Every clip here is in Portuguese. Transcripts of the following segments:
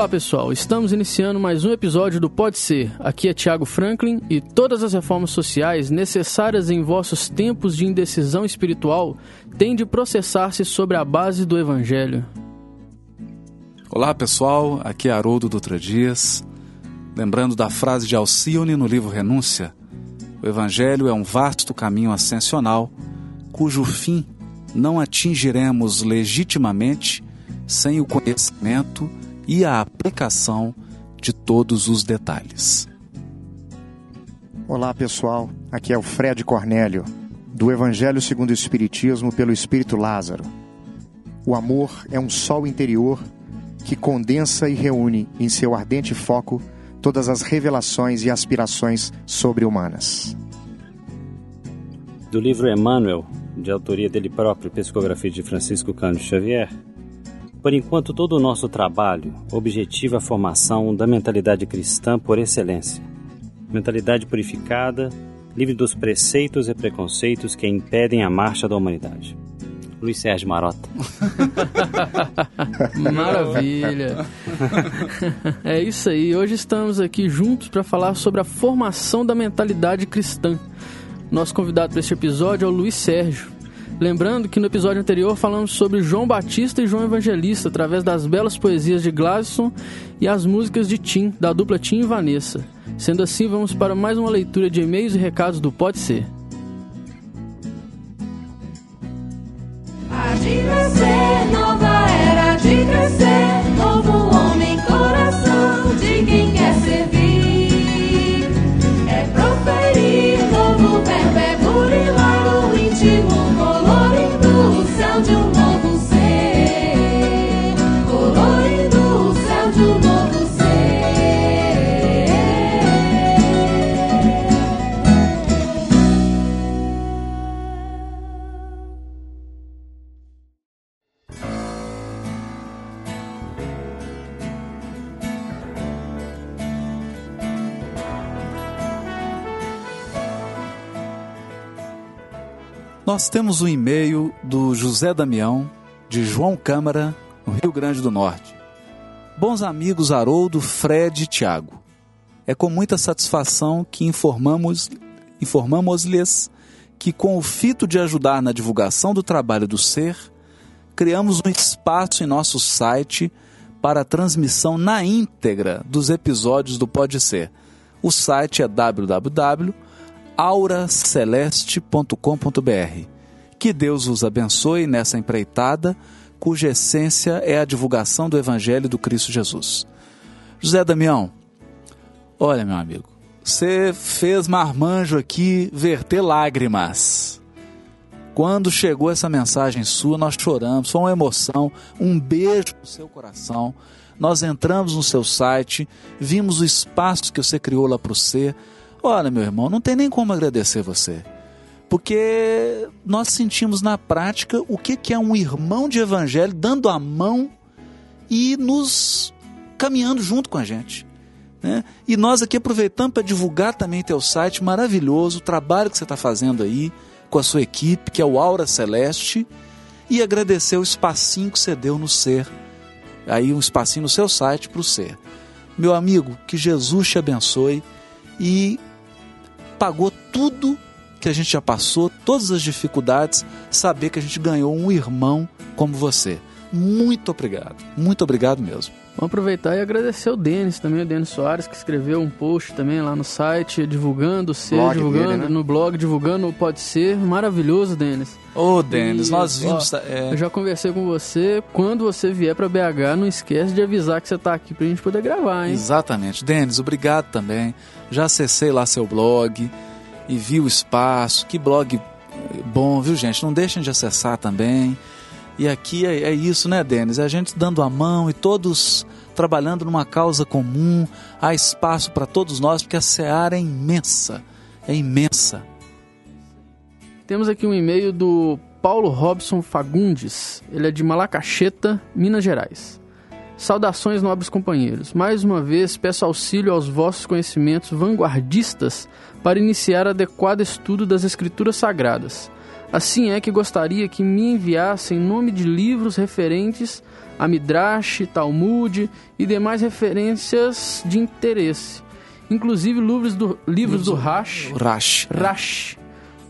Olá pessoal, estamos iniciando mais um episódio do Pode Ser. Aqui é Tiago Franklin e todas as reformas sociais necessárias em vossos tempos de indecisão espiritual têm de processar-se sobre a base do Evangelho. Olá pessoal, aqui é Haroldo Dutra Dias. Lembrando da frase de Alcione no livro Renúncia: O Evangelho é um vasto caminho ascensional, cujo fim não atingiremos legitimamente sem o conhecimento e a aplicação de todos os detalhes. Olá pessoal, aqui é o Fred Cornélio, do Evangelho segundo o Espiritismo pelo Espírito Lázaro. O amor é um sol interior que condensa e reúne em seu ardente foco todas as revelações e aspirações sobre-humanas. Do livro Emmanuel, de autoria dele próprio, Psicografia de Francisco Cândido Xavier, por enquanto, todo o nosso trabalho objetiva a formação da mentalidade cristã por excelência. Mentalidade purificada, livre dos preceitos e preconceitos que impedem a marcha da humanidade. Luiz Sérgio Marota. Maravilha. é isso aí. Hoje estamos aqui juntos para falar sobre a formação da mentalidade cristã. Nosso convidado para este episódio é o Luiz Sérgio. Lembrando que no episódio anterior falamos sobre João Batista e João Evangelista através das belas poesias de Gladson e as músicas de Tim, da dupla Tim e Vanessa. Sendo assim, vamos para mais uma leitura de e-mails e recados do Pode Ser. Nascer, nova era de crescer, novo homem, coração de quem quer servir. Nós temos um e-mail do José Damião, de João Câmara, no Rio Grande do Norte. Bons amigos Haroldo, Fred e Tiago. É com muita satisfação que informamos informamos-lhes que com o fito de ajudar na divulgação do trabalho do ser, criamos um espaço em nosso site para a transmissão na íntegra dos episódios do Pode Ser. O site é www.auraceleste.com.br. Que Deus os abençoe nessa empreitada, cuja essência é a divulgação do Evangelho do Cristo Jesus. José Damião, olha, meu amigo, você fez marmanjo aqui verter lágrimas. Quando chegou essa mensagem sua, nós choramos, foi uma emoção, um beijo no seu coração. Nós entramos no seu site, vimos o espaço que você criou lá para o ser. Olha, meu irmão, não tem nem como agradecer você. Porque nós sentimos na prática o que que é um irmão de evangelho dando a mão e nos caminhando junto com a gente. Né? E nós aqui aproveitamos para divulgar também teu site maravilhoso, o trabalho que você está fazendo aí com a sua equipe, que é o Aura Celeste, e agradecer o espacinho que você deu no ser, aí um espacinho no seu site para o ser. Meu amigo, que Jesus te abençoe e pagou tudo que a gente já passou, todas as dificuldades, saber que a gente ganhou um irmão como você. Muito obrigado, muito obrigado mesmo. Vamos aproveitar e agradecer o Denis também, o Denis Soares, que escreveu um post também lá no site, divulgando o ser, Blog divulgando dele, né? no blog, divulgando o Pode Ser. Maravilhoso, Denis. Ô, Denis, E, nós vimos. ó, é, Eu já conversei com você. Quando você vier pra BH, não esquece de avisar que você tá aqui pra gente poder gravar, hein? Exatamente. Denis, obrigado também. Já acessei lá seu blog e vi o espaço. Que blog bom, viu, gente? Não deixem de acessar também. E aqui é, é isso, né, Denis? É a gente dando a mão e todos trabalhando numa causa comum. Há espaço para todos nós, porque a seara é imensa. É imensa. Temos aqui um e-mail do Paulo Robson Fagundes. Ele é de Malacacheta, Minas Gerais. Saudações, nobres companheiros. Mais uma vez peço auxílio aos vossos conhecimentos vanguardistas para iniciar adequado estudo das Escrituras Sagradas. Assim é que gostaria que me enviassem nome de livros referentes a Midrash, Talmud e demais referências de interesse, inclusive livros do, livros do Rash, Rash. Rash,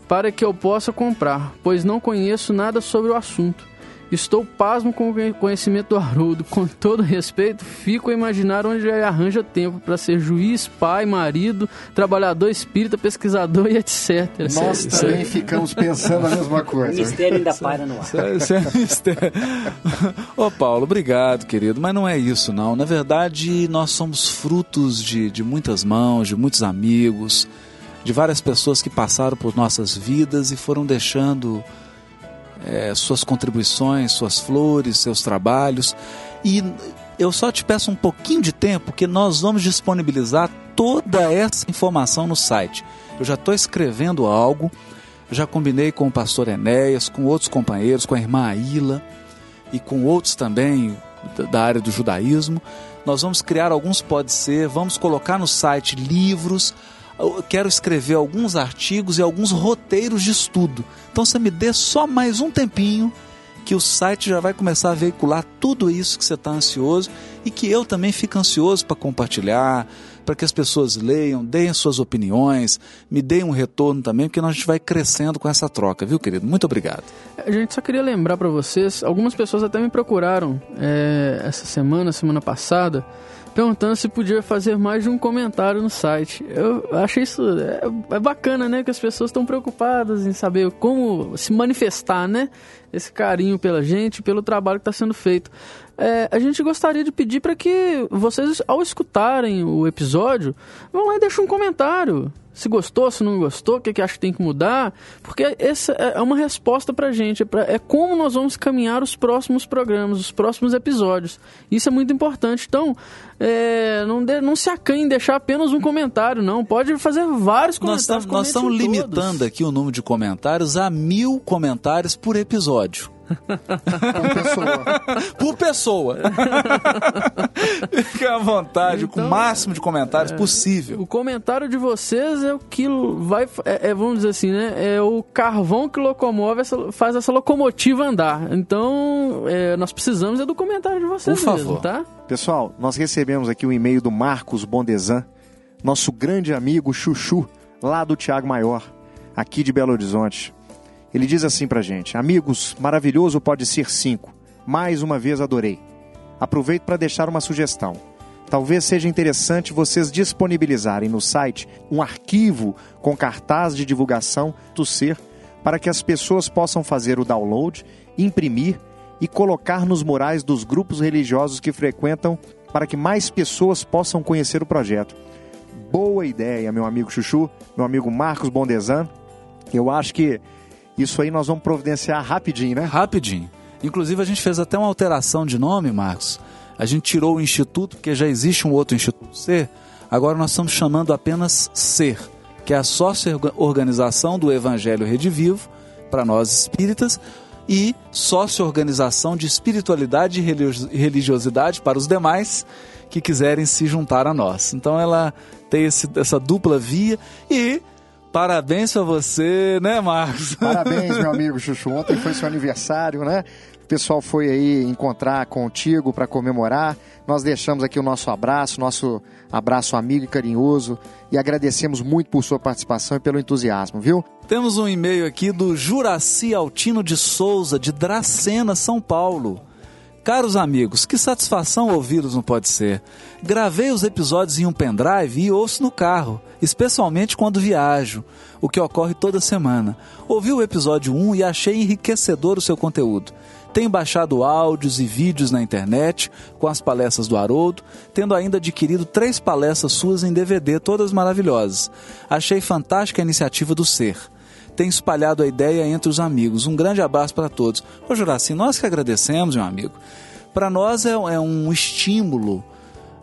para que eu possa comprar, pois não conheço nada sobre o assunto. Estou pasmo com o conhecimento do Haroldo. Com todo respeito, fico a imaginar onde ele arranja tempo para ser juiz, pai, marido, trabalhador espírita, pesquisador e etc. Nós também ficamos pensando a mesma O coisa. mistério ainda paira no ar. Isso é- isso é mistério. Ô Paulo, obrigado, querido. Mas não é isso, não. Na verdade, nós somos frutos de, de muitas mãos, de muitos amigos, de várias pessoas que passaram por nossas vidas e foram deixando é, suas contribuições, suas flores, seus trabalhos. E eu só te peço um pouquinho de tempo, porque nós vamos disponibilizar toda essa informação no site. Eu já estou escrevendo algo, já combinei com o pastor Enéas, com outros companheiros, com a irmã Aila e com outros também da área do judaísmo. Nós vamos criar alguns pode ser, vamos colocar no site livros. Eu quero escrever alguns artigos e alguns roteiros de estudo. Então você me dê só mais um tempinho que o site já vai começar a veicular tudo isso que você está ansioso e que eu também fico ansioso para compartilhar, para que as pessoas leiam, deem suas opiniões, me deem um retorno também, porque nós a gente vai crescendo com essa troca, viu, querido? Muito obrigado. A gente só queria lembrar para vocês, algumas pessoas até me procuraram é, essa semana, semana passada, perguntando se podia fazer mais de um comentário no site. Eu achei isso é, é bacana, né? Que as pessoas estão preocupadas em saber como se manifestar, né? Esse carinho pela gente, pelo trabalho que está sendo feito. É, a gente gostaria de pedir para que vocês, ao escutarem o episódio, vão lá e deixem um comentário. Se gostou, se não gostou, o que, que acha que tem que mudar. Porque essa é uma resposta pra gente. É, pra, é como nós vamos caminhar os próximos programas, os próximos episódios. Isso é muito importante. Então, é, não, de- não se acanhe em deixar apenas um comentário, não. Pode fazer vários Nós comentários. estamos, nós estamos comente em limitando todos. aqui o número de comentários a mil comentários por episódio. Como pessoa. Por pessoa. Fique à vontade, com o Então, máximo de comentários possível. O comentário de vocês é o que vai. É, é, vamos dizer assim, né? É o carvão que locomove, essa, faz essa locomotiva andar. Então, é, nós precisamos é do comentário de vocês Por mesmo, favor. tá? Pessoal, nós recebemos aqui o e-mail do Marcos Bondesan, nosso grande amigo Chuchu, lá do Tiago Maior, aqui de Belo Horizonte. Ele diz assim pra gente: Amigos, maravilhoso pode ser cinco. Mais uma vez adorei. Aproveito para deixar uma sugestão. Talvez seja interessante vocês disponibilizarem no site um arquivo com cartaz de divulgação do ser para que as pessoas possam fazer o download, imprimir e colocar nos murais dos grupos religiosos que frequentam para que mais pessoas possam conhecer o projeto. Boa ideia, meu amigo Chuchu, meu amigo Marcos Bondesan. Eu acho que isso aí nós vamos providenciar rapidinho, né? Rapidinho. Inclusive, a gente fez até uma alteração de nome, Marcos. A gente tirou o Instituto, porque já existe um outro Instituto Ser. Agora nós estamos chamando apenas Ser, que é a sócio-organização do Evangelho Redivivo, para nós espíritas, e sócio-organização de espiritualidade e religi- religiosidade para os demais que quiserem se juntar a nós. Então ela tem esse- essa dupla via e parabéns para você, né, Marcos? Parabéns, meu amigo Chuchu. Ontem foi seu aniversário, né? O pessoal foi aí encontrar contigo para comemorar. Nós deixamos aqui o nosso abraço, nosso abraço amigo e carinhoso e agradecemos muito por sua participação e pelo entusiasmo, viu? Temos um e-mail aqui do Juraci Altino de Souza, de Dracena, São Paulo. Caros amigos, que satisfação ouvi-los não pode ser. Gravei os episódios em um pendrive e ouço no carro, especialmente quando viajo, o que ocorre toda semana. Ouvi o episódio 1 e achei enriquecedor o seu conteúdo. Tenho baixado áudios e vídeos na internet com as palestras do Haroldo, tendo ainda adquirido três palestras suas em DVD, todas maravilhosas. Achei fantástica a iniciativa do Ser. Tem espalhado a ideia entre os amigos. Um grande abraço para todos. Ô Juraci, nós que agradecemos, meu amigo. Para nós é, é um estímulo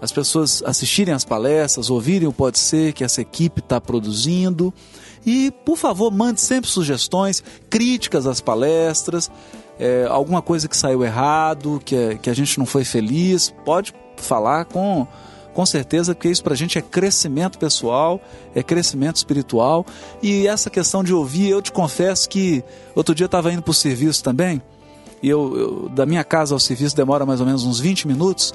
as pessoas assistirem às palestras, ouvirem o Pode Ser que essa equipe está produzindo. E, por favor, mande sempre sugestões, críticas às palestras, é, alguma coisa que saiu errado, que, que a gente não foi feliz, pode falar com, com certeza, porque isso para a gente é crescimento pessoal, é crescimento espiritual. E essa questão de ouvir, eu te confesso que outro dia eu estava indo para o serviço também, e eu, eu, da minha casa ao serviço demora mais ou menos uns 20 minutos,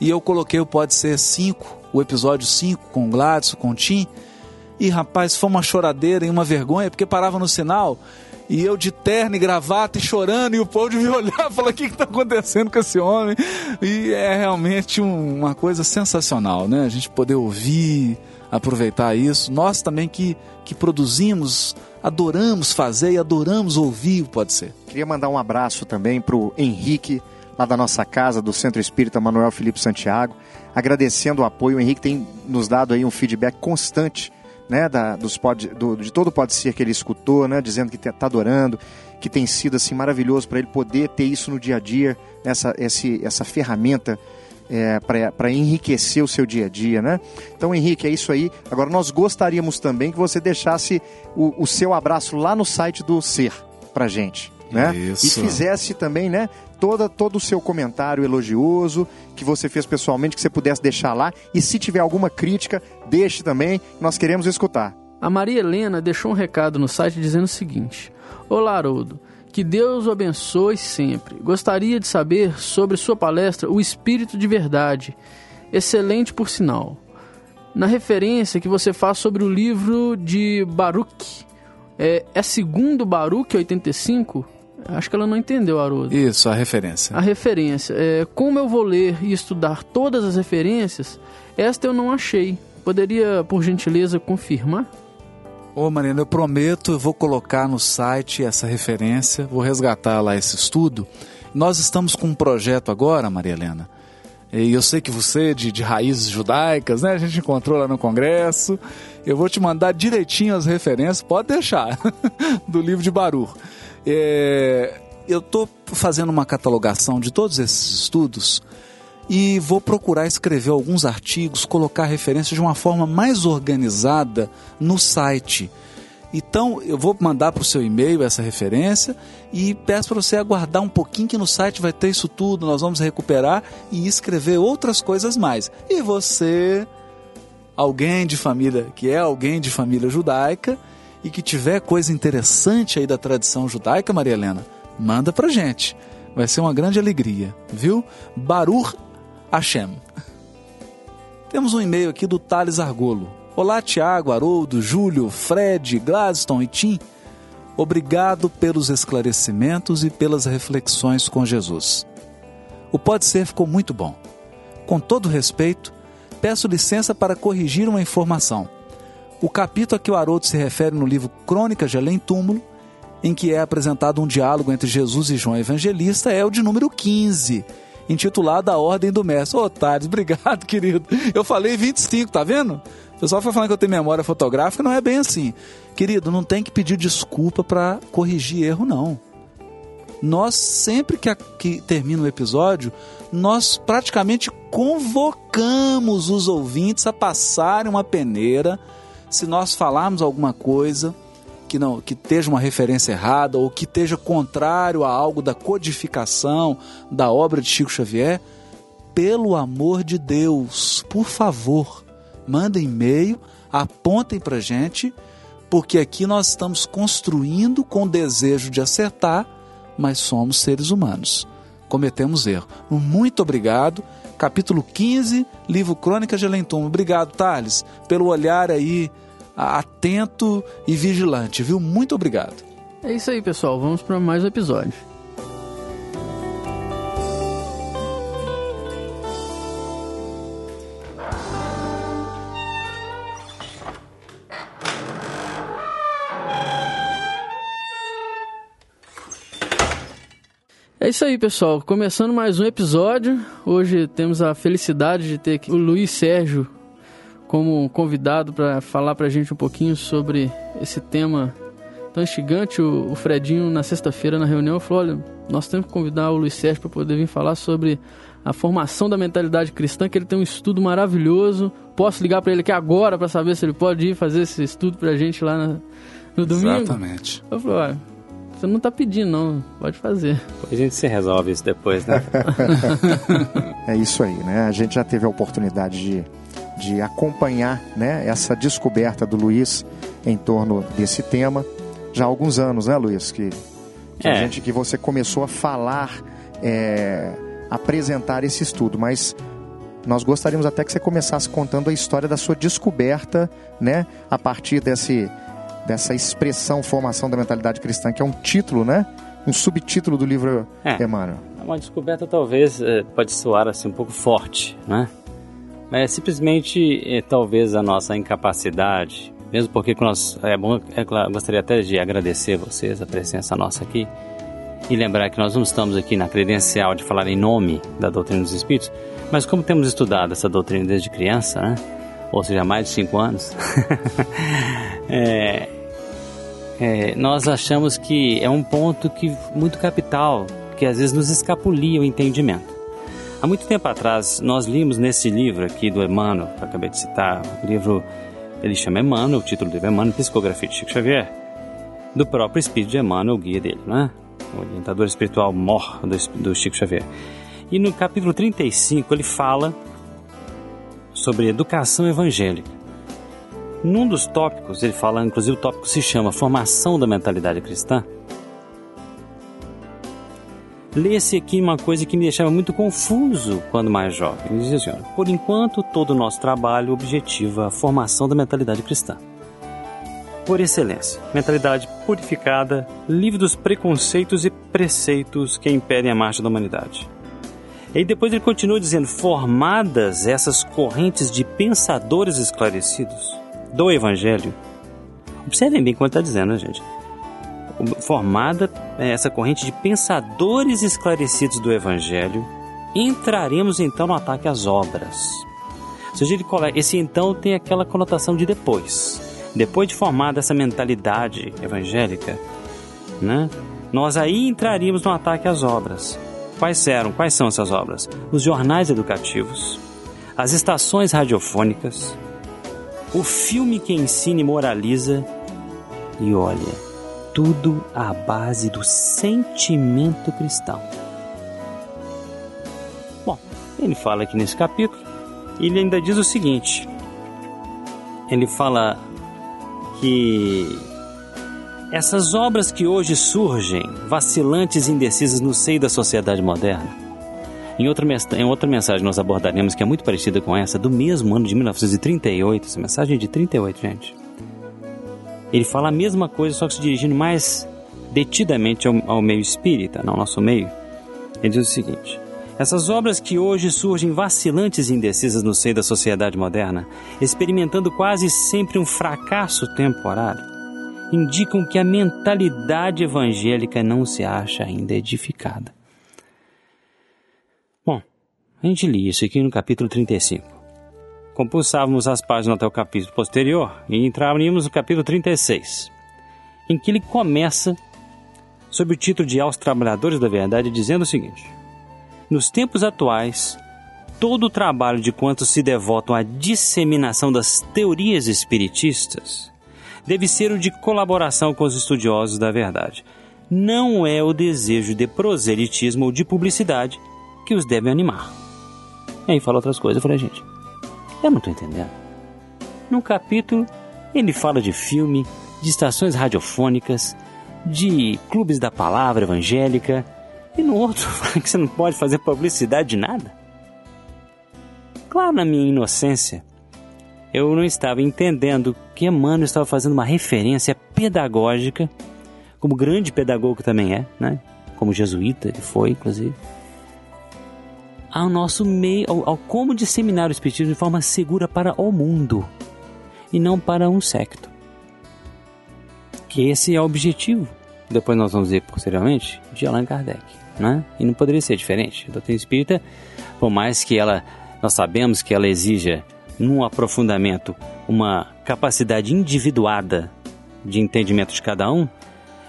e eu coloquei o Pode Ser 5, o episódio 5, com o Gladys, com o Tim. E rapaz, foi uma choradeira e uma vergonha, porque parava no sinal e eu de terno e gravata e chorando, e o povo de me olhar e falar: o que está acontecendo com esse homem? E é realmente um, uma coisa sensacional, né? A gente poder ouvir, aproveitar isso. Nós também que, que produzimos, adoramos fazer e adoramos ouvir, pode ser. Queria mandar um abraço também para o Henrique lá da nossa casa, do Centro Espírita Manuel Felipe Santiago, agradecendo o apoio. O Henrique tem nos dado aí um feedback constante, né, da, dos pod, do, de todo o Pode Ser que ele escutou, né, dizendo que está adorando, que tem sido assim maravilhoso para ele poder ter isso no dia a dia, essa, esse, essa ferramenta é, para enriquecer o seu dia a dia, né? Então, Henrique, é isso aí. Agora, nós gostaríamos também que você deixasse o, o seu abraço lá no site do Ser para gente. Né? Isso. E fizesse também, né? Toda, todo o seu comentário elogioso que você fez pessoalmente, que você pudesse deixar lá. E se tiver alguma crítica, deixe também, nós queremos escutar. A Maria Helena deixou um recado no site dizendo o seguinte: Olá, Haroldo. Que Deus o abençoe sempre. Gostaria de saber sobre sua palestra O Espírito de Verdade. Excelente por sinal. Na referência que você faz sobre o livro de Baruch, é, é segundo Baruch 85? Acho que ela não entendeu, Haroldo. Isso, a referência. A referência. É, como eu vou ler e estudar todas as referências, esta eu não achei. Poderia, por gentileza, confirmar? Ô Marina, eu prometo, eu vou colocar no site essa referência, vou resgatar lá esse estudo. Nós estamos com um projeto agora, Maria Helena, e eu sei que você, de, de raízes judaicas, né? A gente encontrou lá no congresso. Eu vou te mandar direitinho as referências, pode deixar, do livro de Baruch. É, eu estou fazendo uma catalogação de todos esses estudos e vou procurar escrever alguns artigos, colocar referências de uma forma mais organizada no site. Então eu vou mandar para o seu e-mail essa referência e peço para você aguardar um pouquinho que no site vai ter isso tudo. Nós vamos recuperar e escrever outras coisas mais. E você, alguém de família que é alguém de família judaica, e que tiver coisa interessante aí da tradição judaica, Maria Helena, manda pra gente. Vai ser uma grande alegria, viu? Baruch Hashem. Temos um e-mail aqui do Thales Argolo. Olá, Tiago, Haroldo, Júlio, Fred, Gladstone e Tim. Obrigado pelos esclarecimentos e pelas reflexões com Jesus. O Pode Ser ficou muito bom. Com todo respeito, peço licença para corrigir uma informação o capítulo a que o Haroldo se refere no livro Crônicas de Além Túmulo, em que é apresentado um diálogo entre Jesus e João Evangelista, é o de número 15, intitulado A Ordem do Mestre. Ô, Thales, obrigado, querido. Eu falei 25, tá vendo? O pessoal foi falando que eu tenho memória fotográfica, não é bem assim. Querido, não tem que pedir desculpa para corrigir erro, não. Nós, sempre que, a, que termina o episódio, nós praticamente convocamos os ouvintes a passarem uma peneira se nós falarmos alguma coisa que não que esteja uma referência errada ou que esteja contrário a algo da codificação da obra de Chico Xavier, pelo amor de Deus, por favor, mandem e-mail, apontem para gente, porque aqui nós estamos construindo com desejo de acertar, mas somos seres humanos. Cometemos erro. Muito obrigado. Capítulo 15, livro Crônicas de Lentum. Obrigado, Thales, pelo olhar aí atento e vigilante, viu? Muito obrigado. É isso aí, pessoal. Vamos para mais um episódio. Isso aí, pessoal. Começando mais um episódio. Hoje temos a felicidade de ter aqui o Luiz Sérgio como convidado para falar para a gente um pouquinho sobre esse tema tão instigante. O, o Fredinho, na sexta-feira, na reunião, falou: olha, nós temos que convidar o Luiz Sérgio para poder vir falar sobre a formação da mentalidade cristã, que ele tem um estudo maravilhoso. Posso ligar para ele aqui agora para saber se ele pode ir fazer esse estudo para a gente lá na, no domingo? Exatamente. Eu falei, olha, você não está pedindo, não. Pode fazer. A gente se resolve isso depois, né? É isso aí, né? A gente já teve a oportunidade de, de acompanhar né, essa descoberta do Luiz em torno desse tema já há alguns anos, né, Luiz? Que, que, a É. gente, que você começou a falar, é, apresentar esse estudo, mas nós gostaríamos até que você começasse contando a história da sua descoberta, né? A partir desse, dessa expressão formação da mentalidade cristã, que é um título, né? Um subtítulo do livro É. Emmanuel. Uma descoberta talvez eh, pode soar assim um pouco forte, né? Mas é simplesmente eh, talvez a nossa incapacidade, mesmo porque que nós é bom, é claro, gostaria até de agradecer vocês a presença nossa aqui e lembrar que nós não estamos aqui na credencial de falar em nome da doutrina dos espíritos, mas como temos estudado essa doutrina desde criança, né? Ou seja, mais de cinco anos, é, é, nós achamos que é um ponto que muito capital, que às vezes nos escapulia o entendimento. Há muito tempo atrás, nós limos nesse livro aqui do Emmanuel, que eu acabei de citar, o livro, ele chama Emmanuel, o título livro é Emmanuel, Psicografia de Chico Xavier, do próprio espírito de Emmanuel, o guia dele, né? O orientador espiritual mor do, do Chico Xavier. E no capítulo 35 ele fala sobre educação evangélica. Num dos tópicos, ele fala, inclusive o tópico se chama Formação da Mentalidade Cristã. Lê-se aqui uma coisa que me deixava muito confuso quando mais jovem. Ele diz assim: por enquanto, todo o nosso trabalho objetiva a formação da mentalidade cristã. Por excelência, mentalidade purificada, livre dos preconceitos e preceitos que impedem a marcha da humanidade. E depois ele continua dizendo: formadas essas correntes de pensadores esclarecidos do Evangelho. Observem bem o que ele está dizendo, né, gente? Formada é, essa corrente de pensadores esclarecidos do Evangelho, entraremos então no ataque às obras. Ou seja, ele coloca- esse então tem aquela conotação de depois. Depois de formada essa mentalidade evangélica, né? Nós aí entraríamos no ataque às obras. Quais eram? Quais são essas obras? Os jornais educativos, as estações radiofônicas, o filme que ensina e moraliza e olha, tudo à base do sentimento cristão. Bom, ele fala aqui nesse capítulo, e ele ainda diz o seguinte: ele fala que essas obras que hoje surgem, vacilantes e indecisas no seio da sociedade moderna, em outra, em outra mensagem nós abordaremos que é muito parecida com essa, do mesmo ano de 1938, essa mensagem é de 38, gente. Ele fala a mesma coisa, só que se dirigindo mais detidamente ao, ao meio espírita, ao nosso meio. Ele diz o seguinte: essas obras que hoje surgem vacilantes e indecisas no seio da sociedade moderna, experimentando quase sempre um fracasso temporário, indicam que a mentalidade evangélica não se acha ainda edificada. Bom, a gente lia isso aqui no capítulo 35. Compulsávamos as páginas até o capítulo posterior e entraríamos no capítulo 36, em que ele começa sob o título de Aos Trabalhadores da Verdade, dizendo o seguinte: Nos tempos atuais, todo o trabalho de quantos se devotam à disseminação das teorias espiritistas deve ser o de colaboração com os estudiosos da verdade. Não é o desejo de proselitismo ou de publicidade que os deve animar. E aí fala outras coisas. Eu falei, gente, eu não estou entendendo. Num capítulo, ele fala de filme, de estações radiofônicas, de clubes da palavra evangélica, e no outro fala que você não pode fazer publicidade de nada. Claro, na minha inocência, eu não estava entendendo que Emmanuel estava fazendo uma referência pedagógica, como grande pedagogo que também é, né? Como jesuíta ele foi, inclusive, ao nosso meio, ao, ao como disseminar o espiritismo de forma segura para o mundo e não para um secto. Que esse é o objetivo. Depois nós vamos ver posteriormente de Allan Kardec, né? E não poderia ser diferente. A doutrina espírita, por mais que ela, nós sabemos que ela exija num aprofundamento uma capacidade individuada de entendimento de cada um,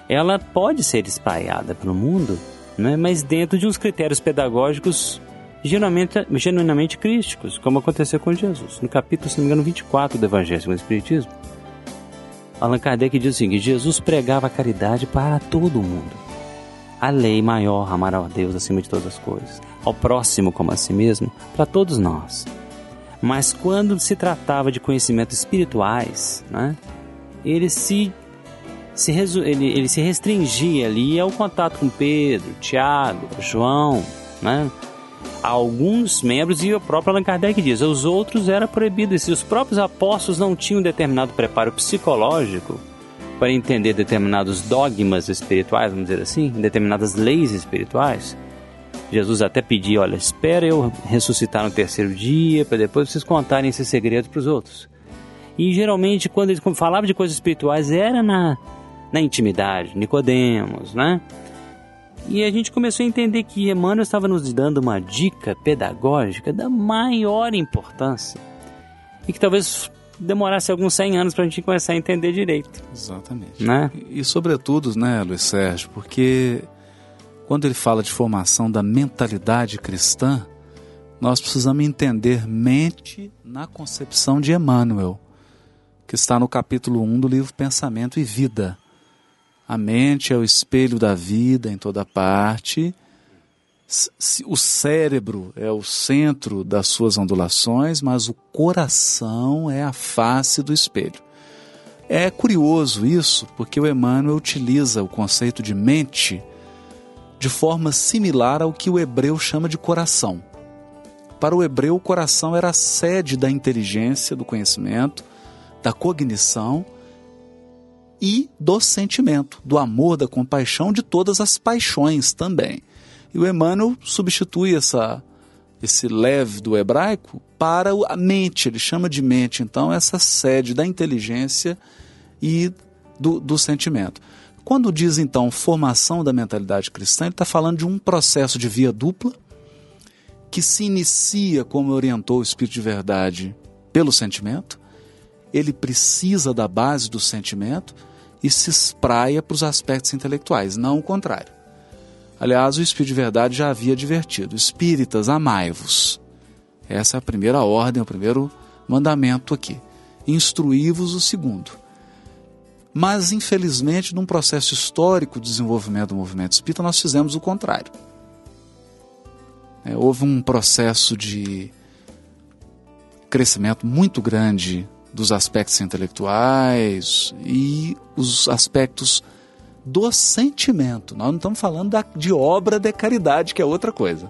ela pode ser espalhada pelo mundo, né? mas dentro de uns critérios pedagógicos genuinamente, genuinamente crísticos, como aconteceu com Jesus. No capítulo, se não me engano, 24 do Evangelho segundo o Espiritismo, Allan Kardec diz o seguinte: Jesus pregava a caridade para todo mundo. A lei maior, amar a Deus acima de todas as coisas, ao próximo como a si mesmo, para todos nós. Mas quando se tratava de conhecimentos espirituais, né, ele se se ele, ele se restringia ali ao contato com Pedro, Tiago, João, né? Alguns membros e o próprio Allan Kardec diz, os outros era proibido. E se os próprios apóstolos não tinham determinado preparo psicológico para entender determinados dogmas espirituais, vamos dizer assim, determinadas leis espirituais, Jesus até pedia, olha, espera eu ressuscitar no terceiro dia, para depois vocês contarem esse segredo para os outros. E geralmente, quando ele falava de coisas espirituais, era na na intimidade, Nicodemos, né? E a gente começou a entender que Emmanuel estava nos dando uma dica pedagógica da maior importância e que talvez demorasse alguns 100 anos para a gente começar a entender direito. Exatamente. Né? E, e sobretudo, né, Luiz Sérgio, porque quando ele fala de formação da mentalidade cristã, nós precisamos entender mente na concepção de Emmanuel, que está no capítulo 1 do livro Pensamento e Vida. A mente é o espelho da vida em toda parte. O cérebro é o centro das suas ondulações, mas o coração é a face do espelho. É curioso isso, porque o Emmanuel utiliza o conceito de mente de forma similar ao que o hebreu chama de coração. Para o hebreu, o coração era a sede da inteligência, do conhecimento, da cognição e do sentimento, do amor, da compaixão, de todas as paixões também. E o Emmanuel substitui essa, esse leve do hebraico para a mente, ele chama de mente, então, essa sede da inteligência e do, do sentimento. Quando diz então formação da mentalidade cristã, ele está falando de um processo de via dupla que se inicia, como orientou o Espírito de Verdade, pelo sentimento. Ele precisa da base do sentimento e se espraia para os aspectos intelectuais, não o contrário. Aliás, o Espírito de Verdade já havia advertido: Espíritas, amai-vos. Essa é a primeira ordem, o primeiro mandamento aqui. Instruí-vos o segundo. Mas, infelizmente, num processo histórico de desenvolvimento do movimento espírita, nós fizemos o contrário. É, houve um processo de crescimento muito grande dos aspectos intelectuais e os aspectos do sentimento. Nós não estamos falando da, de obra de caridade, que é outra coisa.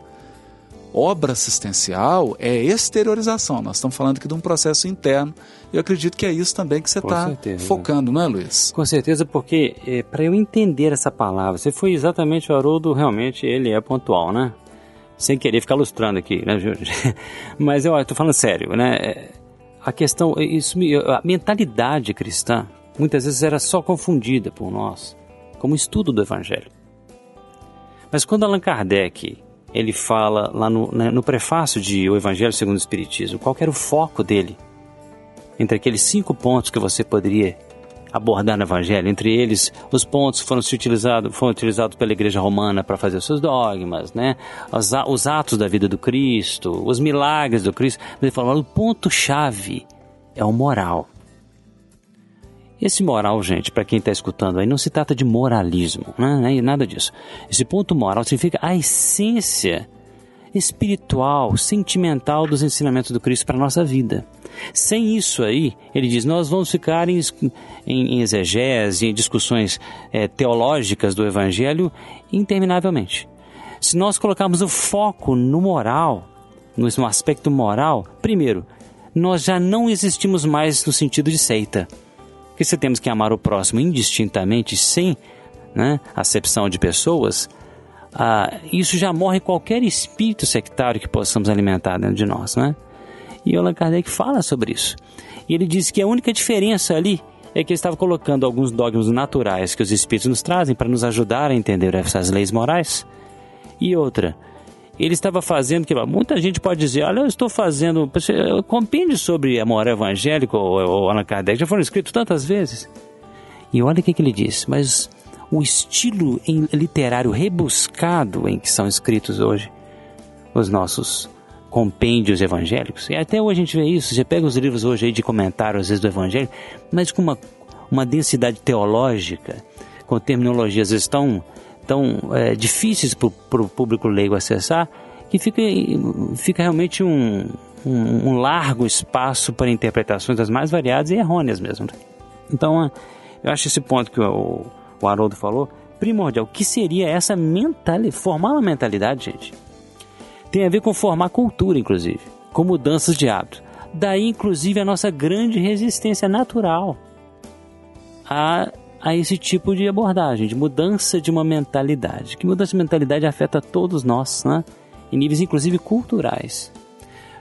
Obra assistencial é exteriorização. Nós estamos falando aqui de um processo interno. Eu acredito que é isso também que você está focando, não é, Luiz? Com certeza, porque é, para eu entender essa palavra, você foi exatamente o Haroldo, realmente ele é pontual, né? Sem querer ficar lustrando aqui, né, Júlio? Mas eu estou falando sério, né? É, a questão, isso, a mentalidade cristã muitas vezes era só confundida por nós como estudo do Evangelho. Mas quando Allan Kardec ele fala lá no, né, no prefácio de O Evangelho segundo o Espiritismo, qual era o foco dele? Entre aqueles cinco pontos que você poderia abordar no Evangelho. Entre eles, os pontos foram utilizados, foram utilizados pela Igreja Romana para fazer os seus dogmas, né? Os, os, atos da vida do Cristo, os milagres do Cristo. Ele falou, o ponto-chave é o moral. Esse moral, gente, para quem está escutando aí, não se trata de moralismo, né? nada disso. Esse ponto moral significa a essência espiritual, sentimental dos ensinamentos do Cristo para a nossa vida. Sem isso aí, ele diz, nós vamos ficar em, em, em exegese, em discussões é, teológicas do Evangelho interminavelmente. Se nós colocarmos o foco no moral, no, no aspecto moral, primeiro, nós já não existimos mais no sentido de seita. Porque se temos que amar o próximo indistintamente, sem né, acepção de pessoas, ah, isso já morre qualquer espírito sectário que possamos alimentar dentro de nós, né? E Allan Kardec fala sobre isso. E ele diz que a única diferença ali é que ele estava colocando alguns dogmas naturais que os espíritos nos trazem para nos ajudar a entender essas leis morais. E outra, ele estava fazendo que muita gente pode dizer, olha, eu estou fazendo compêndio sobre a moral evangélica ou, ou Allan Kardec já foram escritos tantas vezes. E olha o que, que ele diz, mas o estilo literário rebuscado em que são escritos hoje os nossos compêndios evangélicos. E até hoje a gente vê isso. Você pega os livros hoje aí de comentário, às vezes, do evangelho, mas com uma, uma densidade teológica, com terminologias às vezes tão, tão é, difíceis para o público leigo acessar, que fica, fica realmente um, um, um largo espaço para interpretações das mais variadas e errôneas mesmo. Então, eu acho esse ponto que o, o Haroldo falou primordial. O que seria essa mentalidade? Formar uma mentalidade, gente, tem a ver com formar cultura, inclusive, com mudanças de hábitos. Daí, inclusive, a nossa grande resistência natural a, a esse tipo de abordagem, de mudança de uma mentalidade. Que mudança de mentalidade afeta todos nós, né? Em níveis, inclusive, culturais.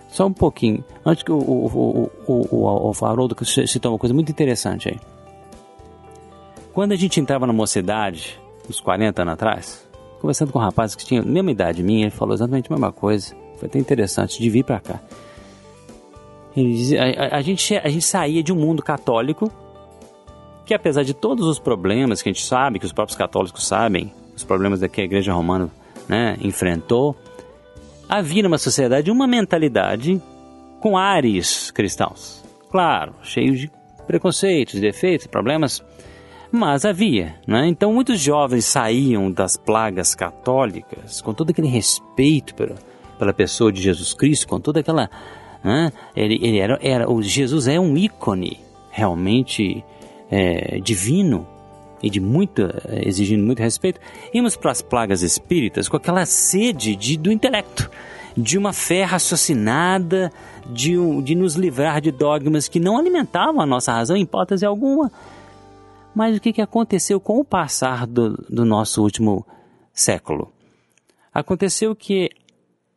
Só um pouquinho. Antes que o, o, o, o, o, Haroldo citou uma coisa muito interessante aí. Quando a gente entrava na mocidade, uns 40 anos atrás, conversando com um rapaz que tinha a mesma idade minha, ele falou exatamente a mesma coisa. Foi até interessante de vir para cá. Dizia, a, a, a, gente, a gente saía de um mundo católico que, apesar de todos os problemas que a gente sabe, que os próprios católicos sabem, os problemas que a Igreja Romana né, enfrentou, havia numa sociedade uma mentalidade com ares cristãos. Claro, cheio de preconceitos, defeitos, problemas, mas havia. Né? Então muitos jovens saíam das plagas católicas com todo aquele respeito pela, pela pessoa de Jesus Cristo, com toda aquela. Né? Ele, ele era, era, o Jesus é um ícone realmente é, divino e de muito, exigindo muito respeito. Íamos para as plagas espíritas com aquela sede de, do intelecto de uma fé raciocinada, de, de nos livrar de dogmas que não alimentavam a nossa razão em hipótese alguma. Mas o que, que aconteceu com o passar do, do nosso último século? Aconteceu que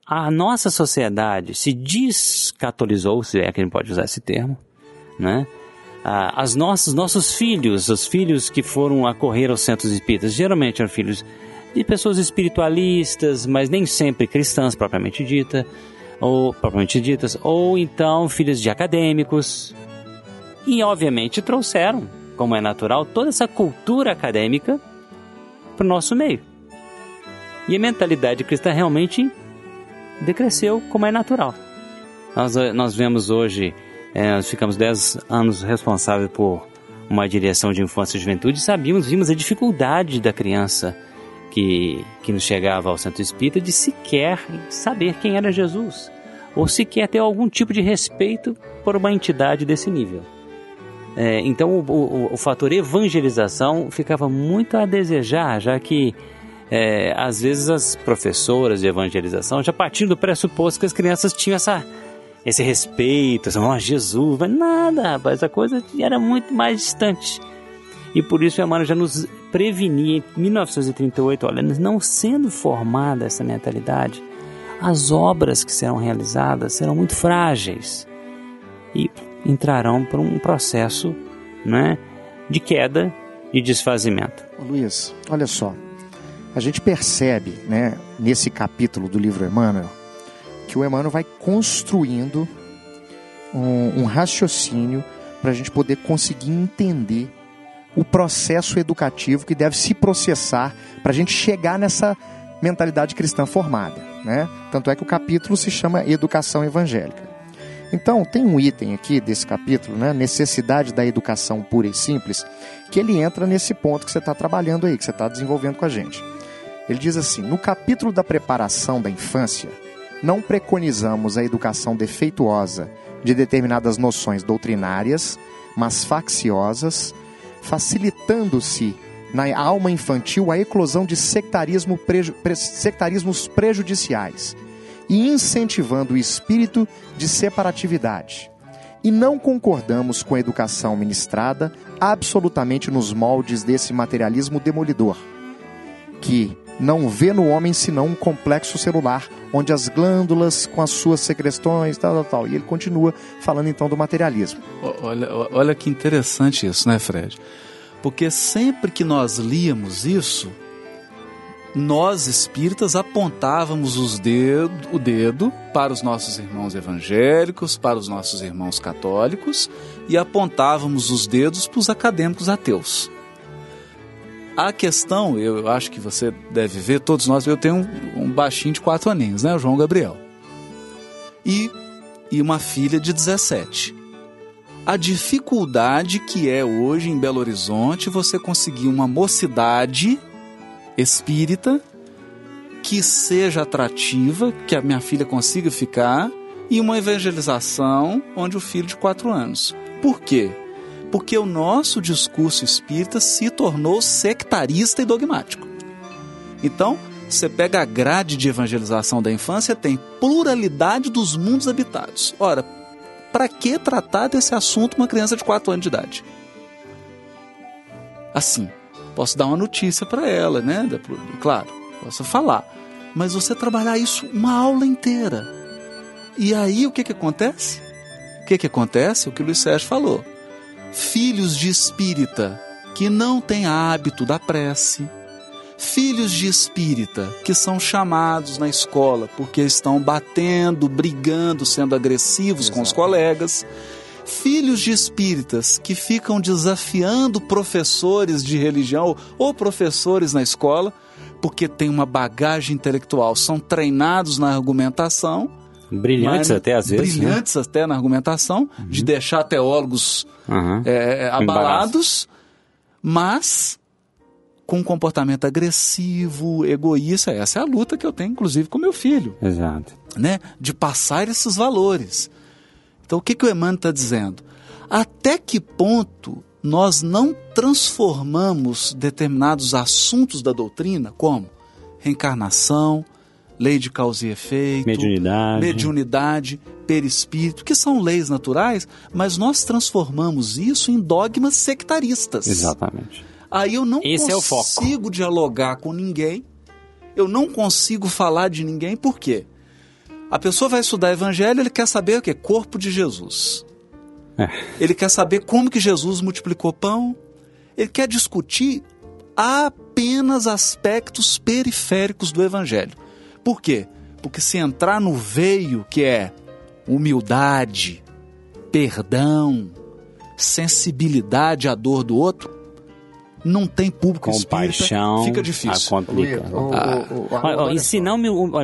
a nossa sociedade se descatolizou, se é que a gente pode usar esse termo, né? As nossas, nossos filhos, os filhos que foram acorrer aos centros espíritas, geralmente eram filhos de pessoas espiritualistas, mas nem sempre cristãs propriamente dita, ou propriamente ditas, ou então filhos de acadêmicos. E obviamente trouxeram, como é natural, toda essa cultura acadêmica para o nosso meio. E a mentalidade cristã realmente decresceu, como é natural. Nós, nós vemos hoje, é, nós ficamos 10 anos responsáveis por uma direção de infância e juventude, sabíamos, vimos a dificuldade da criança que, que nos chegava ao centro espírita de sequer saber quem era Jesus, ou sequer ter algum tipo de respeito por uma entidade desse nível. É, então o, o, o, fator evangelização ficava muito a desejar, já que é, às vezes as professoras de evangelização já partiam do pressuposto que as crianças tinham essa, esse respeito, assim, oh, Jesus, mas nada, rapaz, a coisa era muito mais distante. E por isso Emmanuel já nos prevenia em 1938, olha, não sendo formada essa mentalidade, as obras que serão realizadas serão muito frágeis e entrarão por um processo né, de queda e desfazimento. Luiz, olha só, a gente percebe né, nesse capítulo do livro Emmanuel que o Emmanuel vai construindo um, um raciocínio para a gente poder conseguir entender o processo educativo que deve se processar para a gente chegar nessa mentalidade cristã formada. Né? Tanto é que o capítulo se chama Educação Evangélica. Então, tem um item aqui desse capítulo, né? necessidade da educação pura e simples, que ele entra nesse ponto que você está trabalhando aí, que você está desenvolvendo com a gente. Ele diz assim: no capítulo da preparação da infância, não preconizamos a educação defeituosa de determinadas noções doutrinárias, mas facciosas, facilitando-se na alma infantil a eclosão de sectarismo preju, pre, sectarismos prejudiciais e incentivando o espírito de separatividade. E não concordamos com a educação ministrada absolutamente nos moldes desse materialismo demolidor, que não vê no homem senão um complexo celular, onde as glândulas com as suas secreções, tal, tal, tal. E ele continua falando então do materialismo. Olha, olha que interessante isso, né, Fred? Porque sempre que nós líamos isso, nós espíritas apontávamos os dedo, o dedo para os nossos irmãos evangélicos, para os nossos irmãos católicos e apontávamos os dedos para os acadêmicos ateus. A questão, eu acho que você deve ver, todos nós, eu tenho um, um baixinho de quatro aninhos, né? O João Gabriel. E, e uma filha de 17. A dificuldade que é hoje em Belo Horizonte você conseguir uma mocidade espírita que seja atrativa, que a minha filha consiga ficar, e uma evangelização onde o filho de quatro anos. Por quê? Porque o nosso discurso espírita se tornou sectarista e dogmático. Então, você pega a grade de evangelização da infância, tem pluralidade dos mundos habitados. Ora, para que tratar desse assunto uma criança de 4 anos de idade? Assim, posso dar uma notícia para ela, né? Claro, posso falar. Mas você trabalhar isso uma aula inteira. E aí o que, que acontece? O que, que acontece? O que o Luiz Sérgio falou. Filhos de espírita que não têm hábito da prece, filhos de espírita que são chamados na escola porque estão batendo, brigando, sendo agressivos Exato. com os colegas, filhos de espíritas que ficam desafiando professores de religião ou professores na escola porque têm uma bagagem intelectual, são treinados na argumentação. Brilhantes até às vezes. Né? Brilhantes né? até na argumentação, uhum. de deixar teólogos uhum. é, abalados, mas com um comportamento agressivo, egoísta. Essa é a luta que eu tenho, inclusive, com meu filho. Exato. Né? De passar esses valores. Então, o que, que o Emmanuel está dizendo? Até que ponto nós não transformamos determinados assuntos da doutrina, como reencarnação, lei de causa e efeito, mediunidade, mediunidade perispírito, que são leis naturais, mas nós transformamos isso em dogmas sectaristas. Exatamente. Aí eu não Esse consigo é dialogar com ninguém, eu não consigo falar de ninguém, por quê? A pessoa vai estudar evangelho, ele quer saber o que? Corpo de Jesus. É. Ele quer saber como que Jesus multiplicou pão. Ele quer discutir apenas aspectos periféricos do evangelho. Por quê? Porque se entrar no veio que é humildade, perdão, sensibilidade à dor do outro, não tem público Compaixão, espírita, fica difícil. Ah. ensinar,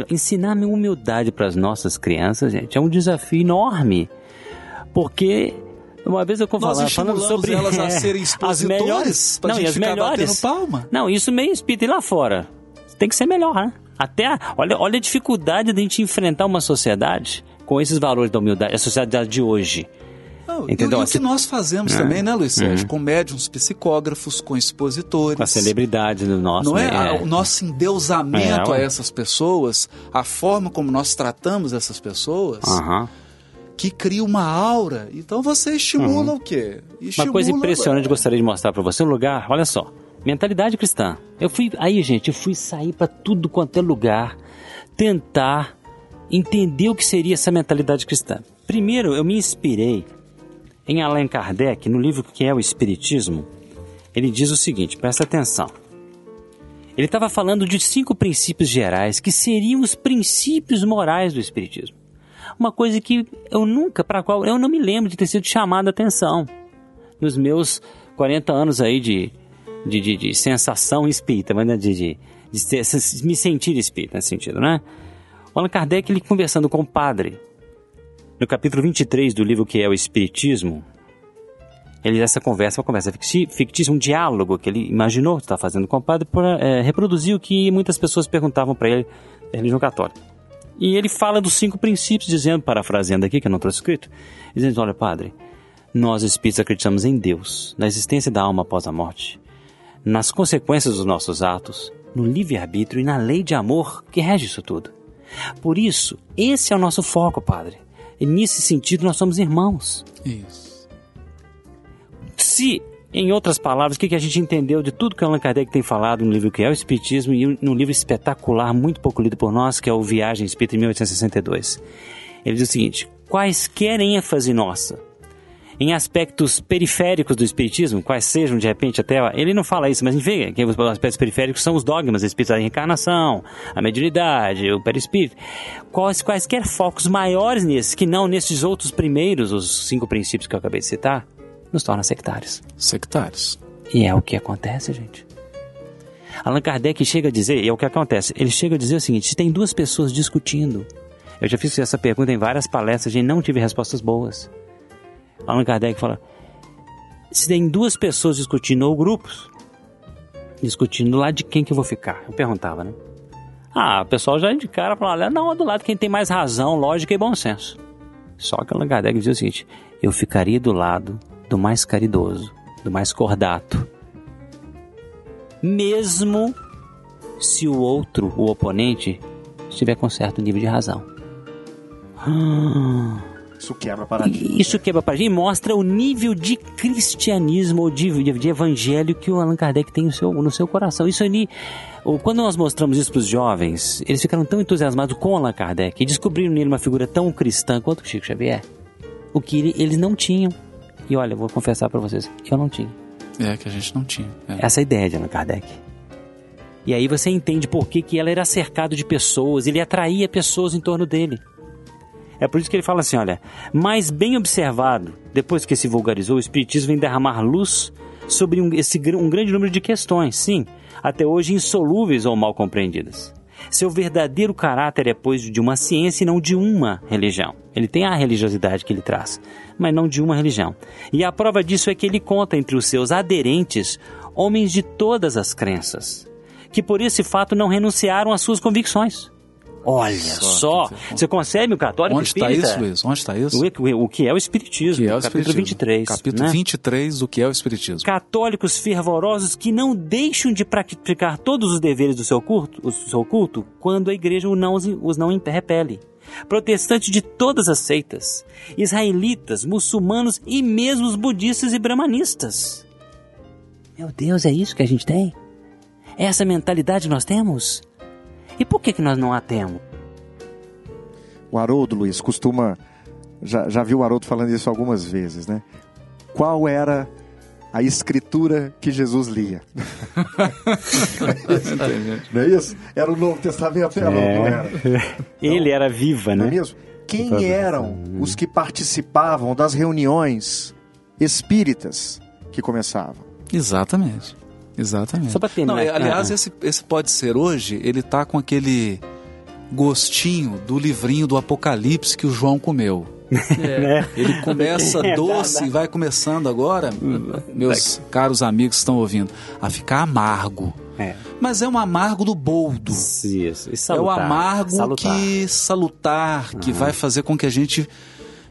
ensinar humildade para as nossas crianças, gente, é um desafio enorme. Porque uma vez eu falava, falando sobre elas a serem as melhores, não, e as melhores. palma. Não, isso meio espírita e lá fora. Tem que ser melhor, né? Até a, olha, olha a dificuldade de a gente enfrentar uma sociedade com esses valores da humildade, a sociedade de hoje. Entendeu? E, o que nós fazemos é. também, né, Luiz Sérgio? Uhum. Com médiums psicógrafos, com expositores. Com a celebridade do nosso. Não é? é. O nosso endeusamento é, a essas pessoas, a forma como nós tratamos essas pessoas. Uhum. Que cria uma aura. Então você estimula uhum. o quê? Estimula uma coisa impressionante, gostaria de mostrar para você um lugar. Olha só, mentalidade cristã. Eu fui aí, gente, eu fui sair para tudo quanto é lugar, tentar entender o que seria essa mentalidade cristã. Primeiro, eu me inspirei em Allan Kardec, no livro que é o Espiritismo, ele diz o seguinte: presta atenção. Ele estava falando de cinco princípios gerais que seriam os princípios morais do Espiritismo. Uma coisa que eu nunca, para qual eu não me lembro de ter sido chamado a atenção nos meus 40 anos aí de, de, de, de sensação espírita, mas de, de, de, me sentir espírita nesse sentido, né? O Allan Kardec, ele conversando com o padre, no capítulo 23 do livro que é o Espiritismo, ele essa conversa, uma conversa fictícia, um diálogo que ele imaginou estar fazendo com o padre para é, reproduzir o que muitas pessoas perguntavam para ele religião católica. E ele fala dos cinco princípios, dizendo, parafraseando aqui, que eu não trouxe escrito, dizendo, olha padre, nós espíritos acreditamos em Deus, na existência da alma após a morte, nas consequências dos nossos atos, no livre-arbítrio e na lei de amor que rege isso tudo. Por isso, esse é o nosso foco, padre. E nesse sentido, nós somos irmãos. Isso. Se, em outras palavras, o que a gente entendeu de tudo que Allan Kardec tem falado no livro que é o Espiritismo e no livro espetacular, muito pouco lido por nós, que é o Viagem Espírita, em 1862. Ele diz o seguinte: quaisquer ênfase nossa em aspectos periféricos do espiritismo, quais sejam de repente até. Ele não fala isso, mas enfim, que os aspectos periféricos são os dogmas espíritas, a reencarnação, a mediunidade, o perispírito. Quais, quaisquer focos maiores nesses, que não nesses outros primeiros, os cinco princípios que eu acabei de citar, nos torna sectários. Sectários. E é o que acontece, gente. Allan Kardec chega a dizer, e é o que acontece, ele chega a dizer o seguinte: se tem duas pessoas discutindo, eu já fiz essa pergunta em várias palestras e não tive respostas boas. Allan Kardec fala: se tem duas pessoas discutindo ou grupos, discutindo lá de quem que eu vou ficar. Eu perguntava, né? Ah, o pessoal já de cara fala, não, do lado quem tem mais razão, lógica e bom senso. Só que Allan Kardec dizia o seguinte: eu ficaria do lado do mais caridoso, do mais cordato. Mesmo se o outro, o oponente, estiver com certo nível de razão. Isso quebra paradigma. Isso quebra paradigma e mostra o nível de cristianismo ou de, de, de evangelho que o Allan Kardec tem no seu, no seu coração. Isso ali, ou quando nós mostramos isso para os jovens, eles ficaram tão entusiasmados com Allan Kardec e descobriram nele uma figura tão cristã quanto o Chico Xavier, o que ele- eles não tinham. E olha, eu vou confessar para vocês, eu não tinha É, que a gente não tinha. É. essa ideia de Allan Kardec. E aí você entende por que, que ela era cercado de pessoas, ele atraía pessoas em torno dele. É por isso que ele fala assim, olha, mas bem observado, depois que se vulgarizou, o Espiritismo vem derramar luz sobre um, esse, um grande número de questões, sim, até hoje insolúveis ou mal compreendidas. Seu verdadeiro caráter é, pois, de uma ciência e não de uma religião. Ele tem a religiosidade que ele traz, mas não de uma religião. E a prova disso é que ele conta entre os seus aderentes homens de todas as crenças, que por esse fato não renunciaram às suas convicções. Olha Só só, você- consegue o católico Onde está isso, Luiz? Onde está isso? O, o- o que é o Espiritismo, que é o capítulo Espiritismo. 23. Capítulo né? 23 do que é o Espiritismo. Católicos fervorosos que não deixam de praticar todos os deveres do seu culto, o seu culto quando a igreja os não, os não repele. Protestantes de todas as seitas, israelitas, muçulmanos e mesmo os budistas e brahmanistas. Meu Deus, é isso que a gente tem? É essa mentalidade nós temos? E por que, que nós não a temos? O Haroldo, Luiz, costuma. Já, já viu o Haroldo falando isso algumas vezes, né? Qual era a escritura que Jesus lia? não é isso? Era o Novo Testamento, era, não era? Ele era viva, Não é né? mesmo? Quem eram os que participavam das reuniões espíritas que começavam? Exatamente. Exatamente. Só pra terminar. Não, é, aliás, Ah, esse, esse pode ser hoje, ele tá com aquele gostinho do livrinho do Apocalipse que o João comeu. É. Ele começa É, doce dá, dá. e vai começando agora, meus caros amigos que estão ouvindo, a ficar amargo. É. Mas é um amargo do boldo. Isso, e É o salutar, amargo salutar. que salutar, que vai fazer com que a gente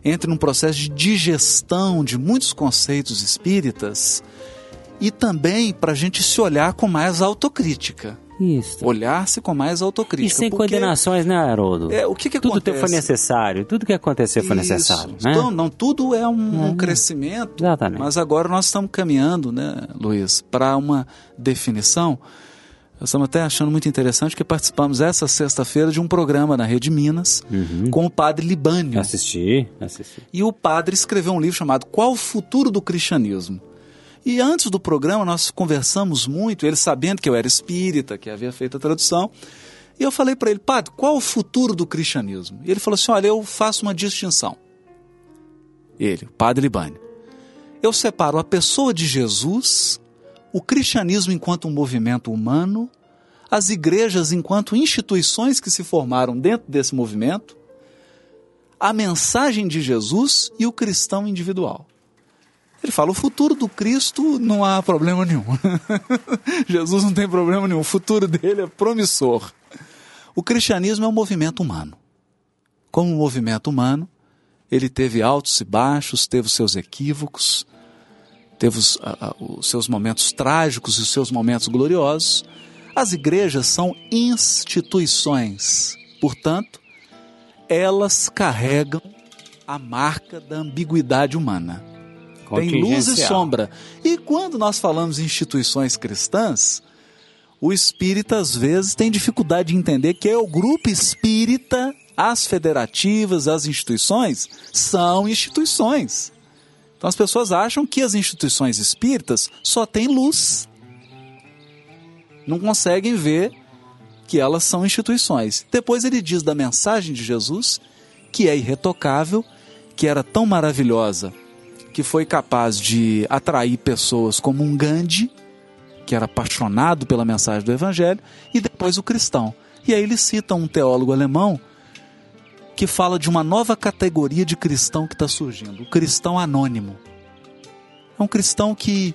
entre num processo de digestão de muitos conceitos espíritas e também para a gente se olhar com mais autocrítica. Isso. Olhar-se com mais E autocrítica. sem porque- condenações, né, Haroldo? É, o que que tudo acontece? teu foi necessário, tudo que aconteceu foi Isso. necessário, né? Então, não, tudo é um, um Uhum. crescimento. Exatamente. Mas agora nós estamos caminhando, né, Luiz, para uma definição. Nós estamos até achando muito interessante que participamos essa sexta-feira de um programa na Rede Minas Uhum. com o padre Libânio. Assisti, assisti. E o padre escreveu um livro chamado Qual o Futuro do Cristianismo? E antes do programa nós conversamos muito, ele sabendo que eu era espírita, que havia feito a tradução, e eu falei para ele, padre, qual o futuro do cristianismo? E ele falou assim: olha, eu faço uma distinção. Ele, o padre Libânio. Eu separo a pessoa de Jesus, o cristianismo enquanto um movimento humano, as igrejas enquanto instituições que se formaram dentro desse movimento, a mensagem de Jesus e o cristão individual. Ele fala: o futuro do Cristo não há problema nenhum. Jesus não tem problema nenhum. O futuro dele é promissor. O cristianismo é um movimento humano. Como um movimento humano, ele teve altos e baixos, teve os seus equívocos, teve os, a- os seus momentos trágicos e os seus momentos gloriosos. As igrejas são instituições, portanto, elas carregam a marca da ambiguidade humana. Tem luz e sombra. E quando nós falamos em instituições cristãs, o espírita às vezes tem dificuldade de entender que é o grupo espírita, as federativas, as instituições são instituições. Então as pessoas acham que as instituições espíritas só têm luz. Não conseguem ver que elas são instituições. Depois ele diz da mensagem de Jesus, que é irretocável, que era tão maravilhosa, que foi capaz de atrair pessoas como um Gandhi, que era apaixonado pela mensagem do evangelho, e depois o cristão. E aí ele cita um teólogo alemão que fala de uma nova categoria de cristão que está surgindo, o cristão anônimo. É um cristão que,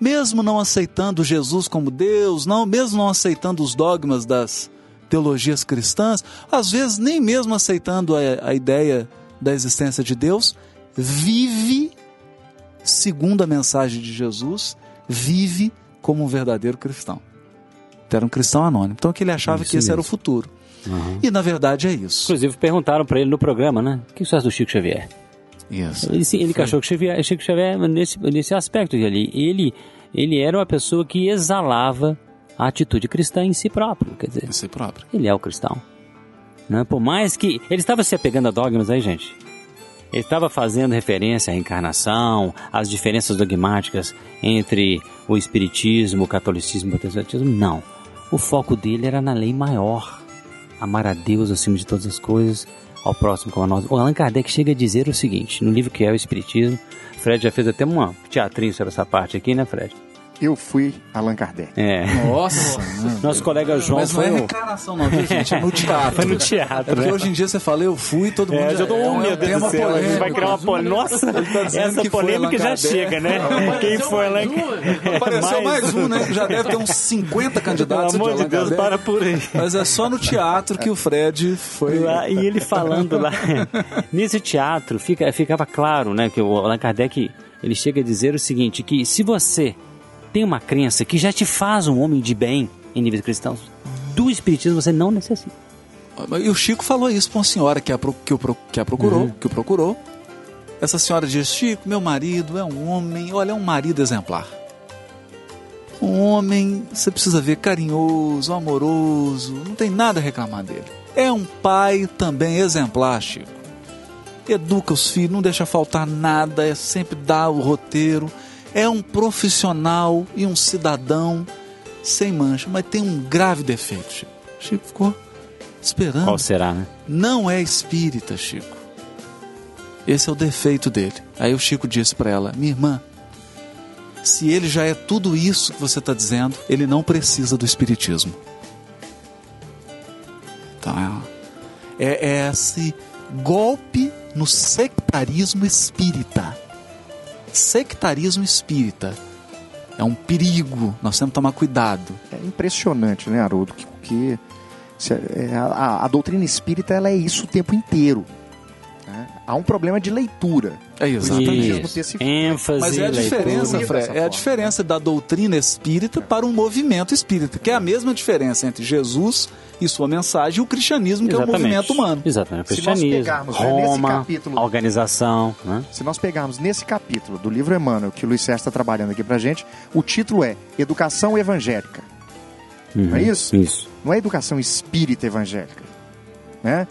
mesmo não aceitando Jesus como Deus, não, mesmo não aceitando os dogmas das teologias cristãs, às vezes nem mesmo aceitando a, a ideia da existência de Deus, vive segundo a mensagem de Jesus, vive como um verdadeiro cristão. Era um cristão anônimo. Então que ele achava Isso que esse mesmo. era o futuro. Uhum. E na verdade é isso. Inclusive perguntaram para ele no programa, né? O que você acha do Chico Xavier? Isso. Ele, sim, ele achou que Xavier, Chico Xavier, nesse, nesse aspecto ali, ele, ele era uma pessoa que exalava a atitude cristã em si próprio, quer dizer, Si próprio. ele é o cristão. Né? Por mais que. Ele estava se apegando a dogmas aí, gente. Ele estava fazendo referência à reencarnação, às diferenças dogmáticas entre o espiritismo, o catolicismo e o protestantismo. Não. O foco dele era na lei maior. Amar a Deus acima de todas as coisas, ao próximo como a nós. O Allan Kardec chega a dizer o seguinte, no livro que é o Espiritismo, Fred já fez até um teatrinho sobre essa parte aqui, né, Fred? Eu fui Allan Kardec. É. Nossa, Nosso colega João Mas não é foi o... reencarnação, não, viu, gente? É no teatro. Foi no teatro, É porque né? hoje em dia você fala, eu fui, todo mundo É, já tô, é, oh, um meu Deus tema do céu, a gente vai criar uma polêmica. Nossa, tá dizendo essa polêmica já Kardec. chega, né? Quem foi Allan Apareceu mais um, né? Já deve ter uns 50 Pelo candidatos amor de Allan Deus, Kardec. para por aí. Mas é só no teatro que o Fred foi... Lá, e ele falando lá, nesse teatro, fica, ficava claro, né, que o Allan Kardec, ele chega a dizer o seguinte, que se você tem uma crença que já te faz um homem de bem em níveis cristãos, do espiritismo você não necessita. E o Chico falou isso para uma senhora que a, que o, que a procurou, Uhum. que o procurou. Essa senhora diz: Chico, meu marido é um homem, olha, é um marido exemplar. Um homem, você precisa ver, carinhoso, amoroso, não tem nada a reclamar dele. É um pai também exemplar, Chico. Educa os filhos, não deixa faltar nada, é sempre dá o roteiro. É um profissional e um cidadão sem mancha, mas tem um grave defeito, Chico. Chico ficou esperando. Qual será, né? Não é espírita, Chico. Esse é o defeito dele. Aí o Chico disse para ela: Minha irmã, se ele já é tudo isso que você está dizendo, ele não precisa do espiritismo. Então é, é, é esse golpe no sectarismo espírita. Sectarismo espírita. É um perigo, nós temos que tomar cuidado. É impressionante, né, Haroldo? Que, que se- é, a, a doutrina espírita ela é isso o tempo inteiro. Né? Há um problema de leitura. É exatamente. Isso. Isso. ênfase, Mas é a diferença, leitura. Fred, é a diferença da doutrina espírita para um movimento espírita, que é a mesma diferença entre Jesus e sua mensagem e o cristianismo, que é o Exatamente. movimento humano. Exatamente. Se nós Cristianismo, pegarmos, né, nesse Roma, capítulo- a organização, né? Se nós pegarmos nesse capítulo do livro Emmanuel, que o Luiz Sérgio está trabalhando aqui pra gente, o título é Educação Evangélica. Não é isso? Uhum. Isso. Não é educação espírita evangélica. Né?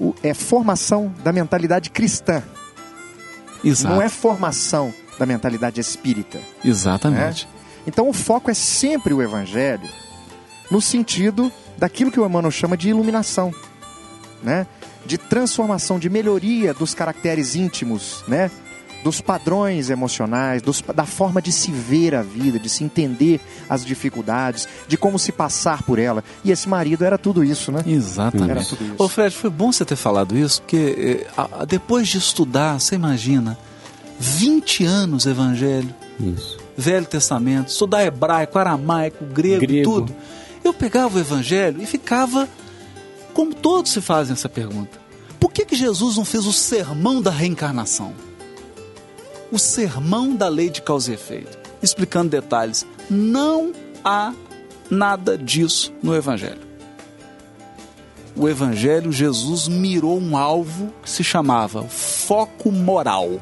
O- é formação da mentalidade cristã. Exato. Não é formação da mentalidade espírita. Exatamente. Então o foco é sempre o evangelho no sentido daquilo que o Emmanuel chama de iluminação, né? De transformação, de melhoria dos caracteres íntimos, né? Dos padrões emocionais, dos- da forma de se ver a vida, de se entender as dificuldades, de como se passar por ela. E esse marido era tudo isso, né? Exatamente. Era tudo isso. Ô Fred, foi bom você ter falado isso, porque eh, a- a- depois de estudar, você imagina, 20 anos evangelho, Isso. Velho Testamento, estudar hebraico, aramaico, grego, Grego. tudo. Eu pegava o evangelho e ficava como todos se fazem essa pergunta. Por que, que Jesus não fez o sermão da reencarnação? O sermão da lei de causa e efeito, explicando detalhes. Não há nada disso no evangelho. O evangelho, Jesus mirou um alvo que se chamava foco moral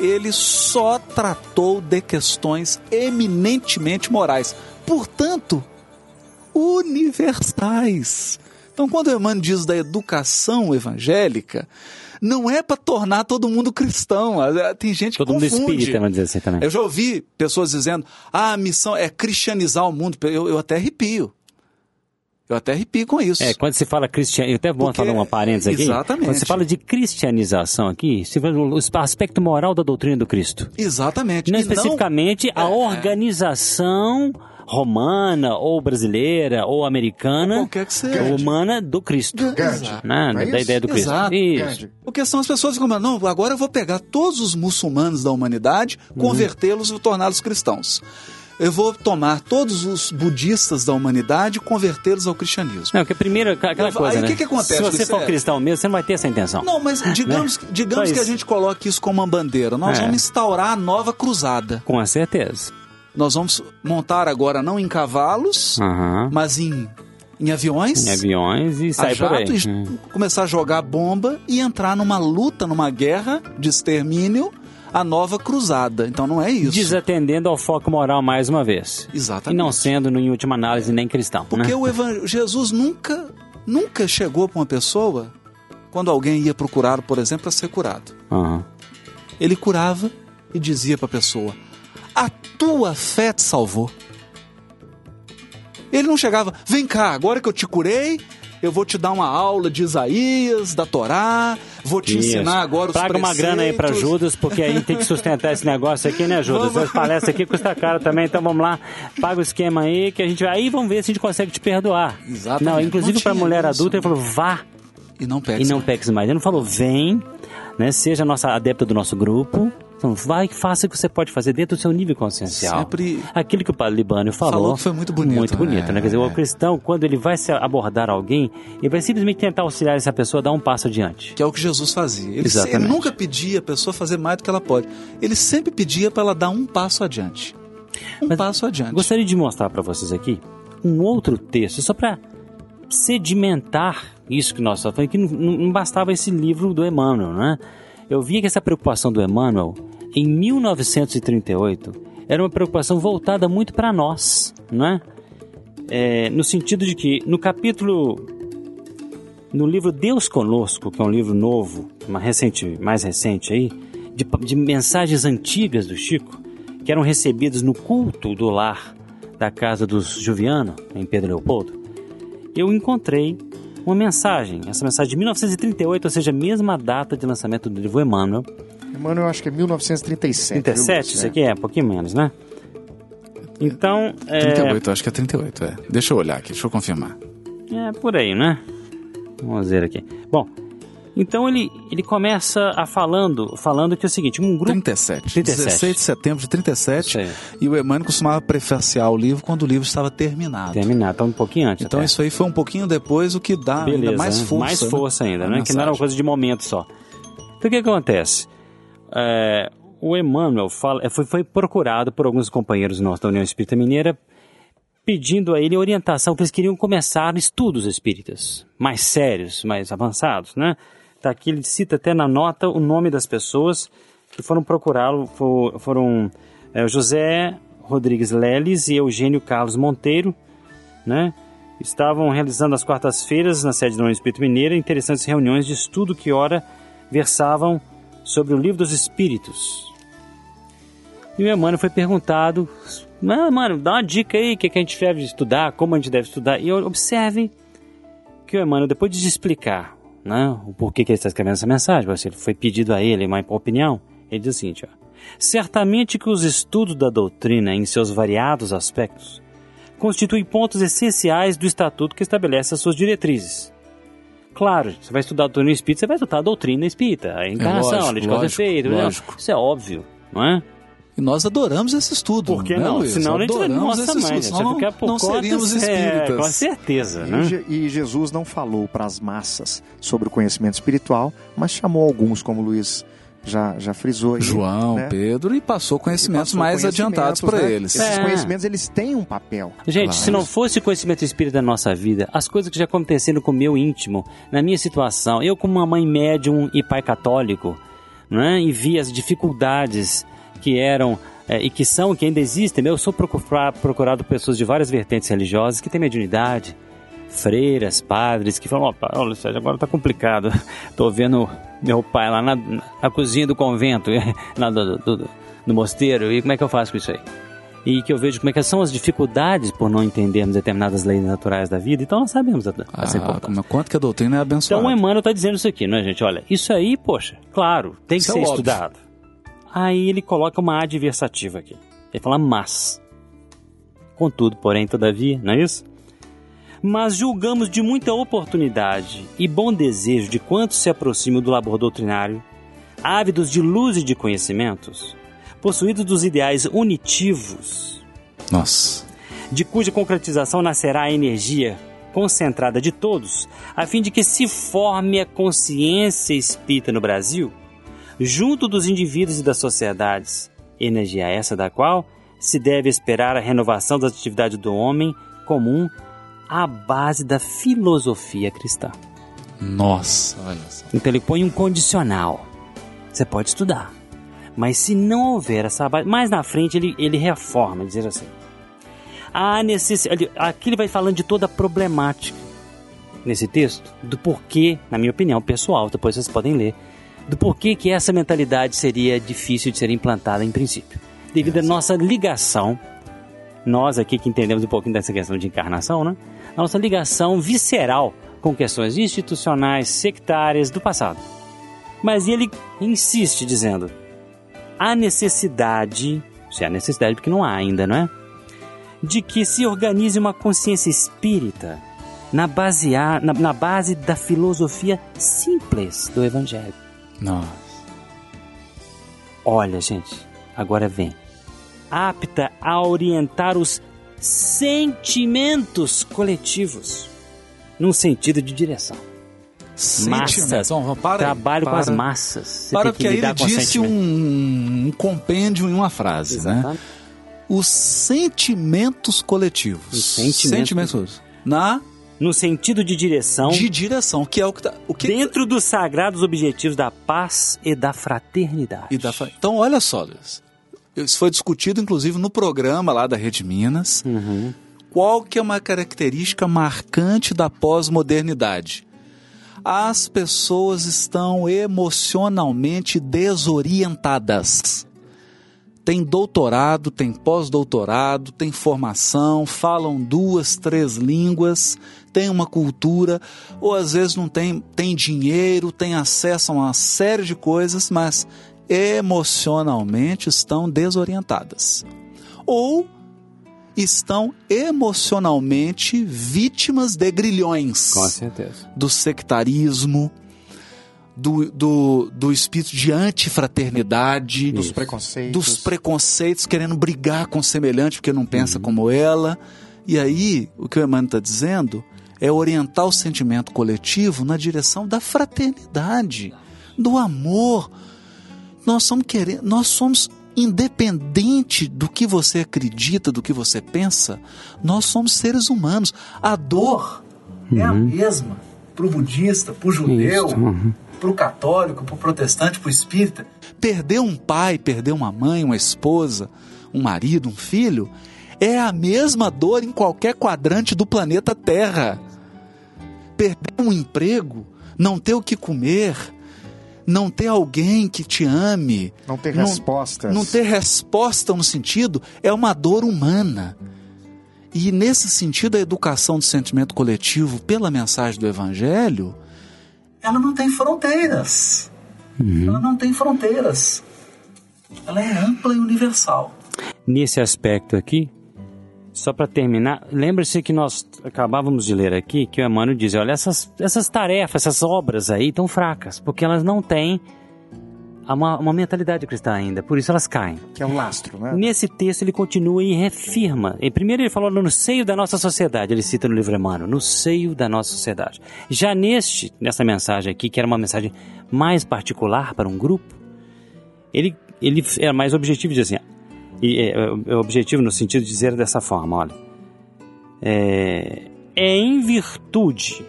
ele só tratou de questões eminentemente morais, portanto, universais. Então, quando o Emmanuel diz da educação evangélica, não é para tornar todo mundo cristão. Tem gente que Todo mundo confunde. espírita, vamos dizer assim também. Eu já ouvi pessoas dizendo: ah, a missão é cristianizar o mundo. Eu, eu até arrepio. Eu até arrepio com isso. É, quando se fala cristian... Eu até vou Porque- falar uma parênteses aqui. Exatamente. Quando se fala de cristianização aqui, se fala o aspecto moral da doutrina do Cristo. Exatamente. Não E especificamente a É. romana, ou brasileira, ou americana, Ou qualquer que seja. romana do Cristo. Gandhi. Né? É Da ideia do Cristo. Exato. Isso. Porque são as pessoas que ficam, não, agora eu vou pegar todos os muçulmanos da humanidade, Uhum. convertê-los e torná-los cristãos. Eu vou tomar todos os budistas da humanidade e convertê-los ao cristianismo. Não, porque primeiro, aquela Aí, coisa, o né? que que acontece, Se você for Sérgio? cristão mesmo, você não vai ter essa intenção. Não, mas digamos, Né? digamos Só que a isso. gente coloque isso como uma bandeira. Nós É. vamos instaurar a nova cruzada. Com certeza. Nós vamos montar agora não em cavalos, Aham. mas em, em aviões. Em aviões e a sai por aí. e Hum. começar a jogar bomba e entrar numa luta, numa guerra de extermínio, a nova cruzada. Então não é isso. Desatendendo ao foco moral mais uma vez. Exatamente. E não sendo, em última análise, nem cristão. Porque né? o evan... Jesus nunca, nunca chegou para uma pessoa quando alguém ia procurá-lo, por exemplo, para ser curado. Aham. Ele curava e dizia para a pessoa: A tua fé te salvou. Ele não chegava, vem cá, agora que eu te curei, eu vou te dar uma aula de Isaías, da Torá, vou te Isso. ensinar agora os Paga uma grana aí pra preceitos." Judas, porque aí tem que sustentar esse negócio aqui, né, Judas? Vamos. Essa palestra aqui custa caro também, então vamos lá, paga o esquema aí, que a gente vai. Aí vamos ver se a gente consegue te perdoar. Exatamente. Não, inclusive tinha mulher isso. adulta, ele falou, vá E não pega. e não peques mais. Ele não falou, vem, né? Seja a nossa adepta do nosso grupo. Então, vai e faça o que você pode fazer dentro do seu nível consciencial. Sempre- Aquilo que o padre Libânio falou. Falou foi muito bonito, Muito bonito, é, né? Quer dizer, o é. cristão, quando ele vai se abordar alguém, ele vai simplesmente tentar auxiliar essa pessoa a dar um passo adiante. Que é o que Jesus fazia. Ele, Exatamente. ele nunca pedia a pessoa fazer mais do que ela pode. Ele sempre pedia para ela dar um passo adiante. Um Mas passo adiante. Gostaria de mostrar para vocês aqui um outro texto, só para sedimentar isso que nós estamos falando, que não, não- não bastava esse livro do Emmanuel, né? Eu via que essa preocupação do Emmanuel, em 1938, era uma preocupação voltada muito para nós, né? É, no sentido de que no capítulo no livro Deus Conosco, que é um livro novo, recente, mais recente aí, de, de mensagens antigas do Chico, que eram recebidas no culto do lar da casa dos Juviano, em Pedro Leopoldo, eu encontrei uma mensagem, essa mensagem de 1938, ou seja, a mesma data de lançamento do livro Emmanuel, Mano, eu acho que é 1937. viu, 37, Lúcio? isso aqui é, um pouquinho menos, né? Então, é, 38, acho que é 38, é. Deixa eu olhar aqui, deixa eu confirmar. É por aí, né? Vamos ver aqui. Bom, então ele, ele começa a falando, falando que é o seguinte, um grupo 37. 37. 16 de setembro de 37. Isso aí. E o Emmanuel costumava prefaciar o livro quando o livro estava terminado. terminar, tá um pouquinho antes. Então até. isso aí foi um pouquinho depois, o que dá Beleza, ainda mais né? força. Mais né? força ainda, A né? Que não era uma coisa de momento só. Então o que acontece? É, o Emmanuel fala, é, foi, foi procurado por alguns companheiros nossos da União Espírita Mineira pedindo a ele orientação, que eles queriam começar estudos espíritas mais sérios, mais avançados, né? Tá aqui, ele cita até na nota o nome das pessoas que foram procurá-lo, fo- foram é, José Rodrigues Leles e Eugênio Carlos Monteiro, né? Estavam realizando às quartas-feiras na sede da União Espírita Mineira interessantes reuniões de estudo que ora versavam sobre o livro dos Espíritos. E o Emmanuel foi perguntado, "Ah, mano, dá uma dica aí, o que, que a gente deve estudar, como a gente deve estudar. E observe que o Emmanuel, depois de explicar né, o porquê que ele está escrevendo essa mensagem, ele foi pedido a ele uma opinião, ele diz o seguinte, ó, Certamente que os estudos da doutrina em seus variados aspectos constituem pontos essenciais do estatuto que estabelece as suas diretrizes. Claro, você vai estudar a doutrina espírita, você vai estudar a doutrina espírita, a encarnação, lógico, a lei de causa e lógico, efeito, né? lógico. isso é óbvio, não é? E nós adoramos esse estudo. Por que né, não? Luiz? Senão a gente vai, Adoramos nossa esse mãe, estudo, gente, senão vai ficar por não conta, seríamos é, espíritas. com certeza, E, né? E Jesus não falou para as massas sobre o conhecimento espiritual, mas chamou alguns, como Luiz já, já frisou. aí, João, né? Pedro, e passou conhecimentos Passou mais conhecimentos, adiantados para né? eles. Esses É. conhecimentos, eles têm um papel. Gente, Claro. se não fosse o conhecimento espírita da nossa vida, as coisas que já aconteceram com o meu íntimo, na minha situação, eu como uma mãe médium e pai católico, né, e vi as dificuldades que eram é, e que são, que ainda existem, eu sou procura- procurado por pessoas de várias vertentes religiosas que têm mediunidade, freiras, padres, que falam, opa, olha, Sérgio, agora tá complicado, tô vendo meu pai lá na, na cozinha do convento, lá do, do, do- do mosteiro, e como é que eu faço com isso aí? e que eu vejo como é que são as dificuldades por não entendermos determinadas leis naturais da vida, então nós sabemos a- essa Ah, importância. como- quanto que a doutrina é abençoada. Então o Emmanuel está dizendo isso aqui, não é, gente? Olha, isso aí, poxa, claro, tem que Isso é ser óbvio. estudado. Aí ele coloca uma adversativa aqui. Ele fala mas. Contudo, porém, todavia, não é isso? Mas julgamos de muita oportunidade e bom desejo de quantos se aproximam do labor doutrinário, ávidos de luz e de conhecimentos, possuídos dos ideais unitivos, Nossa. de cuja concretização nascerá a energia concentrada de todos, a fim de que se forme a consciência espírita no Brasil, junto dos indivíduos e das sociedades, energia essa da qual se deve esperar a renovação das atividades do homem comum à base da filosofia cristã. Nossa, olha só. Então ele põe um condicional. Você pode estudar. Mas se não houver essa base. Mais na frente ele, ele reforma, dizer assim. A necessidade. Aqui ele vai falando de toda a problemática nesse texto, do porquê, na minha opinião pessoal, depois vocês podem ler, do porquê que essa mentalidade seria difícil de ser implantada em princípio. Devido à nossa ligação, nós aqui que entendemos um pouquinho dessa questão de encarnação, né? A nossa ligação visceral com questões institucionais, sectárias do passado. Mas ele insiste dizendo: há necessidade, se há necessidade, porque não há ainda, não é? De que se organize uma consciência espírita na, basea, na, na base da filosofia simples do Evangelho. Nossa. Olha, gente, agora vem. Apta a orientar os sentimentos coletivos num sentido de direção. Massas. Então, para Trabalho com as para. massas. Você Para, porque que aí ele disse um, um compêndio em uma frase, né? Exatamente. Os sentimentos coletivos. Os sentimentos coletivos. Na No sentido de direção, de direção, que é o que tá, o que dentro dos sagrados objetivos da paz e da fraternidade. e da Então, olha só, Luiz. Isso foi discutido inclusive no programa lá da Rede Minas. Uhum. Qual que é uma característica marcante da pós-modernidade? As pessoas estão emocionalmente desorientadas. Tem doutorado, tem pós-doutorado, tem formação, falam duas, três línguas, tem uma cultura, ou às vezes não tem, tem dinheiro, tem acesso a uma série de coisas, mas emocionalmente estão desorientadas. Ou estão emocionalmente vítimas de grilhões Com certeza. do sectarismo, do, do, do espírito de antifraternidade, Dos preconceitos. dos preconceitos, querendo brigar com o semelhante porque não pensa como ela. E aí, o que o Emmanuel está dizendo é orientar o sentimento coletivo na direção da fraternidade, do amor. Nós somos querendo, nós somos independente do que você acredita, do que você pensa, nós somos seres humanos. A dor é a mesma para o budista, para o judeu, uhum. para o católico, para o protestante, para o espírita. Perder um pai, perder uma mãe, uma esposa, um marido, um filho, é a mesma dor em qualquer quadrante do planeta Terra. Perder um emprego, não ter o que comer, não ter alguém que te ame, Não ter Não- respostas. não ter resposta no sentido é uma dor humana. E nesse sentido, a educação do sentimento coletivo pela mensagem do Evangelho, ela não tem fronteiras. Ela não tem fronteiras. Ela é ampla e universal. Nesse aspecto aqui, só para terminar, lembre-se que nós acabávamos de ler aqui que o Emmanuel diz: olha, essas, essas tarefas, essas obras aí estão fracas, porque elas não têm uma, uma mentalidade cristã ainda, por isso elas caem. Que é o lastro, né? Nesse texto ele continua e reafirma. E primeiro ele falou no seio da nossa sociedade, ele cita no livro Emmanuel, no seio da nossa sociedade. Já neste, nessa mensagem aqui, que era uma mensagem mais particular para um grupo, ele, ele era mais objetivo, diz assim, e, é, é objetivo no sentido de dizer dessa forma, olha, é, é em virtude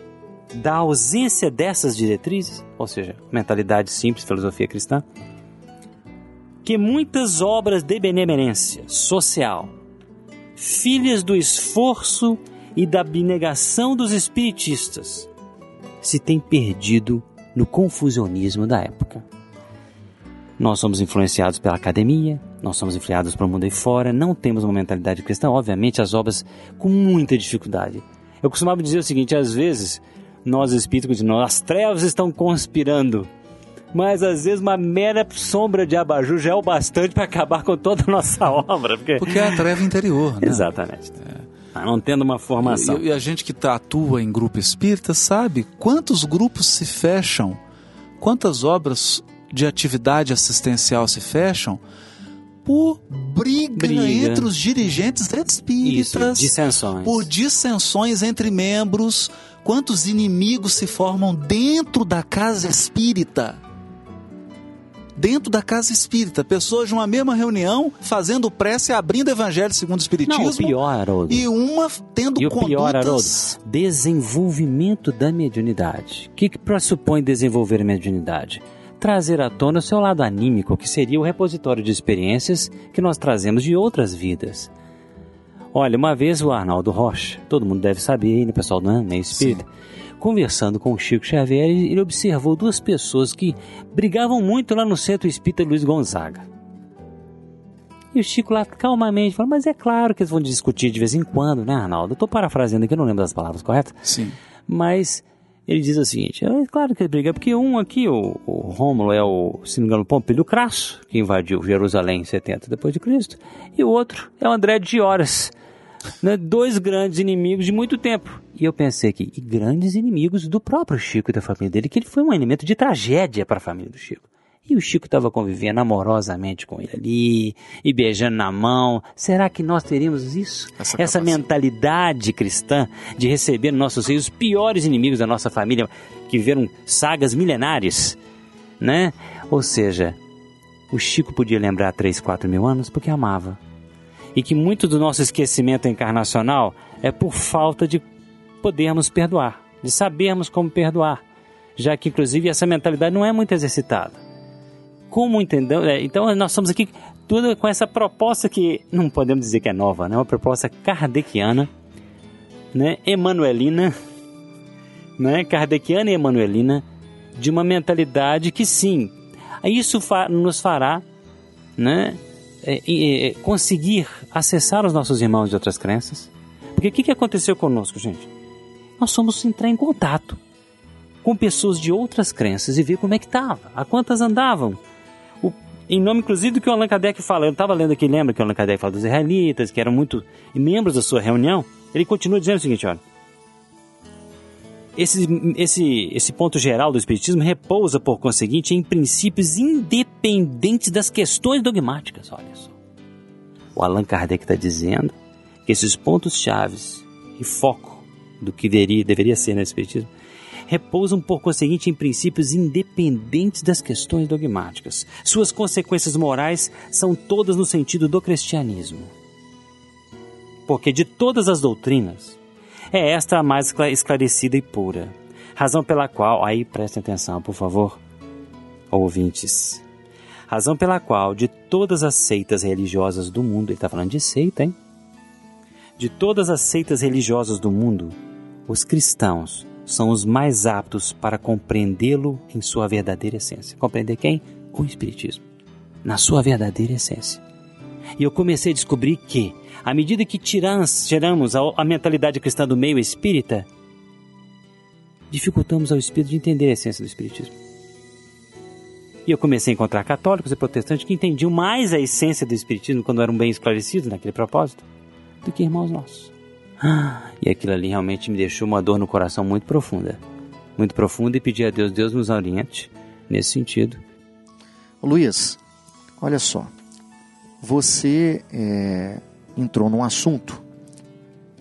da ausência dessas diretrizes, ou seja, mentalidade simples, filosofia cristã, que muitas obras de benemerência social, filhas do esforço e da abnegação dos espiritistas, se têm perdido no confusionismo da época. Nós somos influenciados pela academia, nós somos enfriados para o mundo aí fora, não temos uma mentalidade cristã, obviamente as obras com muita dificuldade. Eu costumava dizer o seguinte, às vezes nós espíritos de nós, as trevas estão conspirando, mas às vezes uma mera sombra de abajur já é o bastante para acabar com toda a nossa obra. Porque, Porque é a treva interior, né? Exatamente. Ah, Não tendo uma formação. E, e a gente que tá- atua em grupo espírita sabe quantos grupos se fecham, quantas obras de atividade assistencial se fecham por briga, Briga. entre os dirigentes Isso, espíritas, dissensões. por dissensões entre membros, quantos inimigos se formam dentro da casa espírita. Dentro da casa espírita, pessoas de uma mesma reunião fazendo prece, abrindo o evangelho segundo o espiritismo. Não, o pior, Haroldo. E uma tendo E o pior, Haroldo, condutas... desenvolvimento da mediunidade. O que, que pressupõe desenvolver a mediunidade? Trazer à tona o seu lado anímico, que seria o repositório de experiências que nós trazemos de outras vidas. Olha, uma vez o Arnaldo Rocha, todo mundo deve saber, né, pessoal do meio espírita, conversando com o Chico Xavier, ele observou duas pessoas que brigavam muito lá no centro espírita Luiz Gonzaga. E o Chico lá calmamente falou, mas é claro que eles vão discutir de vez em quando, né, Arnaldo? Eu tô parafraseando aqui, eu não lembro das palavras corretas. Sim. Mas ele diz o seguinte: é claro que ele briga, porque um aqui, o, o Rômulo, é o, se não me engano, Pompilho Crasso, que invadiu Jerusalém em 70 depois de Cristo, e o outro é o André de Horas. Né? Dois grandes inimigos de muito tempo. E eu pensei aqui, e grandes inimigos do próprio Chico e da família dele, que ele foi um elemento de tragédia para a família do Chico. E o Chico estava convivendo amorosamente com ele ali, e beijando na mão. Será que nós teríamos isso? Essa Essa mentalidade cristã de receber nos nossos seios os piores inimigos da nossa família, que viveram sagas milenares, né? Ou seja, o Chico podia lembrar 3, 4 mil anos porque amava. E que muito do nosso esquecimento encarnacional é por falta de podermos perdoar, de sabermos como perdoar, já que inclusive essa mentalidade não é muito exercitada. Como entendeu? É, então nós estamos aqui tudo com essa proposta que não podemos dizer que é nova, né? Uma proposta kardeciana, né? Emanuelina, né? Kardeciana e emanuelina de uma mentalidade que sim, isso nos fará, né? é, é, conseguir acessar os nossos irmãos de outras crenças. Porque o que, que aconteceu conosco, gente? Nós fomos entrar em contato com pessoas de outras crenças e ver como é que estava, a quantas andavam. Em nome, inclusive, do que o Allan Kardec fala. Eu estava lendo aqui, lembra que o Allan Kardec fala dos israelitas, que eram muito membros da sua reunião. Ele continua dizendo o seguinte, olha. Esse, esse, esse ponto geral do Espiritismo repousa, por conseguinte, em princípios independentes das questões dogmáticas. Olha só. O Allan Kardec está dizendo que esses pontos chaves e foco do que deveria, deveria ser no Espiritismo repousam, por conseguinte, em princípios independentes das questões dogmáticas. Suas consequências morais são todas no sentido do cristianismo. Porque de todas as doutrinas, é esta a mais escla- esclarecida e pura. Razão pela qual, aí prestem atenção, por favor, ouvintes. Razão pela qual, de todas as seitas religiosas do mundo, ele está falando de seita, hein? De todas as seitas religiosas do mundo, os cristãos são os mais aptos para compreendê-lo em sua verdadeira essência. Compreender quem? O Espiritismo. Na sua verdadeira essência. E eu comecei a descobrir que, à medida que tiramos, tiramos a, a mentalidade cristã do meio espírita, dificultamos ao espírito de entender a essência do Espiritismo. E eu comecei a encontrar católicos e protestantes que entendiam mais a essência do Espiritismo quando eram bem esclarecidos naquele propósito do que irmãos nossos. E aquilo ali realmente me deixou uma dor no coração muito profunda. Muito profunda e pedi a Deus, Deus nos oriente nesse sentido. Luiz, olha só. Você é, entrou num assunto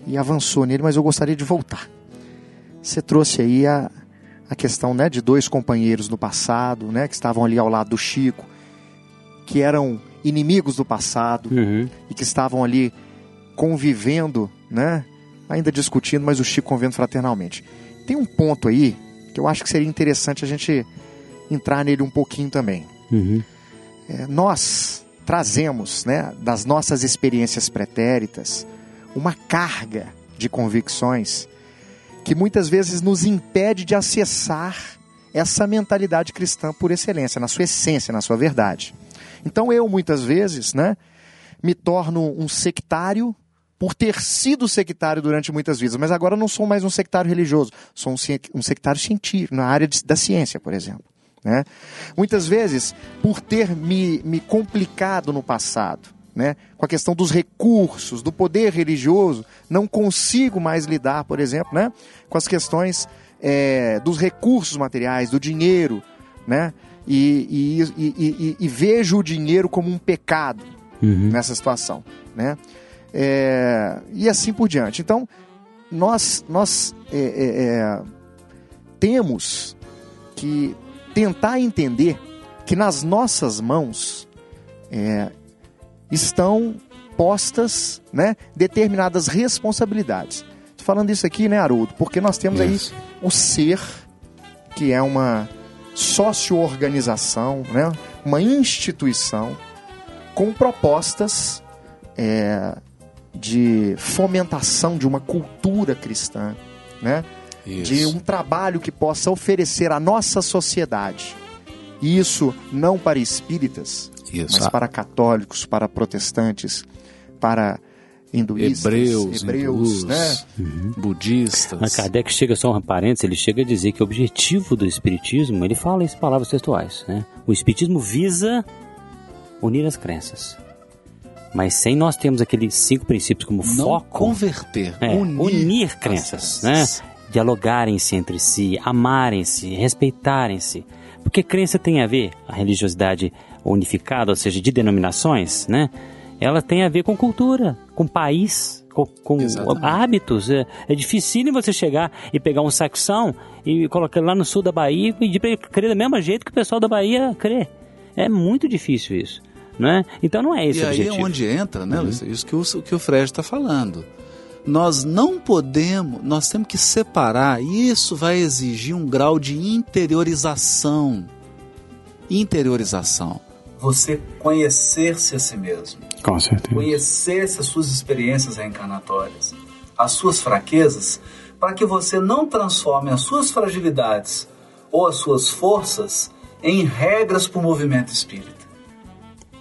e avançou nele, mas eu gostaria de voltar. Você trouxe aí a, a questão né, de dois companheiros no passado, né, que estavam ali ao lado do Chico, que eram inimigos do passado Uhum. e que estavam ali convivendo, né? Ainda discutindo, mas o Chico convivendo fraternalmente. Tem um ponto aí que eu acho que seria interessante a gente entrar nele um pouquinho também. Uhum. É, nós trazemos, né, das nossas experiências pretéritas, uma carga de convicções que muitas vezes nos impede de acessar essa mentalidade cristã por excelência, na sua essência, na sua verdade. Então eu, muitas vezes, né, me torno um sectário por ter sido sectário durante muitas vidas, mas agora eu não sou mais um sectário religioso, sou um, um sectário científico, na área de- da ciência, por exemplo. Né? Muitas vezes, por ter me, me complicado no passado, né, com a questão dos recursos, do poder religioso, não consigo mais lidar, por exemplo, né, com as questões é, dos recursos materiais, do dinheiro, né, e, e, e, e- e vejo o dinheiro como um pecado nessa situação, né, É, e assim por diante. Então, nós, nós é, é, é, temos que tentar entender que nas nossas mãos é, estão postas né, determinadas responsabilidades. Estou falando isso aqui, né, Haroldo? Porque nós temos Isso. aí o ser, que é uma sócio-organização, né, uma instituição com propostas é, de fomentação de uma cultura cristã, né? de um trabalho que possa oferecer à nossa sociedade. E isso não para espíritas, Isso. mas para católicos, para protestantes, para hinduístas, Hebreus, hebreus, hindus, né? budistas. Mas Kardec chega só um parênteses, ele chega a dizer que o objetivo do Espiritismo, ele fala em palavras textuais, né? O Espiritismo visa unir as crenças. Mas sem nós termos aqueles cinco princípios como Não foco, converter, é, unir, unir, as crenças, né? Dialogarem-se entre si, amarem-se, respeitarem-se. Porque crença tem a ver, a religiosidade unificada, ou seja, de denominações, né? Ela tem a ver com cultura, com país, com, com hábitos. É, é difícil você chegar e pegar um saxão e colocar lá no sul da Bahia e pedir para ele crer do mesmo jeito que o pessoal da Bahia crê. É muito difícil isso, não é? Então não é esse E o aí objetivo. é onde entra, né, Luiz? Isso que o, o que o Fred está falando. Nós não podemos, nós temos que separar, e isso vai exigir um grau de interiorização. Interiorização. Você conhecer-se a si mesmo. Com certeza. Conhecer-se as suas experiências reencarnatórias, as suas fraquezas, para que você não transforme as suas fragilidades ou as suas forças em regras para o movimento espírita.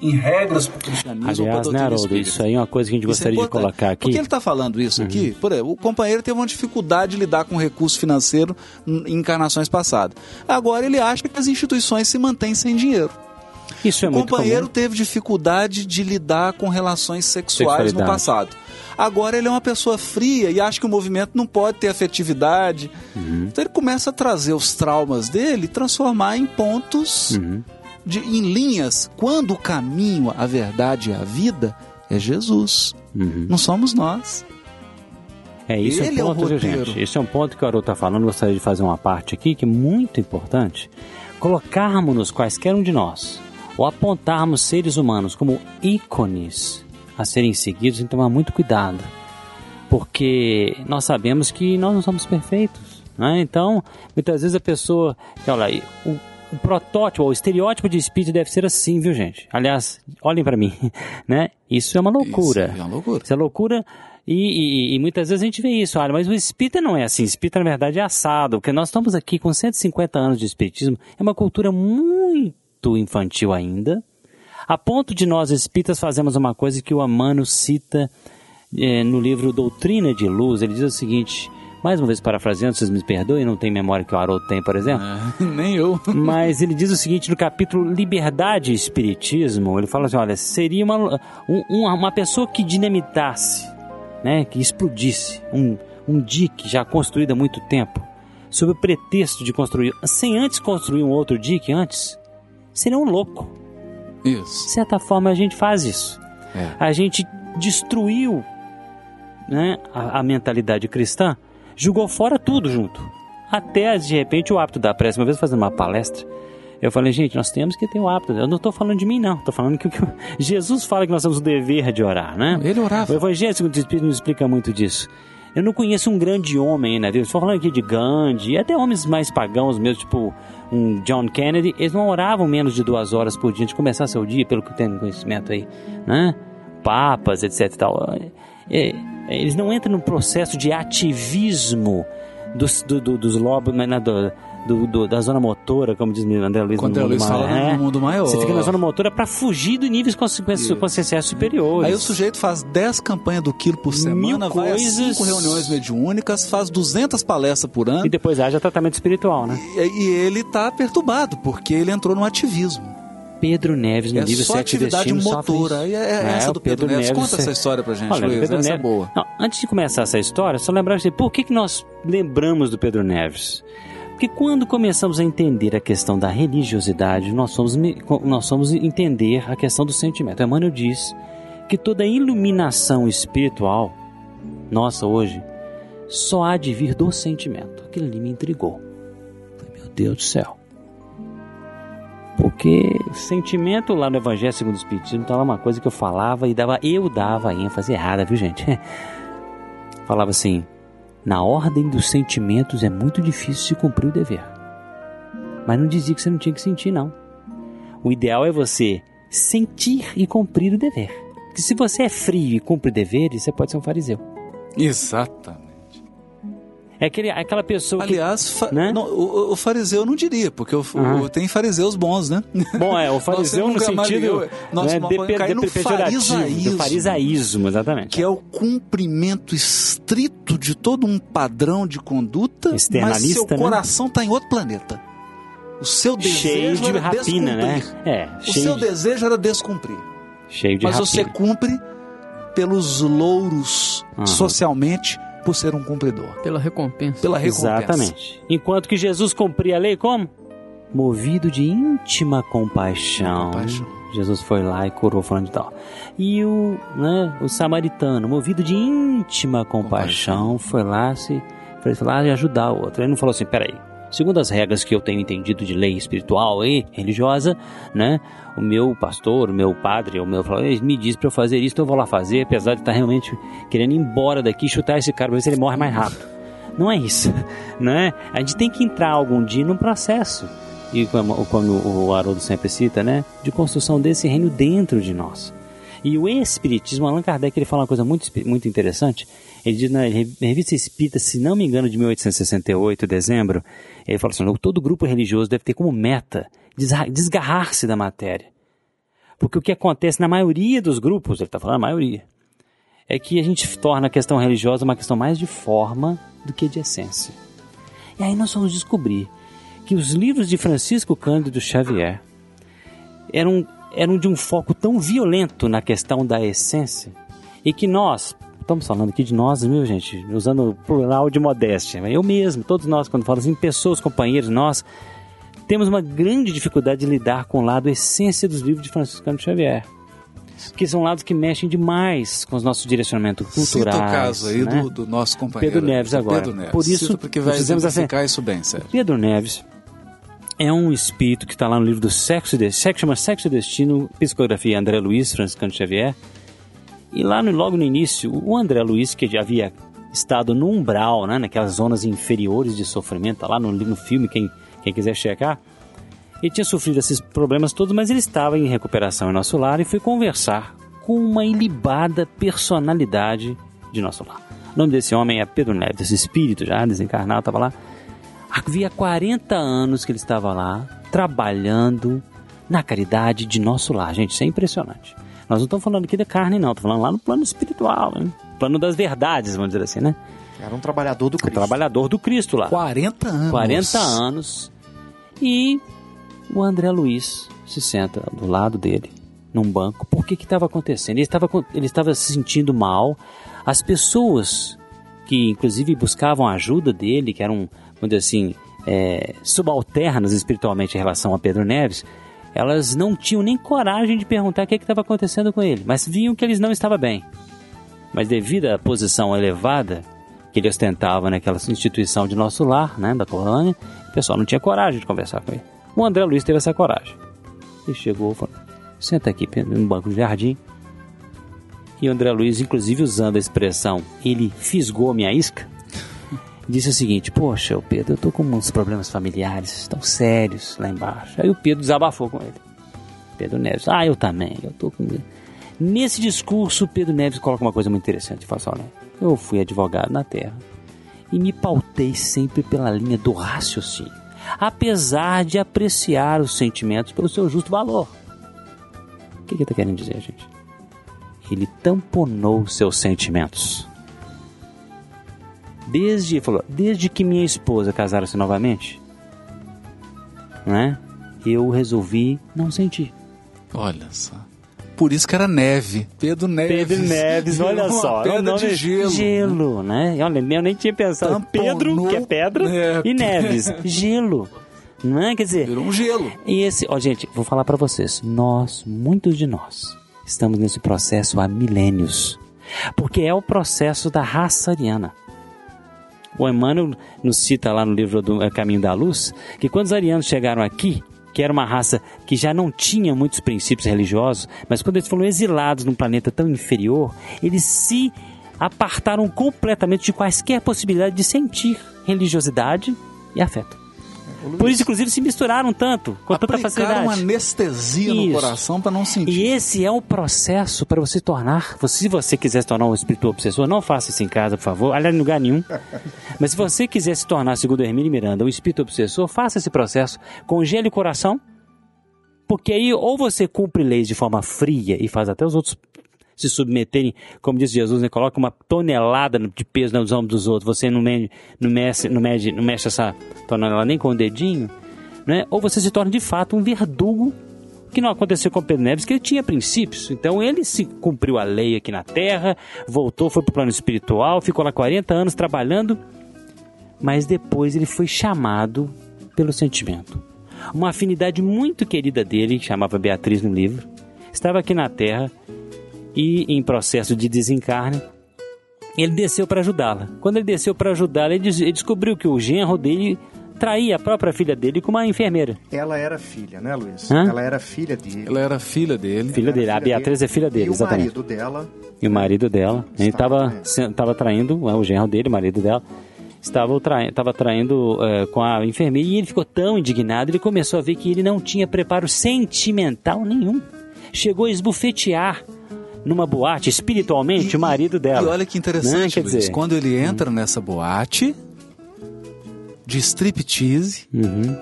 Em regras para o cristianismo ou para a Aliás, né, Haroldo, isso aí é uma coisa que a gente Isso é gostaria de importante. colocar Por aqui. Uhum. que ele está falando isso aqui? Por exemplo, o companheiro teve uma dificuldade de lidar com recurso financeiro em encarnações passadas. Agora ele acha que as instituições se mantêm sem dinheiro. Isso é o muito companheiro comum. teve dificuldade de lidar com relações sexuais no passado. Agora ele é uma pessoa fria e acha que o movimento não pode ter afetividade. Uhum. Então ele começa a trazer os traumas dele e transformar em pontos, Uhum. De, em linhas, quando o caminho, a verdade e a vida é Jesus. Uhum. Não somos nós. É, isso Ele é é um o ponto, viu, roteiro. gente? Esse é um ponto que o Haroldo está falando. Gostaria de fazer uma parte aqui que é muito importante. Colocarmos-nos, quaisquer um de nós, ou apontarmos seres humanos como ícones a serem seguidos, tem que tomar muito cuidado. Porque nós sabemos que nós não somos perfeitos. Né? Então, muitas vezes a pessoa. Olha o, o protótipo, o estereótipo de espírito deve ser assim, viu, gente? Aliás, olhem para mim. Né? Isso é uma loucura. Isso é uma loucura. Isso é loucura. E, e- e muitas vezes a gente vê isso, olha, mas o espírita não é assim. O espírita, na verdade, é assado. Porque nós estamos aqui com 150 anos de espiritismo. É uma cultura muito infantil ainda. A ponto de nós espíritas fazemos uma coisa que o Amano cita eh, no livro Doutrina de Luz. Ele diz o seguinte, mais uma vez parafraseando, vocês me perdoem, não tem memória que o Haroldo tem, por exemplo. É, nem eu. Mas ele diz o seguinte no capítulo Liberdade e Espiritismo, ele fala assim, olha, seria uma, um- uma, pessoa que dinamitasse, né, que explodisse um, um dique já construído há muito tempo, sob o pretexto de construir, sem antes construir um outro dique antes, seria um louco. Isso. De certa forma a gente faz isso. É. A gente destruiu né, a, a mentalidade cristã, jogou fora tudo junto. Até, de repente, o hábito da prece. Uma vez fazendo uma palestra, eu falei, gente, nós temos que ter o hábito. Eu não estou falando de mim, não. Estou falando que, que Jesus fala que nós temos o dever de orar, né? Ele orava. O Evangelho segundo o Espírito nos explica muito disso. Eu não conheço um grande homem na vida. Estou falando aqui de Gandhi, e até homens mais pagãos mesmo, tipo um John Kennedy. Eles não oravam menos de duas horas por dia de começar seu dia, pelo que eu tenho conhecimento aí, né? Papas, etc e tal. É, eles não entram no processo de ativismo dos, do, do- dos lobos, do, do- do- da zona motora, como diz André Luiz. Quando no mundo Luiz fala maior. no mundo maior. Você fica na zona motora pra fugir de níveis conscienciais superiores. Aí o sujeito faz 10 campanhas do quilo por semana, Mil vai coisas. 5 reuniões mediúnicas, faz 200 palestras por ano. E depois haja tratamento espiritual, né? E, e ele tá perturbado, porque ele entrou no ativismo. Pedro Neves no é livro só Sexo e atividade Destino motora. E é, é essa do Pedro, Neves. Conta essa história pra gente, Olha, Luiz. Pedro Essa é Neves- boa. Não, antes de começar essa história, só lembrar assim, por que, que nós lembramos do Pedro Neves? Porque quando começamos a entender a questão da religiosidade, nós somos, nós somos entender a questão do sentimento. Emmanuel diz que toda iluminação espiritual nossa hoje só há de vir do sentimento. Aquilo ali me intrigou. Falei, Meu Deus do céu. Porque sentimento lá no Evangelho segundo o Espiritismo estava uma coisa que eu falava e dava, eu dava ênfase errada, viu gente? falava assim, na ordem dos sentimentos é muito difícil se cumprir o dever. Mas não dizia que você não tinha que sentir, não. O ideal é você sentir e cumprir o dever. Porque se você é frio e cumpre deveres, você pode ser um fariseu. Exatamente. É aquele, aquela pessoa que... Aliás, né? o, o fariseu eu não diria, porque o, o- tem fariseus bons, né? Bom, é, o fariseu no sentido nós né, vamos de, cair de, no farisaísmo. farisaísmo, exatamente. que é o cumprimento estrito de todo um padrão de conduta, mas seu né? coração está em outro planeta. O seu desejo cheio de era rapina, né? descumprir. É, O seu de, desejo era descumprir. cheio de mas você rapina. cumpre pelos louros Aham. socialmente por ser um cumpridor. Pela recompensa. Pela recompensa. Exatamente. Enquanto que Jesus cumpria a lei como? Movido de íntima compaixão. Compaixão. Jesus foi lá e curou falando de tal. E o, né, o samaritano, movido de íntima compaixão, foi lá se foi lá e ajudar o outro. Ele não falou assim, peraí, segundo as regras que eu tenho entendido de lei espiritual e religiosa, né, o meu pastor, o meu padre, o meu "Ele me diz para eu fazer isso, então eu vou lá fazer, apesar de estar realmente querendo ir embora daqui, chutar esse cara, pra ver se ele morre mais rápido. Não é isso, né? A gente tem que entrar algum dia num processo e como, como o Haroldo sempre cita, né, de construção desse reino dentro de nós. E o Espiritismo, Allan Kardec, ele fala uma coisa muito, muito interessante. Ele diz na re- Revista Espírita, se não me engano, de 1868, dezembro, ele fala assim, todo grupo religioso deve ter como meta desgarrar-se da matéria. Porque o que acontece na maioria dos grupos, ele está falando a maioria, é que a gente torna a questão religiosa uma questão mais de forma do que de essência. E aí nós vamos descobrir que os livros de Francisco Cândido Xavier eram, eram de um foco tão violento na questão da essência e que nós, estamos falando aqui de nós, viu gente, usando o plural de modéstia, eu mesmo, todos nós, quando falo assim, pessoas, companheiros, nós temos uma grande dificuldade de lidar com o lado essência dos livros de Francisco Xavier. Que são lados que mexem demais com os nossos direcionamentos culturais. Cita o caso aí né? do, do nosso companheiro. Pedro Neves agora. Pedro Neves. Por isso, Cita porque vai fizemos assim- exemplificar isso bem, sério. Pedro Neves é um espírito que está lá no livro do Sexo e Destino, chama Sexo e Destino, psicografia André Luiz, Franciscano Xavier. E lá no, logo no início, o André Luiz, que já havia estado no umbral, né, naquelas zonas inferiores de sofrimento, tá lá no, no filme, quem, quem quiser checar, ele tinha sofrido esses problemas todos, mas ele estava em recuperação em nosso lar e foi conversar com uma ilibada personalidade de nosso lar. O nome desse homem é Pedro Neves, esse espírito já desencarnado, estava lá. Havia 40 anos que ele estava lá, trabalhando na caridade de nosso lar. Gente, isso é impressionante. Nós não estamos falando aqui da carne, não. Estamos falando lá no plano espiritual, hein? plano das verdades, vamos dizer assim, né? Era um trabalhador do Cristo. trabalhador do Cristo lá. 40 anos. 40 anos. E o André Luiz se senta do lado dele, num banco. Por que que estava acontecendo? Ele estava, ele estava se sentindo mal. As pessoas que, inclusive, buscavam a ajuda dele, que eram, vamos dizer assim, é, subalternas espiritualmente em relação a Pedro Neves, elas não tinham nem coragem de perguntar o que que estava acontecendo com ele, mas viam que eles não estavam bem. Mas devido à posição elevada que ele ostentava naquela instituição de nosso lar, né, da colônia, o pessoal não tinha coragem de conversar com ele. O André Luiz teve essa coragem. Ele chegou e falou: senta aqui no banco do jardim. E o André Luiz, inclusive usando a expressão ele fisgou minha isca, disse o seguinte: Poxa, o Pedro, eu tô com uns problemas familiares tão sérios lá embaixo. Aí o Pedro desabafou com ele. Pedro Neves, ah, eu também, eu tô com. Nesse discurso, Pedro Neves coloca uma coisa muito interessante. Fala assim: olha, eu fui advogado na terra e me pautei sempre pela linha do raciocínio, apesar de apreciar os sentimentos pelo seu justo valor. O que ele está querendo dizer, gente? Ele tamponou seus sentimentos. Desde, falou, desde que minha esposa casaram-se novamente, né? Eu resolvi não sentir. Olha só. Por isso que era neve. Pedro Neves. Pedro Neves, olha Uma só. Pedra nome- de gelo. Gelo, né? Olha, eu nem tinha pensado. Tamponou, Pedro, que é pedra, é, e Neves, gelo. Não é? Quer dizer, Virou um gelo. e esse, ó, gente, vou falar pra vocês. Nós, muitos de nós, estamos nesse processo há milênios. Porque é o processo da raça ariana. O Emmanuel nos cita lá no livro do eh, Caminho da Luz que quando os arianos chegaram aqui, que era uma raça que já não tinha muitos princípios religiosos, mas quando eles foram exilados num planeta tão inferior, eles se apartaram completamente de quaisquer possibilidade de sentir religiosidade e afeto. Por isso, inclusive, se misturaram tanto, com tanta Aplicaram facilidade. anestesia no Isso. coração para não sentir. E esse é o processo para você tornar. Se você quiser se tornar um espírito obsessor, não faça isso em casa, por favor. Aliás, em lugar nenhum. Mas se você quiser se tornar, segundo Hermínio Miranda, um espírito obsessor, faça esse processo. Congele o coração. Porque aí, ou você cumpre leis de forma fria e faz até os outros se submeterem, como disse Jesus, né, coloca uma tonelada de peso nos ombros dos outros, você não mede, não mexe, não mede, não mexe essa tonelada nem com o dedinho, né? ou você se torna de fato um verdugo que não aconteceu com Pedro Neves, que ele tinha princípios. Então ele se cumpriu a lei aqui na Terra, voltou, foi para o plano espiritual, ficou lá 40 anos trabalhando, mas depois ele foi chamado pelo sentimento. Uma afinidade muito querida dele, chamava Beatriz no livro, estava aqui na Terra e em processo de desencarne, ele desceu para ajudá-la. Quando ele desceu para ajudá-la, ele des- ele descobriu que o genro dele traía a própria filha dele com uma enfermeira. Ela era filha, né, Luiz? Hã? Ela era filha dele. Ela era filha dele. Filha dele, a Filha Beatriz é filha dele, e o exatamente. marido dela E o marido dela, ele Estava estava estava traindo, é, o genro dele, o marido dela, estava traindo, estava traindo é, com a enfermeira e ele ficou tão indignado, ele começou a ver que ele não tinha preparo sentimental nenhum. Chegou a esbufetear numa boate espiritualmente o marido dela. E olha que Né? interessante, Luiz, dizer, quando ele entra nessa boate de striptease, uhum.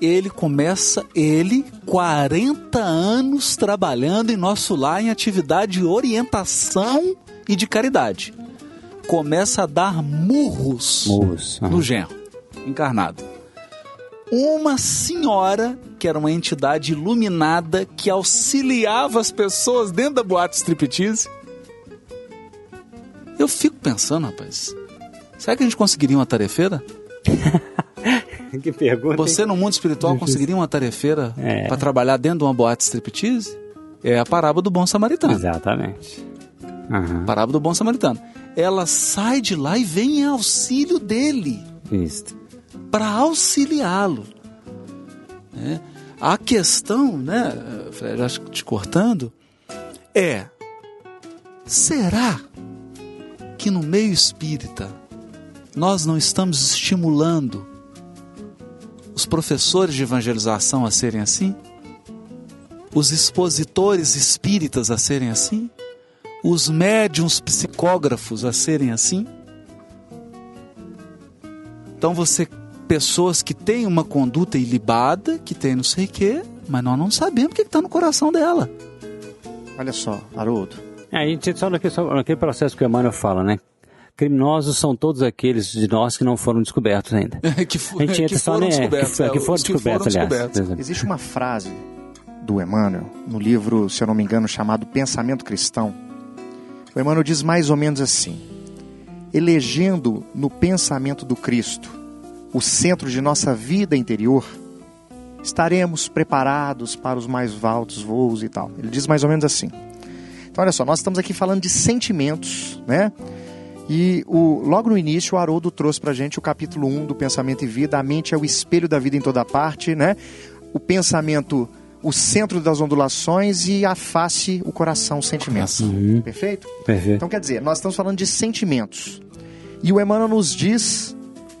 ele começa, ele, 40 anos trabalhando em nosso lar em atividade de orientação e de caridade. Começa a dar murros Murros, no genro, encarnado. Uma senhora, que era uma entidade iluminada que auxiliava as pessoas dentro da boate striptease. Eu fico pensando, rapaz, será que a gente conseguiria uma tarefeira? que pergunta. Você no mundo espiritual conseguiria uma tarefeira É. para trabalhar dentro de uma boate striptease? É a parábola do bom samaritano. Exatamente. Aham. Parábola do bom samaritano. Ela sai de lá e vem em auxílio dele. Isso. Para auxiliá-lo. né? A questão, né, Fred, acho que te cortando, é: será que no meio espírita nós não estamos estimulando os professores de evangelização a serem assim? Os expositores espíritas a serem assim? Os médiums psicógrafos a serem assim? Então você, pessoas que têm uma conduta ilibada, que tem não sei o quê, mas nós não sabemos o que está no coração dela. Olha só, Haroldo. É, a gente só naquele, só naquele processo que o Emmanuel fala, né? Criminosos são todos aqueles de nós que não foram descobertos ainda. que, fo- A gente que entra só foram ne- descobertos. que, é, que foram os descobertos, aliás. descobertos. Existe uma frase do Emmanuel no livro, se eu não me engano, chamado Pensamento Cristão. O Emmanuel diz mais ou menos assim: elegendo no pensamento do Cristo o centro de nossa vida interior, estaremos preparados para os mais altos voos e tal. Ele diz mais ou menos assim. Então, olha só, nós estamos aqui falando de sentimentos, né? E o, logo no início, o Haroldo trouxe pra gente o capítulo 1 do Pensamento e Vida. A mente é o espelho da vida em toda parte, né? O pensamento, o centro das ondulações e a face, o coração, o sentimento. Perfeito? Perfeito. Então, quer dizer, nós estamos falando de sentimentos. E o Emmanuel nos diz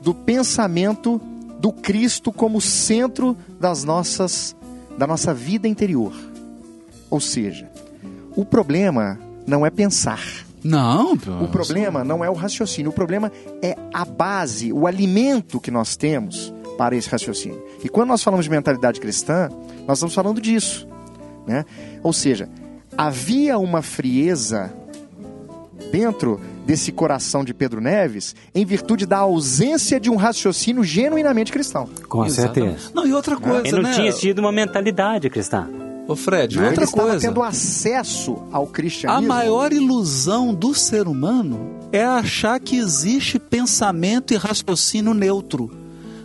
do pensamento do Cristo como centro das nossas, da nossa vida interior. Ou seja, o problema não é pensar. Não, O problema não é o raciocínio, o problema é a base, o alimento que nós temos para esse raciocínio. E quando nós falamos de mentalidade cristã, nós estamos falando disso. Né? Ou seja, havia uma frieza dentro desse coração de Pedro Neves em virtude da ausência de um raciocínio genuinamente cristão. Com Exatamente. certeza. Não, e outra coisa, Ele não né? tinha tido uma mentalidade cristã. Ô Fred, Ele outra estava coisa. tendo acesso ao A cristianismo. maior ilusão do ser humano é achar que existe pensamento e raciocínio neutro.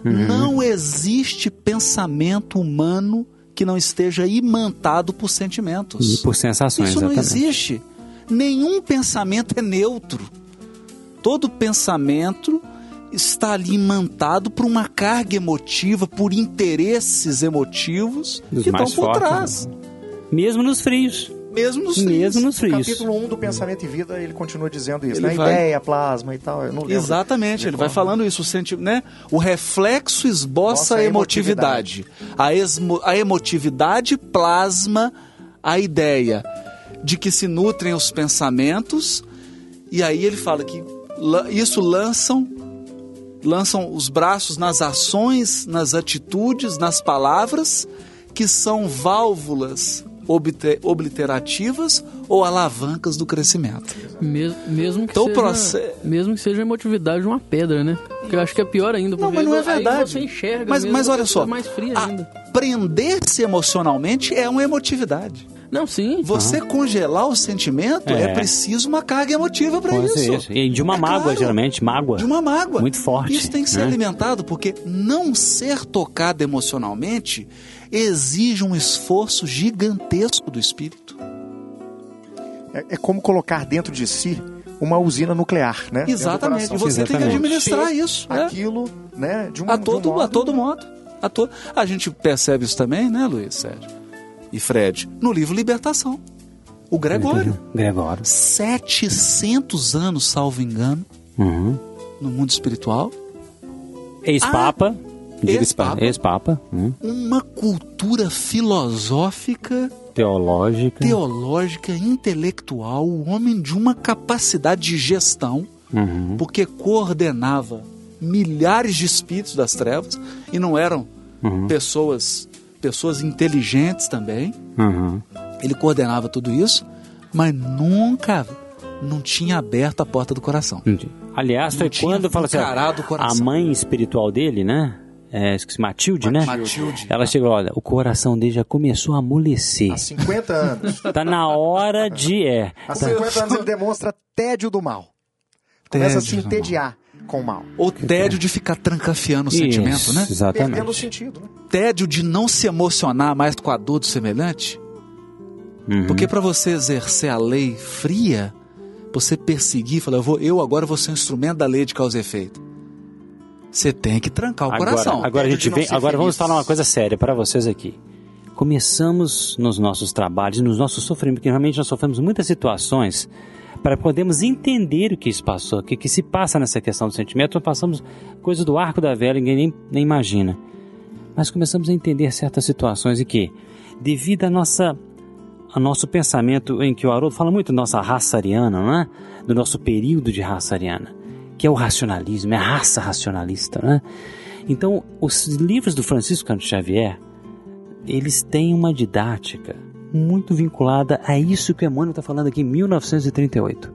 Uhum. Não existe pensamento humano que não esteja imantado por sentimentos. E por sensações, Isso não exatamente. existe. Nenhum pensamento é neutro. Todo pensamento está ali imantado por uma carga emotiva, por interesses emotivos Dos que estão por fortes, trás. Mesmo nos frios. Mesmo nos Mesmo nos frios. Capítulo 1 do Pensamento e Vida, ele continua dizendo isso. Ele né? vai- Ideia, plasma e tal. Eu não lembro. Exatamente, ele vai falando isso, o, senti né? o reflexo esboça Nossa, a a emotividade. A, esmo- a emotividade plasma a ideia de que se nutrem os pensamentos, e aí ele fala que isso lançam lançam os braços nas ações, nas atitudes, nas palavras, que são válvulas obliterativas ou alavancas do crescimento. Mes- mesmo, que Então, seja, proce- mesmo que seja a emotividade de uma pedra, né? Que eu acho que é pior ainda. Não, porque mas não é verdade. você enxerga Mas, mesmo mas olha só, mais prender-se emocionalmente é uma emotividade. Não, sim. Você congelar o sentimento é, É. preciso uma carga emotiva para isso. ser isso. E de uma É mágoa, claro. geralmente, mágoa. De uma mágoa. Muito forte, Isso tem que ser né? alimentado, porque não ser tocado emocionalmente exige um esforço gigantesco do espírito. É, é como colocar dentro de si uma usina nuclear, né? Exatamente. E você tem que Exatamente. administrar isso. é. Aquilo, né? De um, A de um todo, modo- a todo modo. A, to... a gente percebe isso também, né, Luiz Sérgio? E Fred, no livro Libertação. O Gregório. Gregório. 700 anos, salvo engano, Uhum. no mundo espiritual. Ex-papa. Ah, ex-papa. pa- Ex-papa. hum. Uma cultura filosófica, Teológica. teológica, intelectual, o homem de uma capacidade de gestão, Uhum. porque coordenava milhares de espíritos das trevas e não eram Uhum. pessoas pessoas inteligentes também. Uhum. Ele coordenava tudo isso, mas nunca não tinha aberto a porta do coração. Entendi. Aliás, Não foi tinha quando fala assim, a mãe espiritual dele, né? É, esqueci, Matilde, né? Matilde. Ela chegou, olha, o coração dele já começou a amolecer. Há 50 anos. Tá na hora de é. Há 50 anos ele demonstra tédio do mal. Começa a se entediar com o mal. O tédio de ficar trancafiando o sentimento, né? Perdendo o Exatamente. sentido, né? Tédio de não se emocionar mais com a dor do semelhante. Uhum. Porque para você exercer a lei fria, você perseguir, falar, eu, vou, eu agora vou ser um instrumento da lei de causa e efeito. Você tem que trancar o coração. Agora, agora a gente vem, agora vamos falar uma coisa séria para vocês aqui. Começamos nos nossos trabalhos, nos nossos sofrimentos, porque realmente nós sofremos muitas situações para podermos entender o que se passou, o que, que se passa nessa questão do sentimento. Nós passamos coisas do arco da velha, ninguém nem, nem imagina. Mas começamos a entender certas situações e que, devido à nossa ao nosso pensamento em que o Haroldo fala muito da nossa raça ariana, não é? do nosso período de raça ariana, que é o racionalismo, é a raça racionalista. Né? Então, os livros do Francisco Canto Xavier, eles têm uma didática muito vinculada a isso que o Emmanuel está falando aqui em 1938.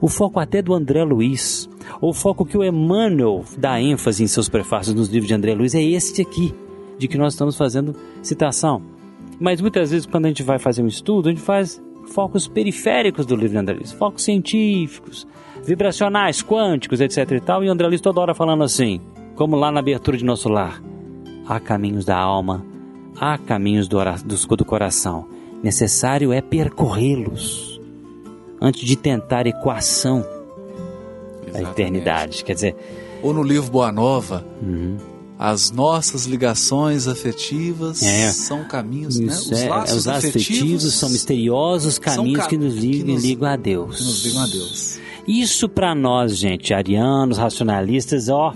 O foco até do André Luiz, o foco que o Emmanuel dá ênfase em seus prefácios nos livros de André Luiz é este aqui, de que nós estamos fazendo citação. Mas muitas vezes, quando a gente vai fazer um estudo, a gente faz focos periféricos do livro de André Luiz, focos científicos, vibracionais, quânticos, etc e tal, e André Luiz toda hora falando assim, como lá na abertura de Nosso Lar, há caminhos da alma, há caminhos do, do coração, necessário é percorrê-los antes de tentar equação da eternidade. Quer dizer, Ou no livro Boa Nova, uhum. as nossas ligações afetivas É. são caminhos, né? Os é, laços, os afetivos, afetivos são misteriosos caminhos ca- que nos ligam, que nos- ligam a Deus. que nos ligam a Deus. Isso para nós, gente, arianos, racionalistas, ó,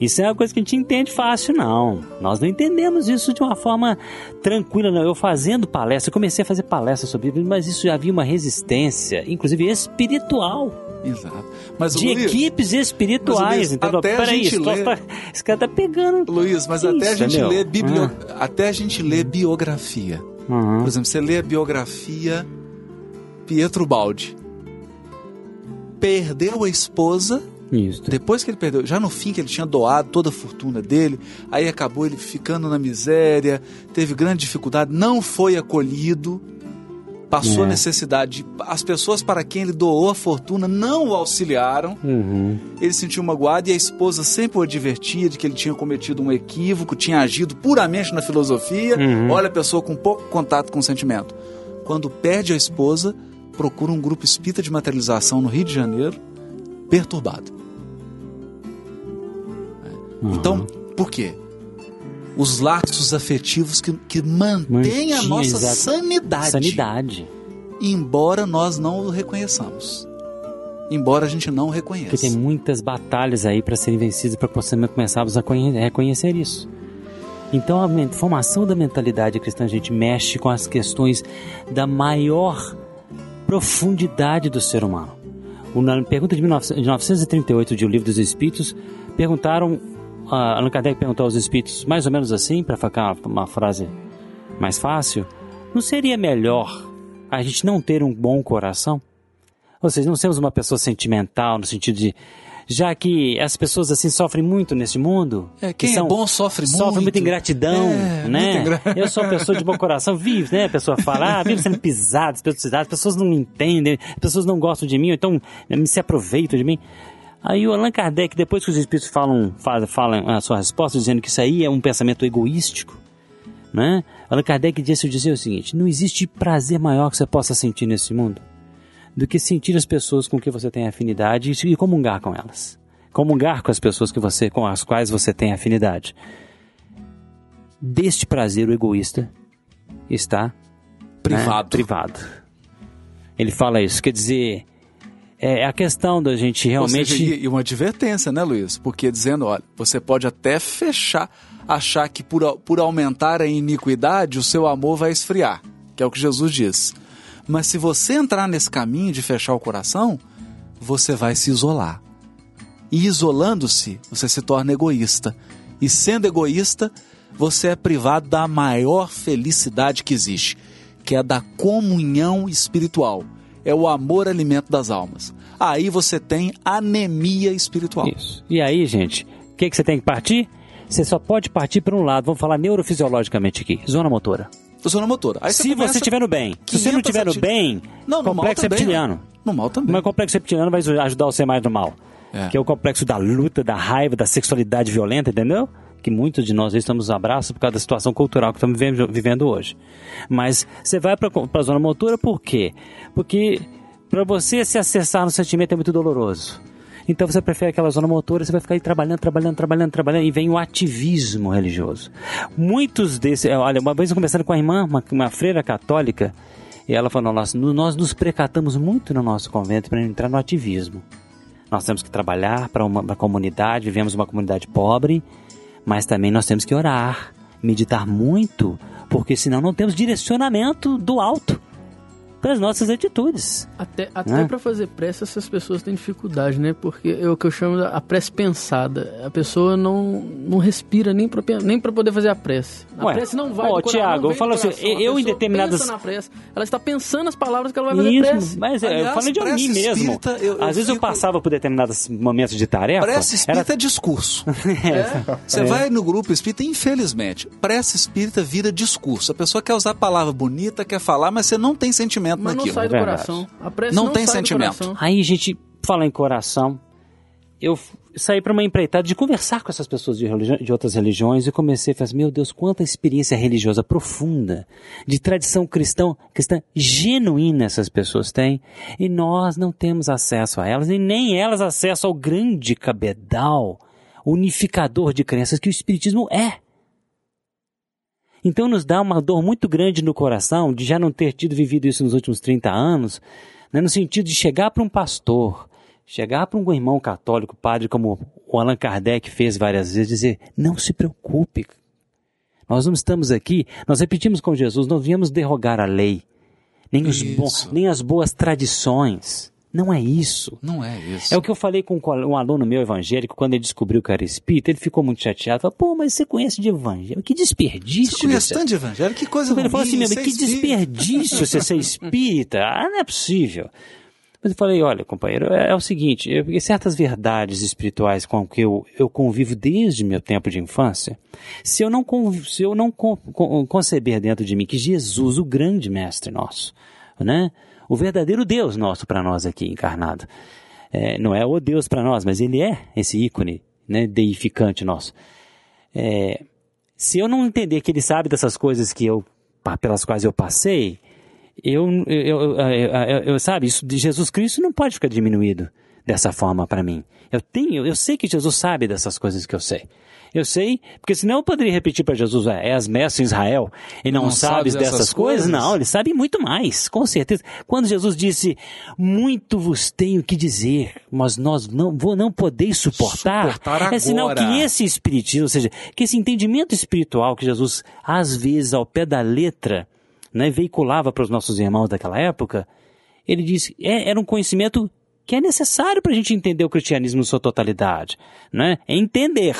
Isso é uma coisa que a gente entende fácil, não. Nós não entendemos isso de uma forma tranquila, não. Eu fazendo palestra, eu comecei a fazer palestra sobre isso, mas isso já havia uma resistência, inclusive espiritual. Exato. Mas, de Luiz, equipes espirituais, Luiz, entendeu? até a Peraí, gente esse troço lê- tá- esse cara tá pegando. Luiz, mas até a isso, gente meu? lê biblio... Ah. até a gente lê biografia. Uhum. Por exemplo, você lê a biografia Pietro Baldi. Perdeu a esposa Isso. depois que ele perdeu, já no fim que ele tinha doado toda a fortuna dele, aí acabou ele ficando na miséria, teve grande dificuldade, não foi acolhido, passou É. necessidade. As pessoas para quem ele doou a fortuna não o auxiliaram. Uhum. Ele sentiu magoado e a esposa sempre o advertia de que ele tinha cometido um equívoco, tinha agido puramente na filosofia. Uhum. Olha a pessoa com pouco contato com o sentimento. Quando perde a esposa, procura um grupo espírita de materialização no Rio de Janeiro, perturbado. Uhum. Então, por quê? Os laços afetivos que, que mantêm a nossa exato. sanidade, Sanidade. embora nós não o reconheçamos. Embora a gente não o Porque reconheça. tem muitas batalhas aí para serem vencidas para começarmos a conhe- reconhecer isso. Então a formação da mentalidade cristã, a gente mexe com as questões da maior profundidade do ser humano. Na pergunta de 19- de 938 de O Livro dos Espíritos, perguntaram, Allan Kardec perguntou aos espíritos, mais ou menos assim, para ficar uma frase mais fácil, não seria melhor a gente não ter um bom coração? Ou seja, não sermos uma pessoa sentimental no sentido de. Já que as pessoas assim sofrem muito nesse mundo. É, quem que é bom sofre Sofre muito. muita ingratidão, É, né? ingra- Eu sou uma pessoa de bom coração, vive, né? A pessoa fala, ah, vive sendo pisado, despedaçado, as pessoas não me entendem, as pessoas não gostam de mim, ou então eh, se aproveitam de mim. Aí o Allan Kardec, depois que os espíritos falam, fa- falam a sua resposta, dizendo que isso aí é um pensamento egoístico, né? Allan Kardec disse dizer o seguinte: não existe prazer maior que você possa sentir nesse mundo do que sentir as pessoas com que você tem afinidade e comungar com elas. Comungar com as pessoas que você, com as quais você tem afinidade. Deste prazer o egoísta está né, Privado. privado. Ele fala isso, quer dizer, é a questão da gente realmente seja, e, uma advertência, né, Luiz? Porque dizendo, olha, você pode até fechar, achar que por, por aumentar a iniquidade, o seu amor vai esfriar, que é o que Jesus diz. Mas se você entrar nesse caminho de fechar o coração, você vai se isolar. E isolando-se, você se torna egoísta. E sendo egoísta, você é privado da maior felicidade que existe, que é da comunhão espiritual. É o amor alimento das almas. Aí você tem anemia espiritual. Isso. E aí, gente, o que, que você tem que partir? Você só pode partir para um lado, vamos falar neurofisiologicamente aqui, zona motora. Zona motora. Aí Se começa você estiver no bem, se você não 500 estiver no bem, Não, no complexo também, reptiliano. né? No mal também. Mas o complexo reptiliano vai ajudar você mais no mal. É. Que é o complexo da luta, da raiva, da sexualidade violenta, entendeu? Que muitos de nós estamos nos abraços por causa da situação cultural que estamos vivendo, hoje. Mas você vai para a zona motora por quê? Porque para você se acessar no sentimento é muito doloroso. Então você prefere aquela zona motora, você vai ficar aí trabalhando, trabalhando, trabalhando, trabalhando, e vem o ativismo religioso. Muitos desses. Olha, uma vez conversando com a irmã, uma, uma freira católica, e ela falou: nós, nós nos precatamos muito no nosso convento para entrar no ativismo. Nós temos que trabalhar para uma comunidade, vivemos uma comunidade pobre, mas também nós temos que orar, meditar muito, porque senão não temos direcionamento do alto para as nossas atitudes. Até, até Né? pra fazer prece, essas pessoas têm dificuldade, né? Porque é o que eu chamo da a prece pensada. A pessoa não, não respira nem pra, pen- nem pra poder fazer a prece. A Ué, prece não vai ó, Tiago, eu falo assim, eu em determinadas- pensa na prece. Ela está pensando as palavras que ela vai fazer Isso, prece. mas é, eu Aliás, falei de mim mesmo. espírita, eu- eu Às vezes eu fico- passava por determinados momentos de tarefa. Prece espírita é discurso. Você vai no grupo espírita, infelizmente, prece espírita vira discurso. A pessoa quer usar a palavra bonita, quer falar, mas você não tem sentimento Mas não naquilo. sai do verdade. coração. Não não, tem sai sentimento. Aí, gente, fala em coração. Eu saí para uma empreitada de conversar com essas pessoas de, religi- de outras religiões e comecei a falar, assim, meu Deus, quanta experiência religiosa profunda, de tradição cristã, cristã genuína essas pessoas têm, e nós não temos acesso a elas, e nem elas acesso ao grande cabedal unificador de crenças que o Espiritismo é. Então nos dá uma dor muito grande no coração de já não ter tido vivido isso nos últimos 30 anos, né, no sentido de chegar para um pastor, chegar para um irmão católico, padre, como o Allan Kardec fez várias vezes, dizer: não se preocupe. Nós não estamos aqui, nós repetimos com Jesus, não viemos derrogar a lei, nem, os bons, nem as boas tradições. Não é isso. Não é isso. É o que eu falei com um aluno meu evangélico, quando ele descobriu que era espírita, ele ficou muito chateado. Falou, pô, mas você conhece de evangelho? Que desperdício. Você conhece tanto de evangelho? Que coisa Ele falou assim ruim, mesmo, ser que espírita." desperdício você ser espírita. Ah, não é possível. Mas eu falei, olha, companheiro, é, é o seguinte, eu, certas verdades espirituais com que eu, eu convivo desde meu tempo de infância, se eu não, se eu não con- con- conceber dentro de mim que Jesus, o grande mestre nosso, né, o verdadeiro Deus nosso para nós aqui encarnado, é, não é o Deus para nós, mas ele é esse ícone né, deificante nosso. É, se eu não entender que ele sabe dessas coisas que eu pelas quais eu passei, eu, eu, eu- eu- sabe, isso de Jesus Cristo não pode ficar diminuído dessa forma para mim. Eu tenho, eu sei que Jesus sabe dessas coisas que eu sei. Eu sei, porque senão eu poderia repetir para Jesus, "Ah, és mestre em Israel e não, Não sabes sabes dessas dessas coisas? coisas? Não, ele sabe muito mais, com certeza. Quando Jesus disse, muito vos tenho que dizer, mas nós não, vou, não podeis suportar, Suportar é sinal agora. que esse espiritismo, ou seja, que esse entendimento espiritual que Jesus, às vezes, ao pé da letra, né, veiculava para os nossos irmãos daquela época, ele disse, é, era um conhecimento que é necessário para a gente entender o cristianismo em sua totalidade, né? É entender,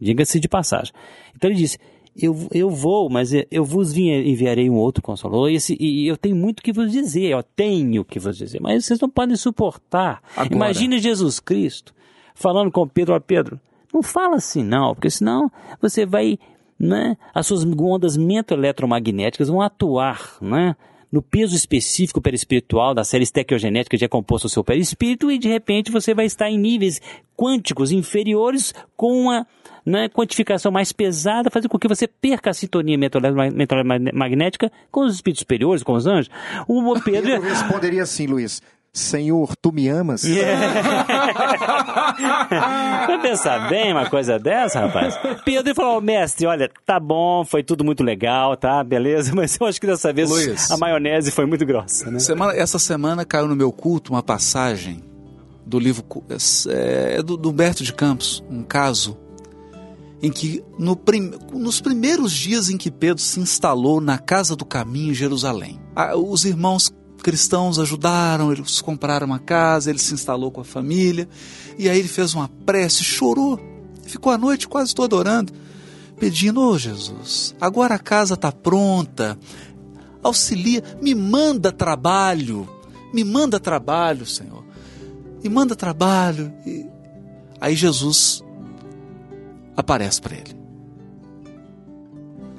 diga-se de passagem. Então ele disse, eu, eu vou, mas eu vos vi- enviarei um outro consolador, e, esse- e eu tenho muito que vos dizer, eu tenho que vos dizer, mas vocês não podem suportar. Agora. Imagine Jesus Cristo falando com Pedro, ó Pedro, não fala assim não, porque senão você vai, né, as suas ondas mentoeletromagnéticas vão atuar, né, no peso específico perispiritual da série estequiogenética que é composto o seu perispírito e de repente você vai estar em níveis quânticos inferiores com uma né, quantificação mais pesada, fazer com que você perca a sintonia mentoeletromagnética com os espíritos superiores, com os anjos. O Pedro... Eu responderia assim, Luiz. Senhor, tu me amas? Vai pensar bem uma coisa dessa, rapaz? Pedro falou, mestre, olha, tá bom, foi tudo muito legal, tá, beleza, mas eu acho que dessa vez Luiz. a maionese foi muito grossa, né? Semana- essa semana caiu no meu culto uma passagem do livro cu- é, do, do Humberto de Campos, um caso em que no prim- nos primeiros dias em que Pedro se instalou na casa do caminho em Jerusalém, os irmãos cristãos ajudaram, eles compraram uma casa, ele se instalou com a família e aí ele fez uma prece, chorou, ficou a noite quase toda orando, pedindo: "Ô Jesus, agora a casa está pronta, auxilia, me manda trabalho, me manda trabalho, Senhor, me manda trabalho. E aí Jesus aparece para ele.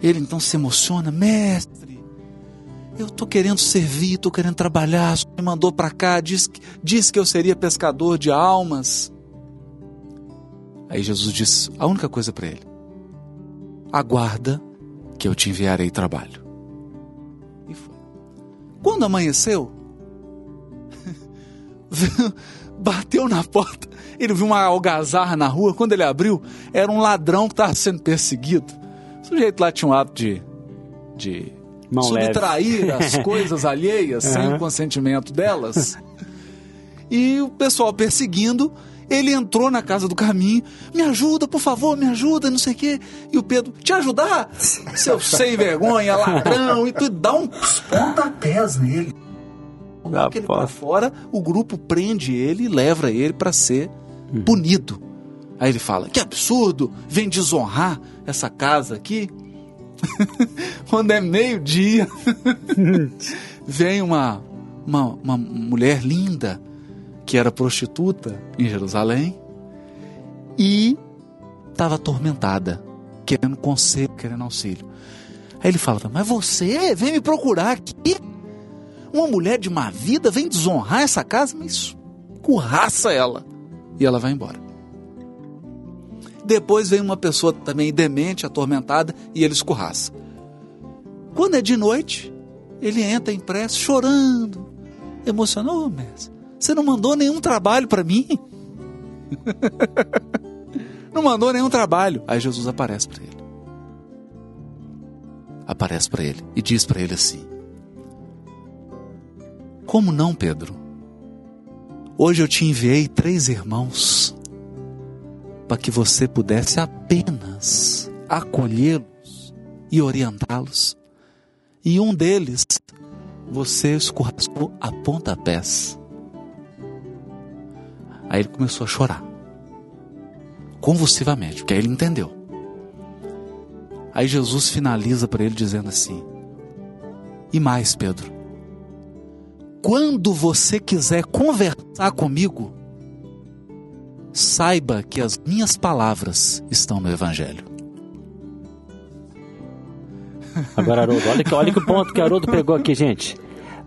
Ele então se emociona, mestre. Eu estou querendo servir, estou querendo trabalhar. Me mandou para cá, disse, disse que eu seria pescador de almas. Aí Jesus disse a única coisa para ele: aguarda que eu te enviarei trabalho. E foi. Quando amanheceu, bateu na porta. Ele viu uma algazarra na rua. Quando ele abriu, era um ladrão que estava sendo perseguido. O sujeito lá tinha um hábito de, de Mão subtrair as coisas alheias sem Aham. o consentimento delas. E o pessoal perseguindo, ele entrou na casa do caminho, me ajuda, por favor, me ajuda, não sei o quê. E o Pedro, te ajudar? Seu sem vergonha, ladrão, e tu dá uns pontapés nele. Coloca ele pra fora, o grupo prende ele e leva ele para ser punido. Aí ele fala: Que absurdo, vem desonrar essa casa aqui. Quando é meio-dia, vem uma, uma, uma mulher linda que era prostituta em Jerusalém e estava atormentada, querendo conselho, querendo auxílio. Aí ele fala: Mas você vem me procurar aqui? Uma mulher de má vida vem desonrar essa casa, mas curraça ela. E ela vai embora. Depois vem uma pessoa também demente, atormentada, e ele escorraça. Quando é de noite, ele entra em prece chorando, emocionado. Ô, mestre, você não mandou nenhum trabalho para mim? não mandou nenhum trabalho. Aí Jesus aparece para ele. Aparece para ele e diz para ele assim: Como não, Pedro? Hoje eu te enviei três irmãos para que você pudesse apenas acolhê-los e orientá-los. E um deles você escorraçou a pontapés. Aí ele começou a chorar. Convulsivamente, porque aí ele entendeu. Aí Jesus finaliza para ele dizendo assim: E mais, Pedro, quando você quiser conversar comigo, saiba que as minhas palavras estão no Evangelho. Agora, Haroldo, olha que, olha que ponto que Haroldo pegou aqui, gente.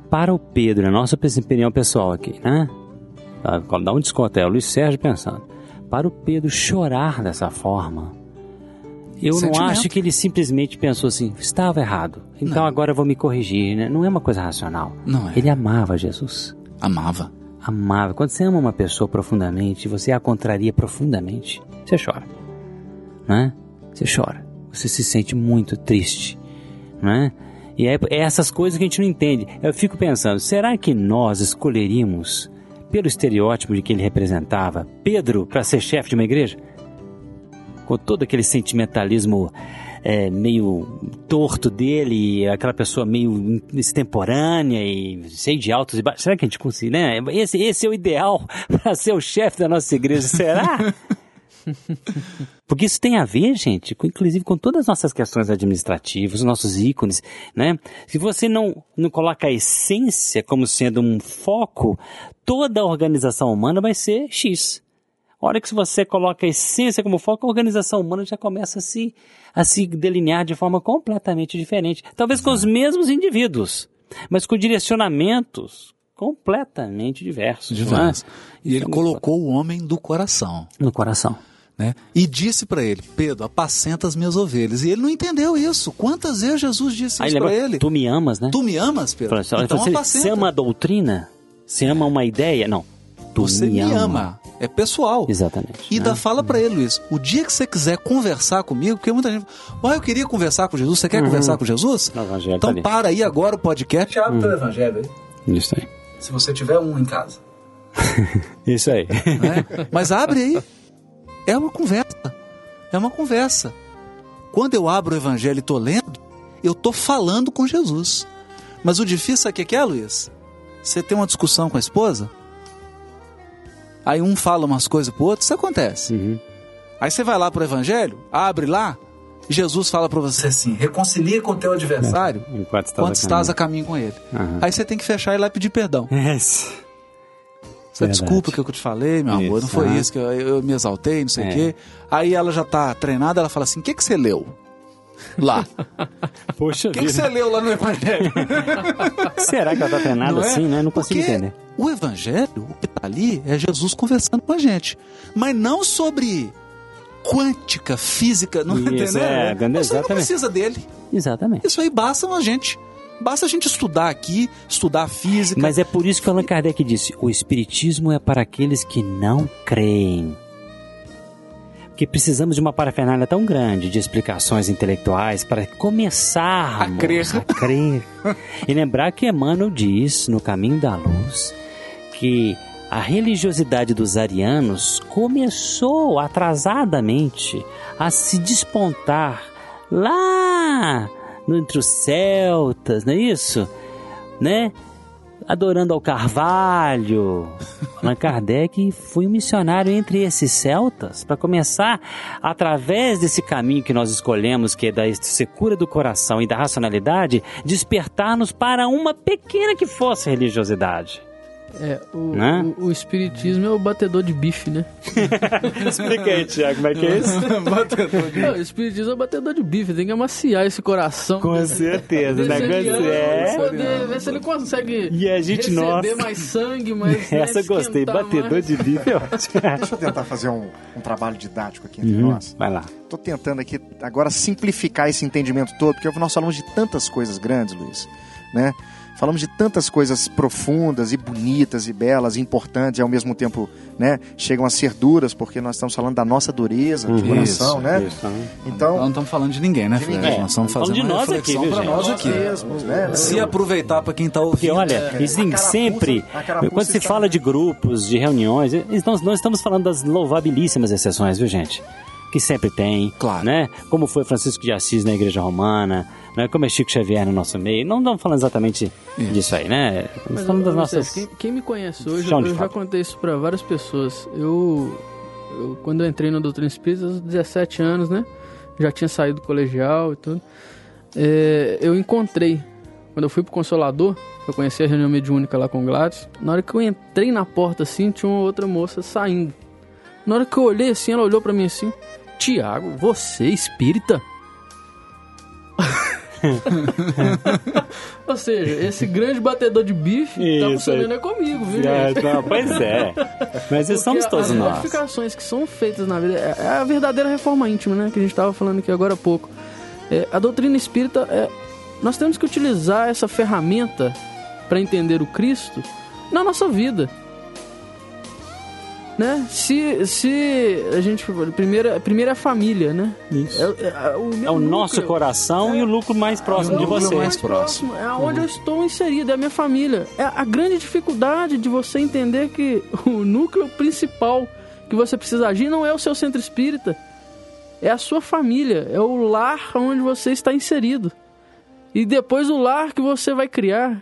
Para o Pedro, a nossa opinião pessoal aqui, né? Tá, Dá um desconto aí, o Luiz Sérgio pensando. Para o Pedro chorar dessa forma, eu não Sentimento. acho que ele simplesmente pensou assim, estava errado, então agora eu vou me corrigir, né? Não é uma coisa racional. Não é. Ele amava Jesus. Amava. Amava. Quando você ama uma pessoa profundamente, você a contraria profundamente, você chora. Né? Você chora. Você se sente muito triste. Né? E é essas coisas que a gente não entende. Eu fico pensando, será que nós escolheríamos, pelo estereótipo de que ele representava, Pedro para ser chefe de uma igreja? Com todo aquele sentimentalismo é, meio torto dele, aquela pessoa meio extemporânea e cheia de altos e baixos. Será que a gente consegue, né? Esse, esse é o ideal para ser o chefe da nossa igreja, será? Porque isso tem a ver, gente, com, inclusive com todas as nossas questões administrativas, os nossos ícones, né? Se você não, não coloca a essência como sendo um foco, toda a organização humana vai ser X. A hora que você coloca a essência como foco, a organização humana já começa a se, a se delinear de forma completamente diferente. Talvez com os mesmos indivíduos, mas com direcionamentos completamente diversos. é? Diversos. E ele é colocou o homem do coração. No coração. né? E disse para ele: Pedro, apacenta as minhas ovelhas. E ele não entendeu isso. Quantas vezes Jesus disse Aí isso para ele? tu me amas, né? Tu me amas, Pedro? Olha, então você, apacenta. você ama a doutrina? Você ama uma ideia? Não. Tu Você me ama. É pessoal. Exatamente. E né? ainda fala para ele, Luiz, o dia que você quiser conversar comigo, porque muita gente fala, ah, eu queria conversar com Jesus, você quer conversar com Jesus? O evangelho Então tá para aí agora o podcast abre o teu evangelho aí, Isso aí. se você tiver um em casa. Isso aí. né? Mas abre aí. É uma conversa. É uma conversa. Quando eu abro o evangelho e tô lendo, eu tô falando com Jesus. Mas o difícil sabe o que que é, Luiz? Você tem uma discussão com a esposa, aí um fala umas coisas pro outro, isso acontece. Uhum. Aí você vai lá pro evangelho, abre lá, Jesus fala para você assim: reconcilia com o teu adversário Enquanto estás quando a estás a caminho com ele. Aham. Aí você tem que fechar e lá pedir perdão. Yes. Você Verdade. desculpa o que eu te falei, meu amor, Isso, não foi isso que eu, eu me exaltei, não sei o É. quê. Aí ela já tá treinada, ela fala assim: o que, que você leu? Lá. Poxa O que, que você leu lá no Evangelho? Será que ela tá treinada Não é? assim, né? Não consigo Porque entender. O Evangelho, o que tá ali, é Jesus conversando com a gente. Mas não sobre quântica, física, não Isso, entendeu? é, Você não precisa dele. Exatamente. Isso aí basta a gente. Basta a gente estudar aqui, estudar a física. Mas é por isso que Allan Kardec disse: o Espiritismo é para aqueles que não creem. Porque precisamos de uma parafernália tão grande de explicações intelectuais para começarmos A crer. a crer. e lembrar que Emmanuel diz, no Caminho da Luz, que a religiosidade dos arianos começou atrasadamente a se despontar lá entre os celtas, não é isso? Né? Adorando ao Carvalho. Allan Kardec foi um missionário entre esses celtas para começar, através desse caminho que nós escolhemos, que é da secura do coração e da racionalidade, despertar-nos para uma pequena que fosse religiosidade. É, o, Né? o, o espiritismo é o batedor de bife, né? Explica aí, Tiago, como é que é isso? Não, o espiritismo é o batedor de bife, tem que amaciar esse coração. Com certeza, ariano, é. poder ver se ele consegue E a gente, receber nossa. mais sangue, mais. né, Essa eu gostei, batedor mais. de bife, é ótimo. Deixa eu tentar fazer um, um trabalho didático aqui entre Uhum, nós. Vai lá. Tô tentando aqui agora simplificar esse entendimento todo, porque nós falamos de tantas coisas grandes, Luiz, né? Falamos de tantas coisas profundas e bonitas e belas e importantes e ao mesmo tempo, né, chegam a ser duras porque nós estamos falando da nossa dureza de Uhum. coração, Isso, né? Isso, né? Nós Então, não estamos falando de ninguém, né, De Fred? ninguém. Nós estamos Falando fazendo de nós aqui, reflexão viu, para gente? nós aqui. mesmos, né? Se aproveitar para quem está ouvindo. Porque olha, é, sempre. Quando se fala de grupos, de reuniões, então nós estamos falando das louvabilíssimas exceções, viu, gente? Que sempre tem. Claro. Né? Como foi Francisco de Assis na Igreja Romana, né? como é Chico Xavier no nosso meio. Não estamos falando exatamente Isso. disso aí, né? Nós Mas, estamos das nossas. Quem, quem me conhece hoje, eu, de já contei isso pra várias pessoas. Eu, eu, quando eu entrei na doutrina espírita, aos 17 anos, né? Já tinha saído do colegial e tudo. É, eu encontrei, quando eu fui pro Consolador, eu conheci a reunião mediúnica lá com o Gladys. Na hora que eu entrei na porta assim, tinha uma outra moça saindo. Na hora que eu olhei assim, ela olhou pra mim assim: Tiago, você é espírita? Ou seja, esse grande batedor de bife tá Isso funcionando aí. é comigo, viu, É, gente? não, pois é. Mas somos todos as nós. modificações que são feitas na vida é é a verdadeira reforma íntima, né? Que a gente estava falando aqui agora há pouco. É, a doutrina espírita, é, nós temos que utilizar essa ferramenta para entender o Cristo na nossa vida. Né? Se, se a gente. Primeiro, primeiro é a família, né? Isso. É, é- o, meu É o nosso núcleo. coração e o lucro mais próximo É de o núcleo você. mais próximo. É onde eu estou inserido, é a minha família. É a grande dificuldade de você entender que o núcleo principal que você precisa agir não é o seu centro espírita. É a sua família, é o lar onde você está inserido. E depois o lar que você vai criar,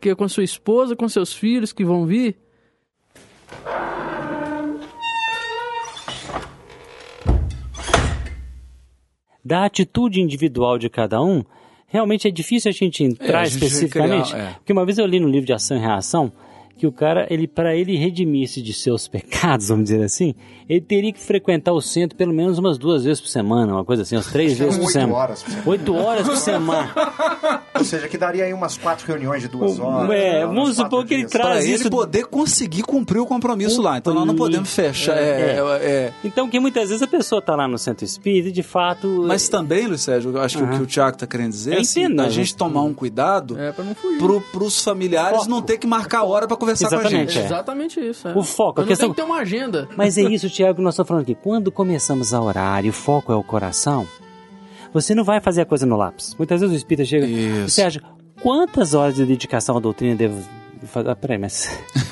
que é com sua esposa, com seus filhos que vão vir. Da atitude individual de cada um, realmente é difícil a gente entrar É, a gente especificamente. criar, é. Porque uma vez eu li no livro de Ação e Reação que o cara, ele para ele redimir-se de seus pecados, vamos dizer assim, ele teria que frequentar o centro pelo menos umas duas vezes por semana, uma coisa assim, umas três vezes por oito semana. horas por semana. Oito horas por semana. Ou seja, que daria aí umas quatro reuniões de duas horas. É, né, vamos supor que ele dias. traz- Para Traz ele isso- poder conseguir cumprir o compromisso lá. Então nós não podemos fechar. é, é, é. Então, que muitas vezes a pessoa está lá no centro espírita e de fato. Mas também, Luiz Sérgio, eu acho que o que o Tiago está querendo dizer é assim, entendo, a gente tomar um cuidado É, não para os familiares Foco. não ter que marcar hora para conversar com a Exatamente, gente. é. Exatamente isso. é. O foco, a Eu não questão- tem que ter uma agenda. Mas é isso, Tiago, que nós estamos falando aqui. Quando começamos a orar e o foco é o coração, você não vai fazer a coisa no lápis. Muitas vezes o espírito chega. Isso. Sérgio, quantas horas de dedicação à doutrina devo fazer? Ah, peraí, mas.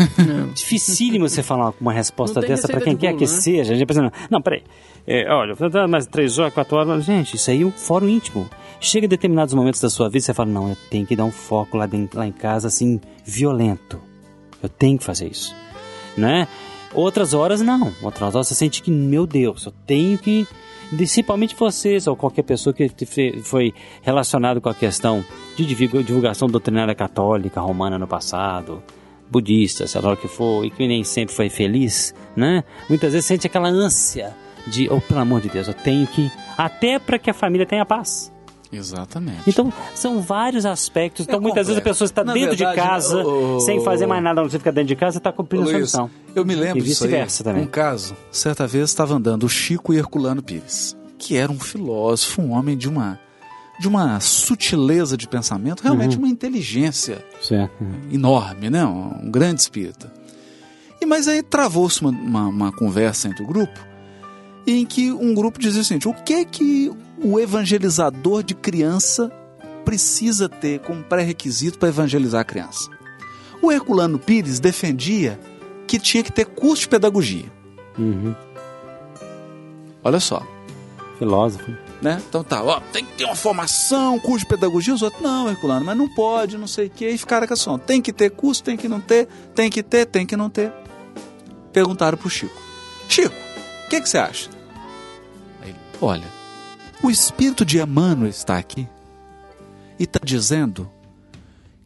Dificílimo você falar uma- uma resposta dessa para quem de quer bolo, que né? seja. A gente pensa, não, peraí. É, olha, mais três horas, quatro horas. Gente, isso aí é um fórum íntimo. Chega em determinados momentos da sua vida, você fala, não, eu tenho que dar um foco lá, dentro, lá em casa, assim, violento. Eu tenho que fazer isso. Né? Outras horas, não. Outras horas você sente que, meu Deus, eu tenho que. Principalmente vocês, ou qualquer pessoa que foi relacionado com a questão de divulga- divulgação doutrinária católica, romana no passado, budista, sei lá o que for, e que nem sempre foi feliz, né? Muitas vezes sente aquela ânsia de, oh, pelo amor de Deus, eu tenho que. Até para que a família tenha paz. Exatamente. Então, são vários aspectos. Então, É muitas vezes a pessoa está Na dentro de verdade, casa, o- sem fazer mais nada, não você fica dentro de casa, está cumprindo a sua Luiz, missão. eu me lembro E disso aí. vice-versa também. Um caso, certa vez estava andando o Chico e Herculano Pires, que era um filósofo, um homem de uma de uma sutileza de pensamento, realmente Uhum. uma inteligência Certo. enorme, né? Um, um grande espírita. E mas aí travou-se uma, uma, uma conversa entre o grupo, em que um grupo dizia o seguinte: o que que o evangelizador de criança precisa ter como pré-requisito para evangelizar a criança? O Herculano Pires defendia que tinha que ter curso de pedagogia. Uhum. Olha só, Filósofo. né? Então tá, ó, tem que ter uma formação, curso de pedagogia. Os outros, não, Herculano, mas não pode, não sei o quê. E ficaram com a som. Tem que ter curso, tem que não ter, tem que ter, tem que não ter. Perguntaram pro Chico: Chico, o que, que você acha? Olha, o espírito de Emmanuel está aqui e está dizendo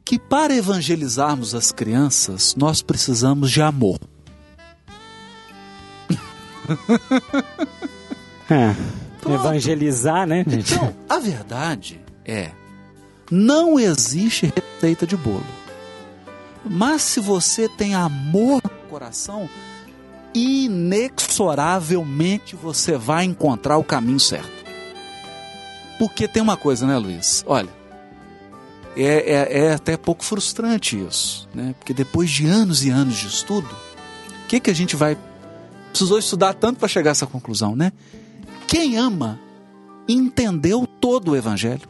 que para evangelizarmos as crianças, nós precisamos de amor. É. Evangelizar, né, gente? Então, a verdade é, não existe receita de bolo. Mas se você tem amor no coração, inexoravelmente você vai encontrar o caminho certo. Porque tem uma coisa, né, Luiz? Olha, é, é, é até pouco frustrante isso, né? Porque depois de anos e anos de estudo, o que, que a gente vai. Precisou estudar tanto para chegar a essa conclusão, né? Quem ama entendeu todo o Evangelho.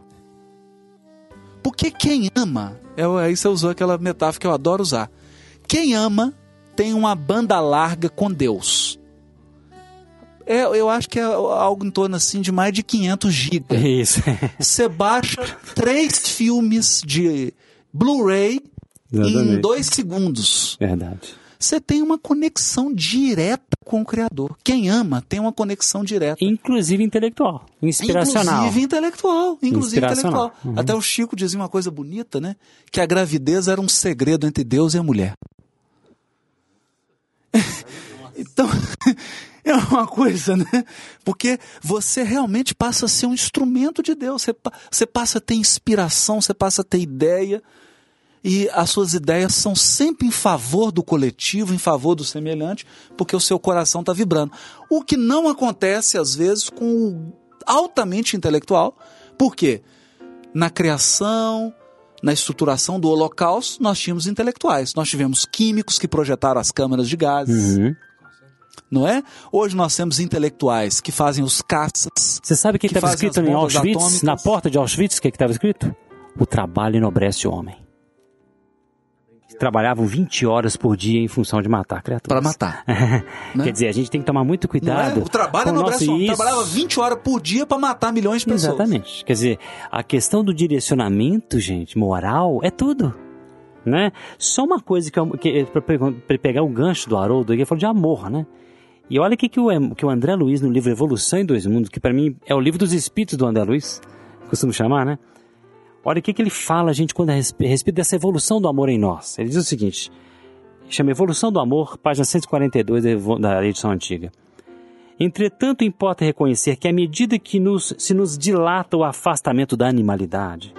Porque quem ama, é, aí você usou aquela metáfora que eu adoro usar. Quem ama tem uma banda larga com Deus. É, eu acho que é algo em torno assim de mais de 500 gigas. Isso. Você baixa três filmes de Blu-ray em dois segundos. Verdade. Você tem uma conexão direta com o Criador. Quem ama tem uma conexão direta. Inclusive intelectual, inspiracional. Inclusive intelectual. Inclusive Inspiracional. intelectual. Até o Chico dizia uma coisa bonita, né? Que a gravidez era um segredo entre Deus e a mulher. então, é uma coisa, né? Porque você realmente passa a ser um instrumento de Deus. Você, você passa a ter inspiração, você passa a ter ideia. E as suas ideias são sempre em favor do coletivo, em favor do semelhante, porque o seu coração está vibrando. O que não acontece, às vezes, com o altamente intelectual. Por quê? Na criação, na estruturação do Holocausto, nós tínhamos intelectuais. Nós tivemos químicos que projetaram as câmaras de gases, Uhum. não é? Hoje nós temos intelectuais que fazem os caças. Você sabe o que estava escrito em Auschwitz? atômicas. Na porta de Auschwitz, o que estava escrito? O trabalho enobrece o homem. Trabalhavam 20 horas por dia em função de matar criaturas. Para matar. né? Quer dizer, a gente tem que tomar muito Não é? cuidado. O trabalho no Brasil isso. trabalhava 20 horas por dia para matar milhões de pessoas. Exatamente. Quer dizer, a questão do direcionamento, gente, moral, é tudo. Né? Só uma coisa que, eu- que para pegar o gancho do Haroldo, ele falou de amor, né? E olha o que, que, o, que o André Luiz, no livro Evolução em Dois Mundos, que para mim é o livro dos espíritos do André Luiz, costumo chamar, né? Olha o que, que ele fala, gente, quando a respe- a respeito dessa evolução do amor em nós. Ele diz o seguinte: chama Evolução do Amor, página 142 da evo- da edição antiga. Entretanto, importa reconhecer que à medida que nos, se nos dilata o afastamento da animalidade,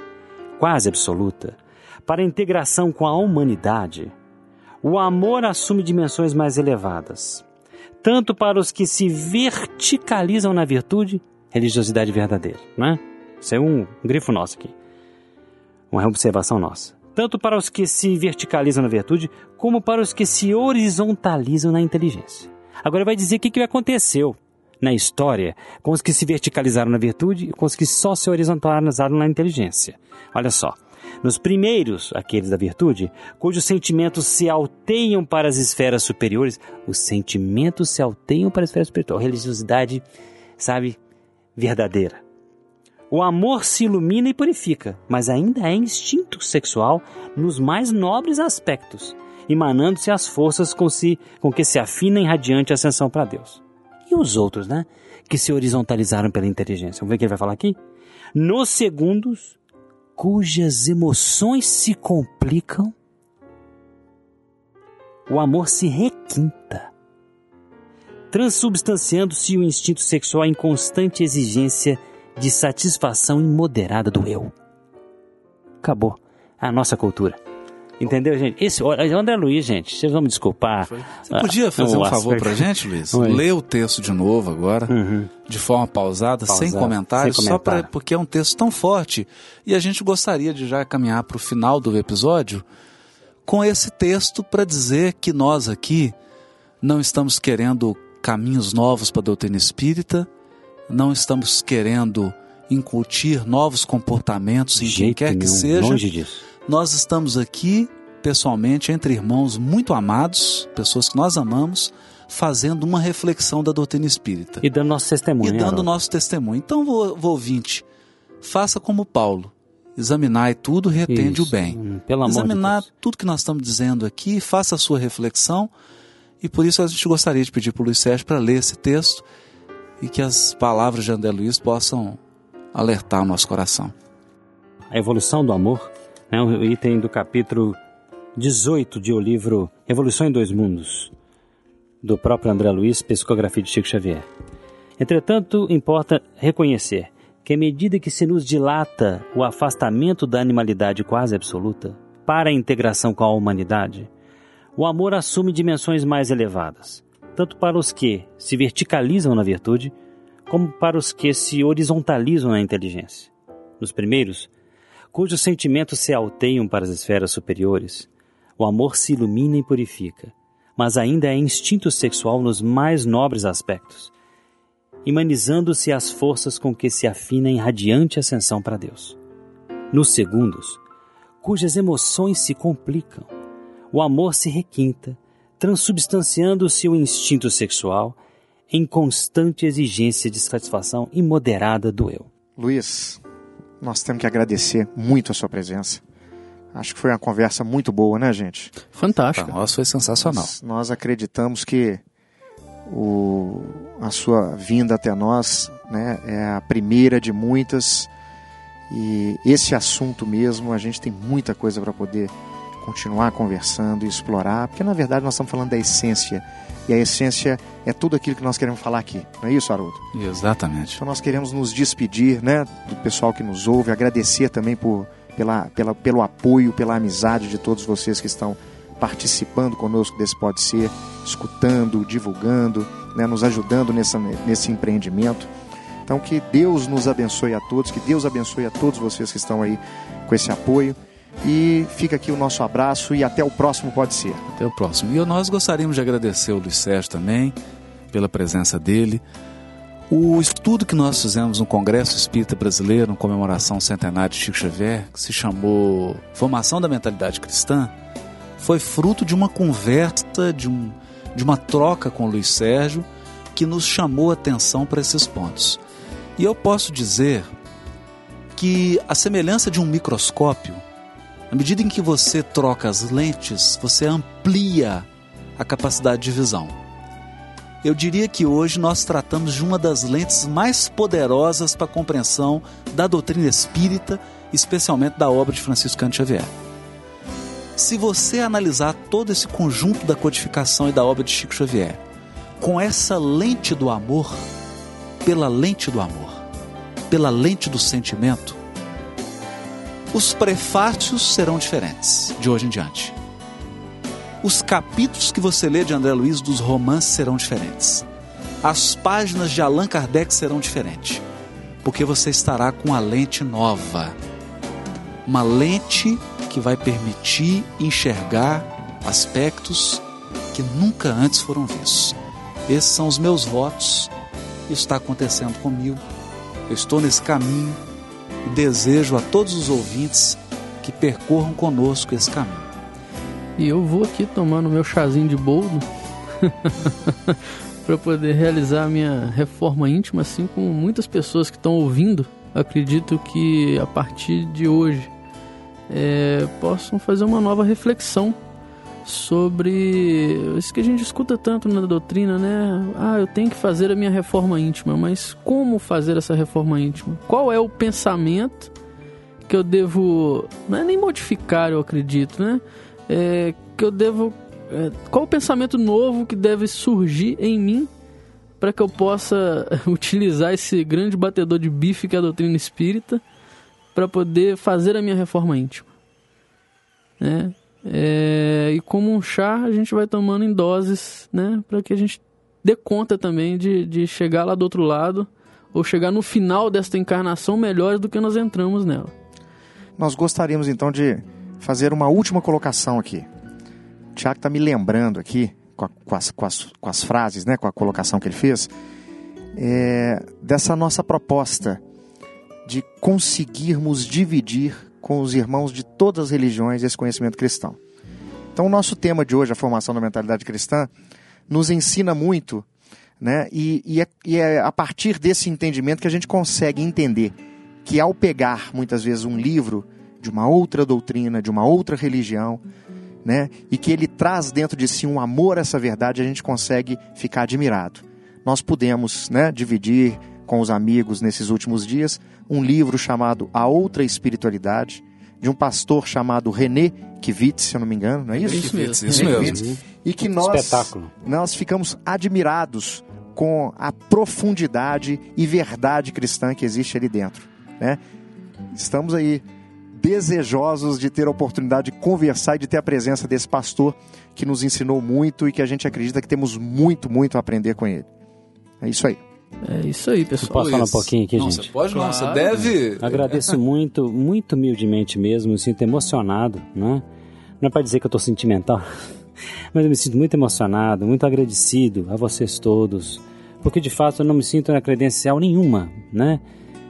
quase absoluta, para a integração com a humanidade, o amor assume dimensões mais elevadas, tanto para os que se verticalizam na virtude, religiosidade verdadeira, né? Isso é um grifo nosso aqui, uma observação nossa. Tanto para os que se verticalizam na virtude, como para os que se horizontalizam na inteligência. Agora vai dizer o que, que aconteceu na história com os que se verticalizaram na virtude e com os que só se horizontalizaram na inteligência. Olha só. Nos primeiros, aqueles da virtude, cujos sentimentos se alteiam para as esferas superiores, os sentimentos se alteiam para a esfera superior. Religiosidade, sabe, verdadeira. O amor se ilumina e purifica, mas ainda é instinto sexual nos mais nobres aspectos, emanando-se as forças com, si, com que se afina em radiante ascensão para Deus. E os outros, né? Que se horizontalizaram pela inteligência. Vamos ver o que ele vai falar aqui? Nos segundos, cujas emoções se complicam, o amor se requinta, transubstanciando-se o instinto sexual em constante exigência de satisfação imoderada do eu. Acabou. A nossa cultura. Entendeu, gente? Esse, André Luiz, gente, vocês vão me desculpar. Você podia fazer um favor pra gente, Luiz? Oi. Lê o texto de novo agora, Uhum. de forma pausada, sem comentários, sem só pra, porque é um texto tão forte e a gente gostaria de já caminhar para o final do episódio com esse texto para dizer que nós aqui não estamos querendo caminhos novos para a doutrina espírita, não estamos querendo incutir novos comportamentos em quem quer que seja. Longe disso. Nós estamos aqui, pessoalmente, entre irmãos muito amados, pessoas que nós amamos, fazendo uma reflexão da doutrina espírita. E dando nosso testemunho. E dando nosso testemunho. Então, vou, vou ouvinte, faça como Paulo. Examinai tudo, retende Isso. o bem. Hum, Pelo amor Examinar de Deus. tudo que nós estamos dizendo aqui, faça a sua reflexão. E por isso a gente gostaria de pedir para o Luiz Sérgio para ler esse texto e que as palavras de André Luiz possam alertar o nosso coração. A evolução do amor, né, o item do capítulo 18 de o livro Evolução em Dois Mundos, do próprio André Luiz, Psicografia de Chico Xavier. Entretanto, importa reconhecer que à medida que se nos dilata o afastamento da animalidade quase absoluta para a integração com a humanidade, o amor assume dimensões mais elevadas, tanto para os que se verticalizam na virtude, como para os que se horizontalizam na inteligência. Nos primeiros, cujos sentimentos se alteiam para as esferas superiores, o amor se ilumina e purifica, mas ainda é instinto sexual nos mais nobres aspectos, imanizando-se as forças com que se afina em radiante ascensão para Deus. Nos segundos, cujas emoções se complicam, o amor se requinta, transubstanciando-se o instinto sexual em constante exigência de satisfação imoderada do eu. Luiz, nós temos que agradecer muito a sua presença. Acho que foi uma conversa muito boa, né, gente? Para Fantástica. nós foi sensacional. Nós, nós acreditamos que o, a sua vinda até nós né, é a primeira de muitas. E esse assunto mesmo, a gente tem muita coisa para poder continuar conversando e explorar, porque na verdade nós estamos falando da essência. E a essência é tudo aquilo que nós queremos falar aqui, não é isso, Haroldo? Exatamente. Então nós queremos nos despedir né, do pessoal que nos ouve, agradecer também por, pela, pela, pelo apoio, pela amizade de todos vocês que estão participando conosco desse Pode Ser, escutando, divulgando, né, nos ajudando nessa, nesse empreendimento. Então que Deus nos abençoe a todos, que Deus abençoe a todos vocês que estão aí com esse apoio. E fica aqui o nosso abraço e até o próximo Pode Ser. Até o próximo. E nós gostaríamos de agradecer o Luiz Sérgio também, pela presença dele. O estudo que nós fizemos no Congresso Espírita Brasileiro, em comemoração ao centenário de Chico Xavier, que se chamou Formação da Mentalidade Cristã, foi fruto de uma conversa, de, um, de uma troca com o Luiz Sérgio, que nos chamou a atenção para esses pontos. E eu posso dizer que a semelhança de um microscópio, à medida em que você troca as lentes, você amplia a capacidade de visão. Eu diria que hoje nós tratamos de uma das lentes mais poderosas para a compreensão da doutrina espírita, especialmente da obra de Francisco Cândido Xavier. Se você analisar todo esse conjunto da codificação e da obra de Chico Xavier, com essa lente do amor, pela lente do amor, pela lente do sentimento, os prefácios serão diferentes de hoje em diante. Os capítulos que você lê de André Luiz dos romances serão diferentes. As páginas de Allan Kardec serão diferentes. Porque você estará com a lente nova. Uma lente que vai permitir enxergar aspectos que nunca antes foram vistos. Esses são os meus votos. Isso está acontecendo comigo. Eu estou nesse caminho e desejo a todos os ouvintes que percorram conosco esse caminho. E eu vou aqui tomando meu chazinho de boldo para poder realizar a minha reforma íntima, assim como muitas pessoas que estão ouvindo. Acredito que a partir de hoje é, possam fazer uma nova reflexão sobre isso que a gente escuta tanto na doutrina, né? Ah, eu tenho que fazer a minha reforma íntima, mas como fazer essa reforma íntima? Qual é o pensamento que eu devo. Não é nem modificar, eu acredito, né? É, que eu devo. É, qual o pensamento novo que deve surgir em mim para que eu possa utilizar esse grande batedor de bife que é a doutrina espírita para poder fazer a minha reforma íntima? Né? É, e como um chá, a gente vai tomando em doses, né? Para que a gente dê conta também de, de chegar lá do outro lado, ou chegar no final desta encarnação melhores do que nós entramos nela. Nós gostaríamos então de fazer uma última colocação aqui. O Tiago está me lembrando aqui, com, a, com, as, com, as, com, as, frases, né, com a colocação que ele fez, é, dessa nossa proposta de conseguirmos dividir com os irmãos de todas as religiões esse conhecimento cristão. Então, o nosso tema de hoje, a formação da mentalidade cristã, nos ensina muito, né? E, e, é, e é a partir desse entendimento que a gente consegue entender que ao pegar muitas vezes um livro de uma outra doutrina, de uma outra religião, né, e que ele traz dentro de si um amor a essa verdade, a gente consegue ficar admirado. Nós pudemos, né, dividir com os amigos nesses últimos dias um livro chamado A Outra Espiritualidade, de um pastor chamado René Kivitz, se eu não me engano, não é isso? Isso mesmo. Isso René mesmo. Kivitz. E que nós, Espetáculo. nós ficamos admirados com a profundidade e verdade cristã que existe ali dentro. Né? Estamos aí desejosos de ter a oportunidade de conversar e de ter a presença desse pastor que nos ensinou muito e que a gente acredita que temos muito, muito a aprender com ele. É isso aí. É isso aí, pessoal. Posso falar um pouquinho aqui, não, gente? Você pode não, você Claro. deve. Agradeço muito, muito humildemente mesmo, me sinto emocionado, né? Não é para dizer que eu tô sentimental, mas eu me sinto muito emocionado, muito agradecido a vocês todos, porque de fato eu não me sinto na credencial nenhuma, né?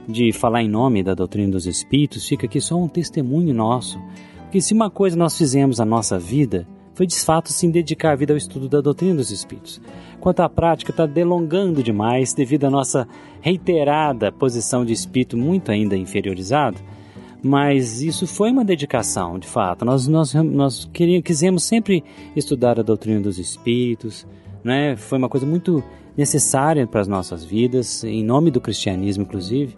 De falar em nome da doutrina dos espíritos, fica aqui só um testemunho nosso. Porque se uma coisa nós fizemos na nossa vida, foi de fato sim dedicar a vida ao estudo da doutrina dos espíritos. Quanto à prática, está delongando demais devido à nossa reiterada posição de espírito muito ainda inferiorizado. Mas isso foi uma dedicação, de fato. Nós, nós, nós queríamos, quisemos sempre estudar a doutrina dos espíritos, né? foi uma coisa muito necessária para as nossas vidas, em nome do cristianismo, inclusive.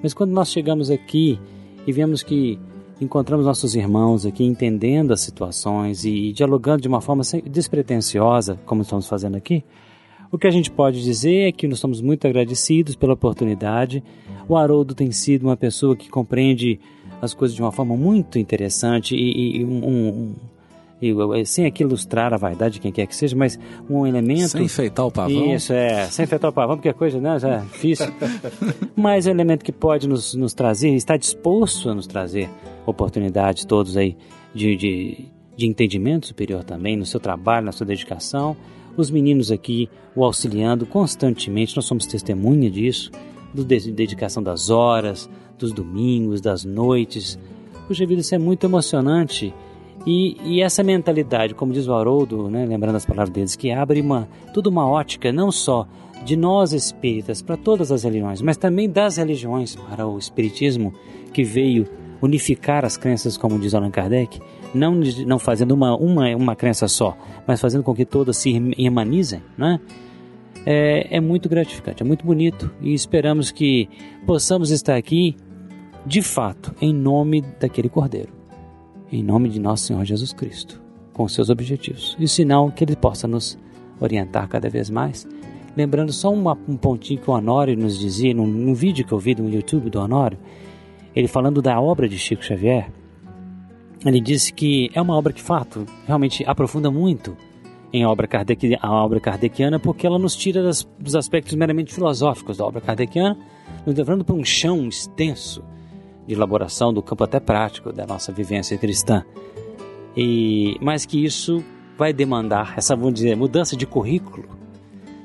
Mas quando nós chegamos aqui e vemos que encontramos nossos irmãos aqui entendendo as situações e dialogando de uma forma despretensiosa, como estamos fazendo aqui, o que a gente pode dizer é que nós estamos muito agradecidos pela oportunidade. O Haroldo tem sido uma pessoa que compreende as coisas de uma forma muito interessante e, e um, um- sem aqui ilustrar a vaidade de quem quer que seja, mas um elemento Sem enfeitar o pavão. isso, é. Sem enfeitar o pavão, porque a coisa né, já é difícil. Mas é um elemento que pode nos, nos trazer, está disposto a nos trazer oportunidades todos aí de, de, de entendimento superior também no seu trabalho, na sua dedicação. Os meninos aqui o auxiliando constantemente, nós somos testemunha disso, do de- dedicação das horas, dos domingos, das noites. Puxa vida, isso é muito emocionante. E, e essa mentalidade, como diz o Haroldo, né, lembrando as palavras deles, que abre uma, toda uma ótica, não só de nós espíritas para todas as religiões, mas também das religiões para o espiritismo, que veio unificar as crenças, como diz Allan Kardec, não, não fazendo uma, uma, uma crença só, mas fazendo com que todas se irmanizem, né? É, é muito gratificante, é muito bonito e esperamos que possamos estar aqui, de fato, em nome daquele Cordeiro em nome de nosso Senhor Jesus Cristo, com seus objetivos. E sinal que Ele possa nos orientar cada vez mais. Lembrando só uma, um pontinho que o Honório nos dizia, num, num vídeo que eu vi no YouTube do Honório, ele falando da obra de Chico Xavier, ele disse que é uma obra que, fato, realmente aprofunda muito em obra Kardec, a obra kardeciana, porque ela nos tira das, dos aspectos meramente filosóficos da obra kardeciana, nos levando para um chão extenso de elaboração do campo até prático da nossa vivência cristã. E mas que isso vai demandar essa vamos dizer, mudança de currículo,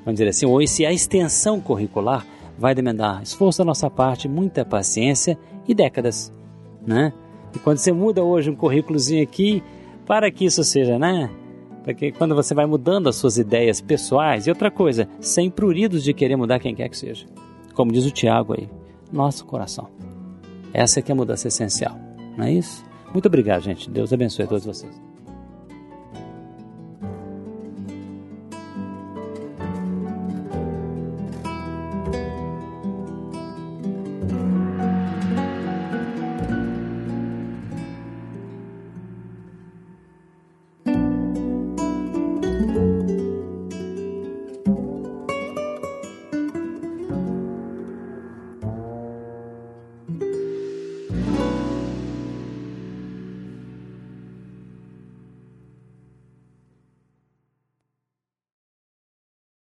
vamos dizer assim, ou esse a extensão curricular vai demandar esforço da nossa parte, muita paciência e décadas, né? E quando você muda hoje um currículozinho aqui, para que isso seja, né? Para que quando você vai mudando as suas ideias pessoais e outra coisa, sem pruridos de querer mudar quem quer que seja. Como diz o Tiago aí, nosso coração. Essa é que é a mudança essencial, não é isso? Muito obrigado, gente. Deus abençoe a todos vocês.